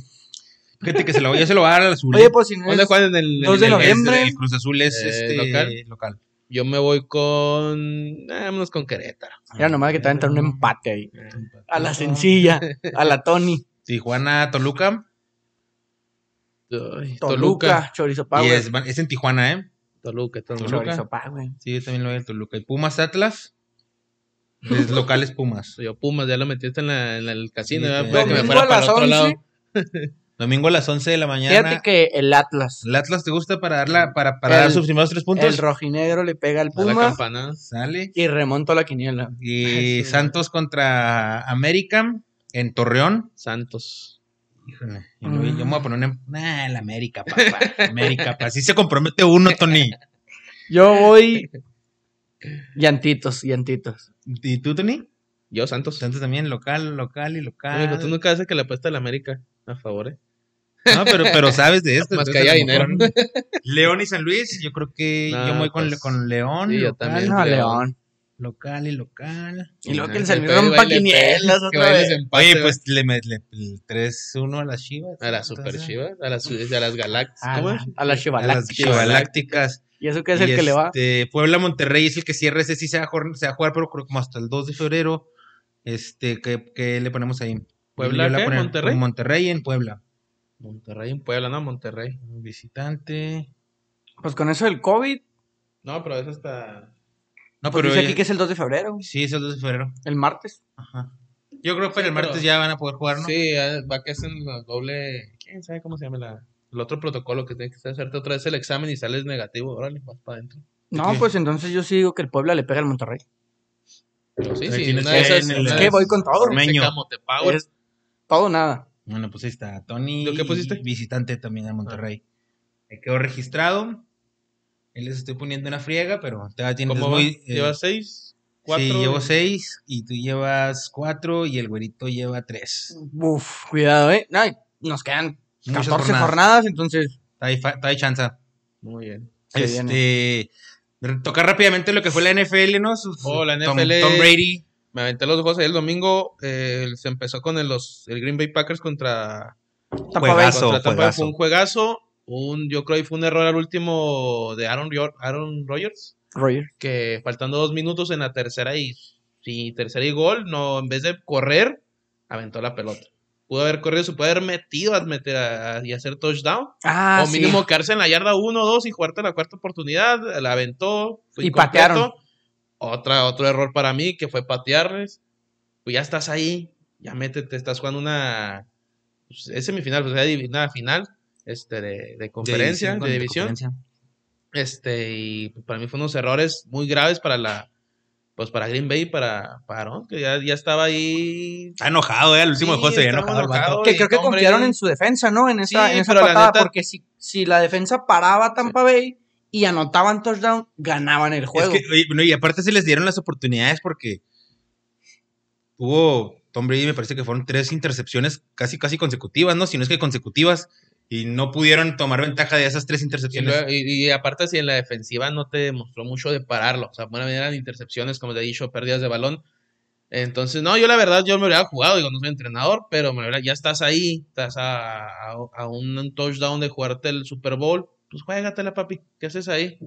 Fíjate que se lo, ya se lo va a dar al azul. Oye, pues si no ¿Dónde juegan en el, Dos en de el- noviembre. El, el Cruz Azul es Eh, este, local. local. Yo me voy con. eh, Vámonos con Querétaro. Era nomás que te va a entrar un empate ahí. A la sencilla, a la Tony. Tijuana, Toluca. Ay, Toluca, Toluca. Chorizo Y Power. es, es en Tijuana, ¿eh? Toluca, Toluca. Power. Sí, yo también lo voy a Toluca. Y Pumas Atlas. Es locales Pumas. Yo Pumas, ya lo metiste en, la, en el casino. Sí. Puede que me Domingo fuera a para las el otro 11. lado. Domingo a las 11 de la mañana. Fíjate que el Atlas, ¿El Atlas te gusta para, darla, para, para El- dar sus primeros tres puntos? el rojinegro le pega al A la Puma campana. Sale. y remonto la quiniela. Y Ay, sí, Santos contra América en Torreón. Santos. Híjole, yo, me voy- yo me voy a poner una. Nah, el América, papá. América, papá. Así se compromete uno, Tony. Yo voy llantitos, llantitos. ¿Y tú, Tony? Yo, Santos. Santos también, local, local y local. Amigo, tú nunca haces que le apuesta a la América a favor, ¿eh? No, pero, pero sabes de esto. Más que haya dinero. León y San Luis, yo creo que No, yo me voy con, pues, con León. sí, yo también. No, León. Local y local. Y luego que el San Luis rompa quinielas otra vez. Oye, pues le le, el 3-1 a las Chivas. A las Super Chivas, a las, a las Galácticas. A, ¿Cómo la- es? a las Chivalácticas. ¿Y eso que es el que le va? este, Puebla Monterrey es el que cierra ese sí se va, a jugar, se va a jugar, pero creo como hasta el 2 de febrero. Este, ¿qué, qué le ponemos ahí? ¿Puebla qué? ¿Monterrey? Monterrey en Puebla. Monterrey en Puebla, no, Monterrey. Visitante. Pues con eso del COVID, No, pero eso está. No, pues pero dice aquí que es el 2 de febrero, sí, es el 2 de febrero. el martes. Ajá. Yo creo que para Sí, el martes pero- ya van a poder jugar, ¿no? Sí, va que hacen la doble. ¿Quién sabe cómo se llama la, el otro protocolo que tienes que hacerte otra vez el examen y sales negativo? Órale, vas para adentro. No, pues entonces yo sí digo que el Puebla le pega al Monterrey. Pero sí, sí, una que esas. el- Es que voy con todo. Power. Es todo nada. Bueno, pues ahí está. Tony. ¿Lo que pusiste? Visitante también a Monterrey. Ahí quedó registrado. Ahí les estoy poniendo una friega, pero te tienes ¿Cómo va? muy. eh, ¿Llevas seis? ¿Cuatro? Sí, llevo seis y tú llevas cuatro y el güerito lleva tres. Uf, cuidado, eh. Ay, nos quedan Muchas 14 jornadas. jornadas, entonces Está ahí, fa- está ahí chanza. Muy bien. se este, tocar rápidamente lo que fue la NFL, ¿no? Oh, la NFL. Tom, Brady. Me aventé los juegos ahí el domingo. eh, se empezó con el, los, el Green Bay Packers contra, Tampa Juegazo. Bay. contra Tampa Bay. juegazo. Fue un juegazo. Un, yo creo que fue un error al último de Aaron, Aaron Rodgers. Roger. Que faltando dos minutos en la tercera y, y tercera y gol, no, en vez de correr, aventó la pelota. Pudo haber corrido, se puede haber metido a meter a- y hacer touchdown. Ah, o sí. mínimo quedarse en la yarda 1 o 2 y jugarte la cuarta oportunidad. La aventó. fue Y patearon. Otra, otro error para mí que fue patearles. Pues ya estás ahí. Ya métete, estás jugando una. pues, es semifinal, pues ya final este, de, de conferencia, de división. conferencia. Este, y para mí fue unos errores muy graves para la. Pues para Green Bay y para, para Aaron, que ya, ya estaba ahí. Está enojado, ¿eh? El último Sí, juego se enojado. enojado. Que y creo que confiaron en su defensa, ¿no? En esa, Sí, en esa patada, neta- porque si, si la defensa paraba a Tampa Bay y anotaban touchdown, ganaban el juego. Es que, no, y aparte se les dieron las oportunidades porque hubo Tom Brady, me parece que fueron tres intercepciones casi, casi consecutivas, ¿no? Si no es que consecutivas, y no pudieron tomar ventaja de esas tres intercepciones. y- y aparte, si en la defensiva no te demostró mucho de pararlo. O sea, bueno, eran intercepciones, como te he dicho, pérdidas de balón. Entonces, no, yo la verdad, yo me hubiera jugado, digo, no soy entrenador, pero me hubiera- ya estás ahí, estás a, a- a un touchdown de jugarte el Super Bowl, pues juégatela, papi, ¿qué haces ahí?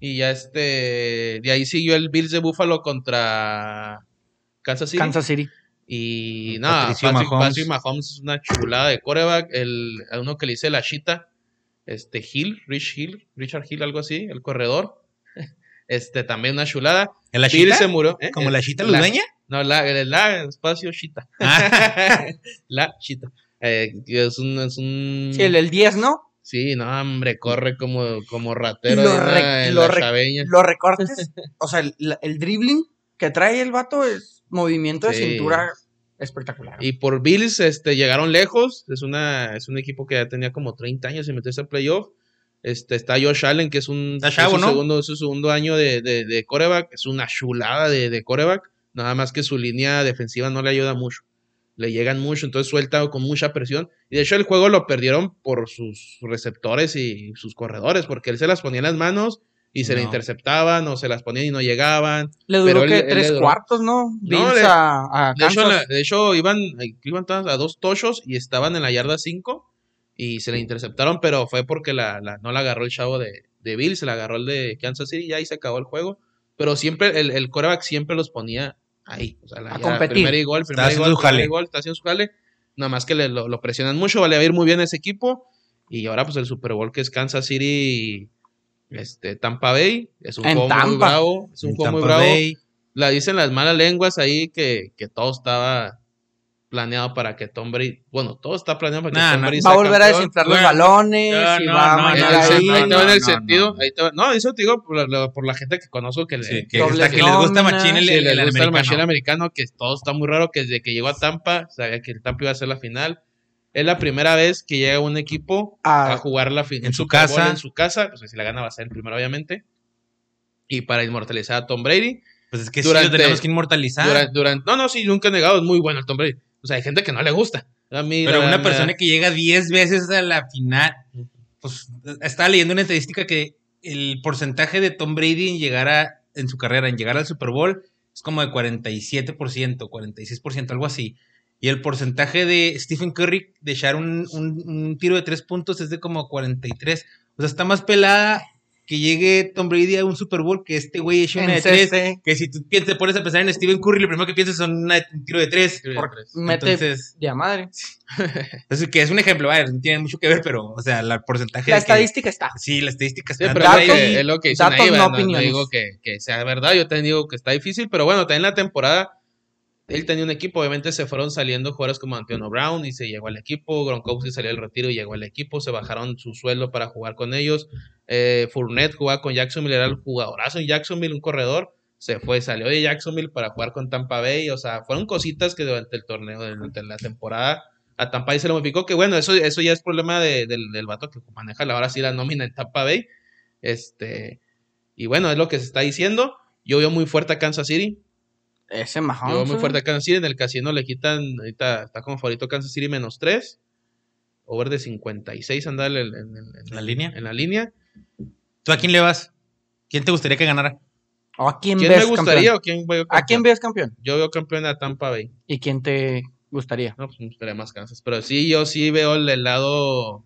Y ya este, de ahí siguió el Bills de Buffalo contra Kansas City. Kansas City. Y nada, Patricio Patrick, Mahomes. Patrick Mahomes es una chulada de coreback. El, a uno que le dice la chita, este Hill, Rich Hill, Richard Hill, algo así, el corredor. Este también una chulada. ¿En la Bill chita? se murió. ¿eh? ¿Como la chita La- ludueña? No, la, el- la espacio chita. Ah, la chita. Eh, es un, es un. Sí, el, el 10, ¿no? Sí, no, hombre, corre como, como ratero lo ahí en la- re- en lo la re- chaveña. Los recortes, o sea, el, la- el dribbling que trae el vato es movimiento de Sí. cintura espectacular. Y por Bills este, llegaron lejos. Es, una, es un equipo que ya tenía como 30 años y meterse al playoff. Este, está Josh Allen, que es un chavo, su ¿no? segundo, su segundo año de, de, de coreback. Es una chulada de, de coreback. Nada más que su línea defensiva no le ayuda mucho. Le llegan mucho, entonces suelta con mucha presión. Y de hecho el juego lo perdieron por sus receptores y sus corredores, porque él se las ponía en las manos y se le No. interceptaban o se las ponían y no llegaban. le duró pero que él tres duró. cuartos, ¿no? Bills le- a, a De hecho, la- de hecho, iban, iban todas a dos tochos y estaban en la yarda 5 y se le interceptaron, pero fue porque la, la- no la agarró el chavo de, de Bill, se la agarró el de Kansas City y ahí se acabó el juego. Pero siempre, el, el coreback siempre los ponía ahí. O sea, la, A competir. Primer y gol, Está primer y haciendo gol, su jale. primer y gol, está haciendo su jale. Nada más que le, lo, lo presionan mucho, vale a ir muy bien ese equipo. Y ahora, pues el Super Bowl que es Kansas City, este, Tampa Bay, es un En juego muy Tampa. bravo. Es un en juego muy Tampa bravo Bay. la dicen las malas lenguas ahí que, que todo estaba planeado para que Tom Brady, bueno, todo está planeado para que Nah, Tom nah. Brady Va a volver a campeón. desinflar los balones no, y no, va a no, sen- ahí. ahí te va en el no, sentido, no. ahí te va- no, eso te digo por la, por la gente que conozco que le, Sí, que, hasta que les gusta machín el, Sí, el, el el machine americano. americano, que todo está muy raro, que desde que llegó a Tampa, sabía que el Tampa iba a ser la final. Es la primera vez que llega un equipo Ah, a jugar la final en su casa. En su casa, pues si la gana va a ser el primero, obviamente. Y para inmortalizar a Tom Brady. Pues es que sí Durante- lo tenemos que inmortalizar. Durante, durante- no, no, sí, nunca he negado, es muy bueno el Tom Brady. O sea, hay gente que no le gusta. A mí, Pero la- una persona que llega 10 veces a la final, pues estaba leyendo una estadística que el porcentaje de Tom Brady en llegar a, en su carrera, en llegar al Super Bowl, es como de 47%, 46%, algo así. Y el porcentaje de Stephen Curry de echar un, un- un tiro de tres puntos es de como 43. O sea, está más pelada que llegue Tom Brady a un Super Bowl que este güey eche una en de tres. Que si tú piensas, te pones a pensar en Stephen Curry, lo primero que piensas son una- un tiro de tres. Sí, por- tres. mete Entonces, de a madre. es que es un ejemplo, vaya, no tiene mucho que ver, pero, o sea, el porcentaje. La que- estadística está. sí, la estadística Sí, está. pero Datos- es lo que- datos, no no, no opiniones. digo que, que sea verdad, yo también digo que está difícil, pero bueno, también la temporada, él tenía un equipo, obviamente se fueron saliendo jugadores como Antonio Brown y se llegó al equipo, Gronkowski salió del retiro y llegó al equipo, se bajaron su sueldo para jugar con ellos, eh, Fournette jugaba con Jacksonville, era el jugadorazo en Jacksonville, un corredor, se fue, salió de Jacksonville para jugar con Tampa Bay, o sea, fueron cositas que durante el torneo, durante la temporada, a Tampa Bay se le modificó, que bueno, eso, eso ya es problema de- del, del vato que maneja la- ahora sí la nómina en Tampa Bay, este, y bueno, es lo que se está diciendo, yo veo muy fuerte a Kansas City, Ese yo Mahomes. veo muy fuerte a Kansas City, en el casino le quitan, ahorita está como favorito Kansas City menos 3, over de 56 anda en, en- en- en- ¿La línea? en la línea, ¿Tú a quién le vas? ¿Quién te gustaría que ganara? ¿O ¿A quién, ¿quién ves me gustaría campeón? o quién veo ¿A quién campeón? ves campeón? Yo veo campeón a Tampa Bay. ¿Y quién te gustaría? No, pues me gustaría más Kansas. Pero sí, yo sí veo el, el lado.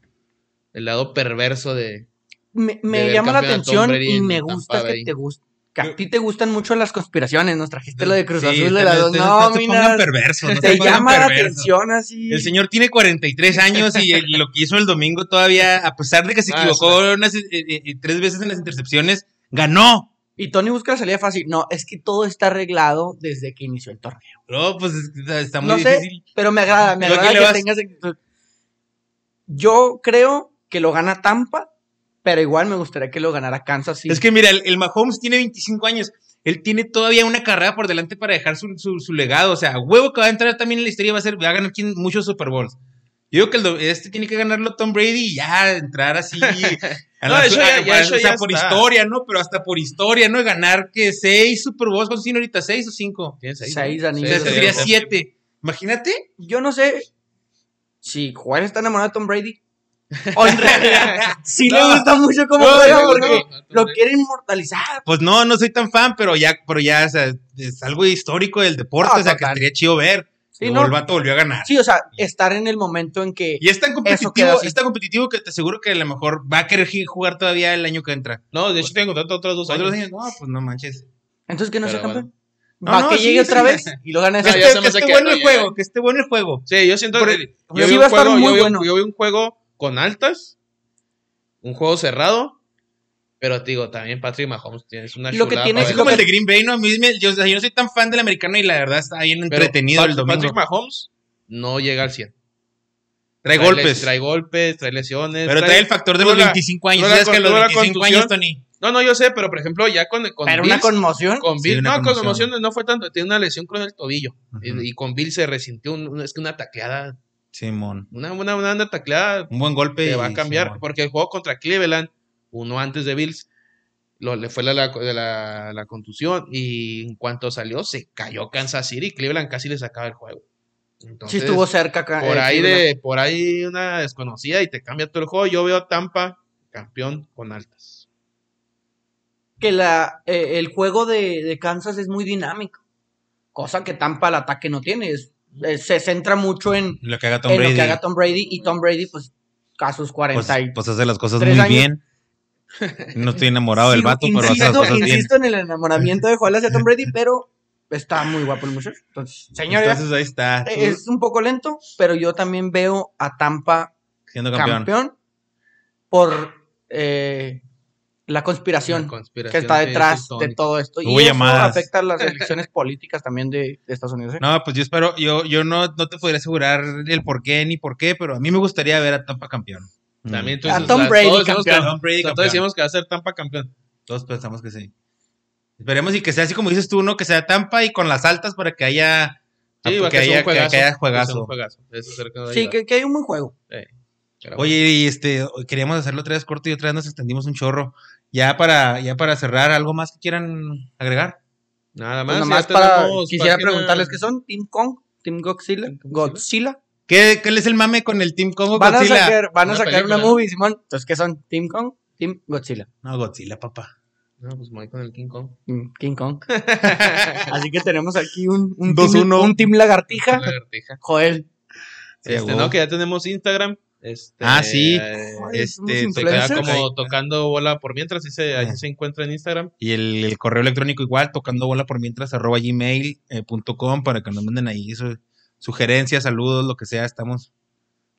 El lado perverso de. Me, me De ver llama la campeón atención y me gusta que te gusta. Que a ti te gustan mucho las conspiraciones. Nos trajiste lo de Cruz Sí, Azul de las dos no- no pongan nóminas. perversos, no Te pongan llama la perversos. atención así. El señor tiene 43 años y el- lo que hizo el domingo todavía, a pesar de que se Ah, equivocó unas, eh, eh, eh, tres veces en las intercepciones, ganó. Y Tony busca la salida fácil. No, es que todo está arreglado desde que inició el torneo. No, pues es que está- muy No sé, difícil. pero me agrada, me ¿Tú a agrada que vas? tengas. Yo creo que lo gana Tampa, pero igual me gustaría que lo ganara Kansas City. Es que mira, el, el Mahomes tiene 25 años. Él tiene todavía una carrera por delante para dejar su, su- su legado. O sea, huevo que va a entrar también en la historia va a ser, va a ganar muchos Super Bowls. Yo digo que el este tiene que ganarlo Tom Brady y ya entrar así. a No, la- eso ya- a- ya- eso o sea, ya por está. historia, ¿no? Pero hasta por historia, ¿no? Ganar que seis Super Bowls, ¿cuántos tiene ahorita? ¿Seis o cinco? Seis, Seis anillos O sea, Sí, este sería siete. Imagínate. Yo no sé si Juárez está enamorado de Tom Brady. O en realidad sí le No. gusta mucho cómo No, juega no, porque no, lo quiere inmortalizar. Pues no, no soy tan fan, pero ya, pero ya, o sea, es algo histórico del deporte, o sea, que estaría chido ver. Sí, el vato volvió a ganar. Sí, o sea, estar en el momento en que Y es tan competitivo, es tan competitivo que te aseguro que a lo mejor va a querer jugar todavía el año que entra. No, de hecho tengo contrato otros dos años. años, no, pues no manches. entonces que no sea campeón. No, Va no, que sí, llegue sí, otra sí. vez y lo gane No, ese. ya que esté, bueno no el juego, que esté bueno el juego. Sí, yo siento Por- que. sí Yo vi, va a un estar juego, muy yo, vi, bueno. yo vi un juego con altas, un juego cerrado, pero te digo, también Patrick Mahomes tienes una Lo que tiene Es como el de Green Bay, ¿no? A mí me- yo, o sea, yo no soy tan fan del americano y la verdad está bien entretenido el Pat- domingo. Patrick Mahomes no llega al 100. Trae golpes. Trae golpes, trae lesiones. pero trae el factor de los la- 25 años. ¿Sabes que los tuvo la 25 contusión. años, Tony? No, no, yo sé, pero por ejemplo, ya con, con Pero Bills, una conmoción. con Sí, Bill, una no, con conmoción. conmoción no fue tanto, tiene una lesión con el tobillo. Y, y con Bill se resintió, un- un- es que una tacleada, Simón. una, una, una, una tacleada Un buen golpe. te va a cambiar, Simón. porque el juego contra Cleveland, uno antes de Bills, lo, le fue la, la, la- la contusión y en cuanto salió se cayó Kansas City y Cleveland casi le sacaba el juego. Sí estuvo cerca por eh, ahí de por ahí una desconocida y te cambia todo el juego. Yo veo a Tampa campeón con altas. que la, eh, el juego de, de Kansas es muy dinámico. Cosa que Tampa al ataque no tiene. Es- eh, se centra mucho en, Lo que haga Tom en Brady. lo que haga Tom Brady. Y Tom Brady, pues, a sus 40 pues, y- pues hace las cosas muy años. bien. No estoy enamorado del vato, pero hace las insisto, cosas bien. insisto en el enamoramiento de Juan hacia Tom Brady, pero está muy guapo el muchacho. Entonces, señores, Entonces ahí está. tú es un poco lento, pero yo también veo a Tampa siendo campeón, campeón. por eh, la conspiración, La conspiración que está detrás de todo esto. Hubo y eso llamadas. afecta a las elecciones políticas también de, de Estados Unidos. ¿eh? No, pues yo espero, yo, yo no, no te podría asegurar el por qué ni por qué, pero a mí me gustaría ver a Tampa campeón. También tú A dices, Tom Brady todos decimos que- campeón. Tom Brady campeón. todos decimos que va a ser Tampa campeón. Todos pensamos que sí. Esperemos y que sea así como dices tú, ¿no? Que sea Tampa y con las altas para que haya, Sí, ah, que que sea haya, un juegazo. que haya que Sí, que, que hay un buen juego. Oye, y este, queríamos hacerlo otra vez corto y otra vez nos extendimos un chorro. Ya para, ya para cerrar, ¿algo más que quieran agregar? Nada Pues más. nomás ya para, quisiera página- preguntarles qué son. Team Kong, Team Godzilla, Godzilla. ¿Qué, ¿Qué es el mame con el Team Kong o Van a sacar, van a Una sacar película. una movie, Simón. Entonces, ¿qué son? Team Kong, Team Godzilla. No, Godzilla, papá. No, pues voy con el King Kong. Mm, King Kong. Así que tenemos aquí un, un, Dos, team, uno. un team lagartija. La lagartija. Joel. Sí, Este, no, que ya tenemos Instagram. Este, Ah, sí. eh, Este, se queda como tocando bola por mientras, así se, ahí Ah. se encuentra en Instagram. Y el, el correo electrónico igual, tocando bola por mientras, arroba gmail eh, punto com, para que nos manden ahí su- sugerencias, saludos, lo que sea. Estamos,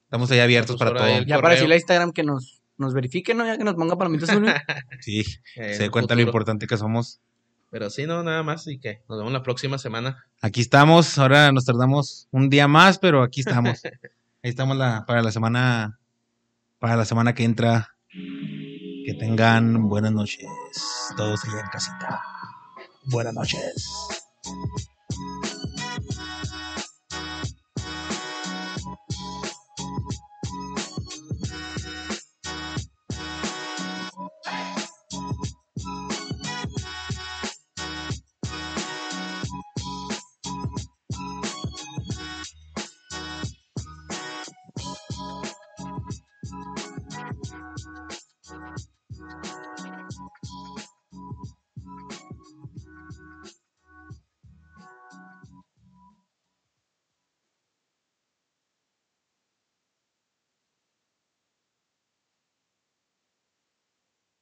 estamos ahí abiertos para todo. Ya correo. para decirle a Instagram que nos, nos verifique, ¿no? Ya que nos ponga palomitas. Sí, eh, se dé en cuenta lo importante que somos. Pero sí, no, nada más. Y que nos vemos la próxima semana. Aquí estamos, ahora nos tardamos un día más, pero aquí estamos. Ahí estamos la, para la semana, para la semana que entra. Que tengan buenas noches, todos allá en casita. Buenas noches.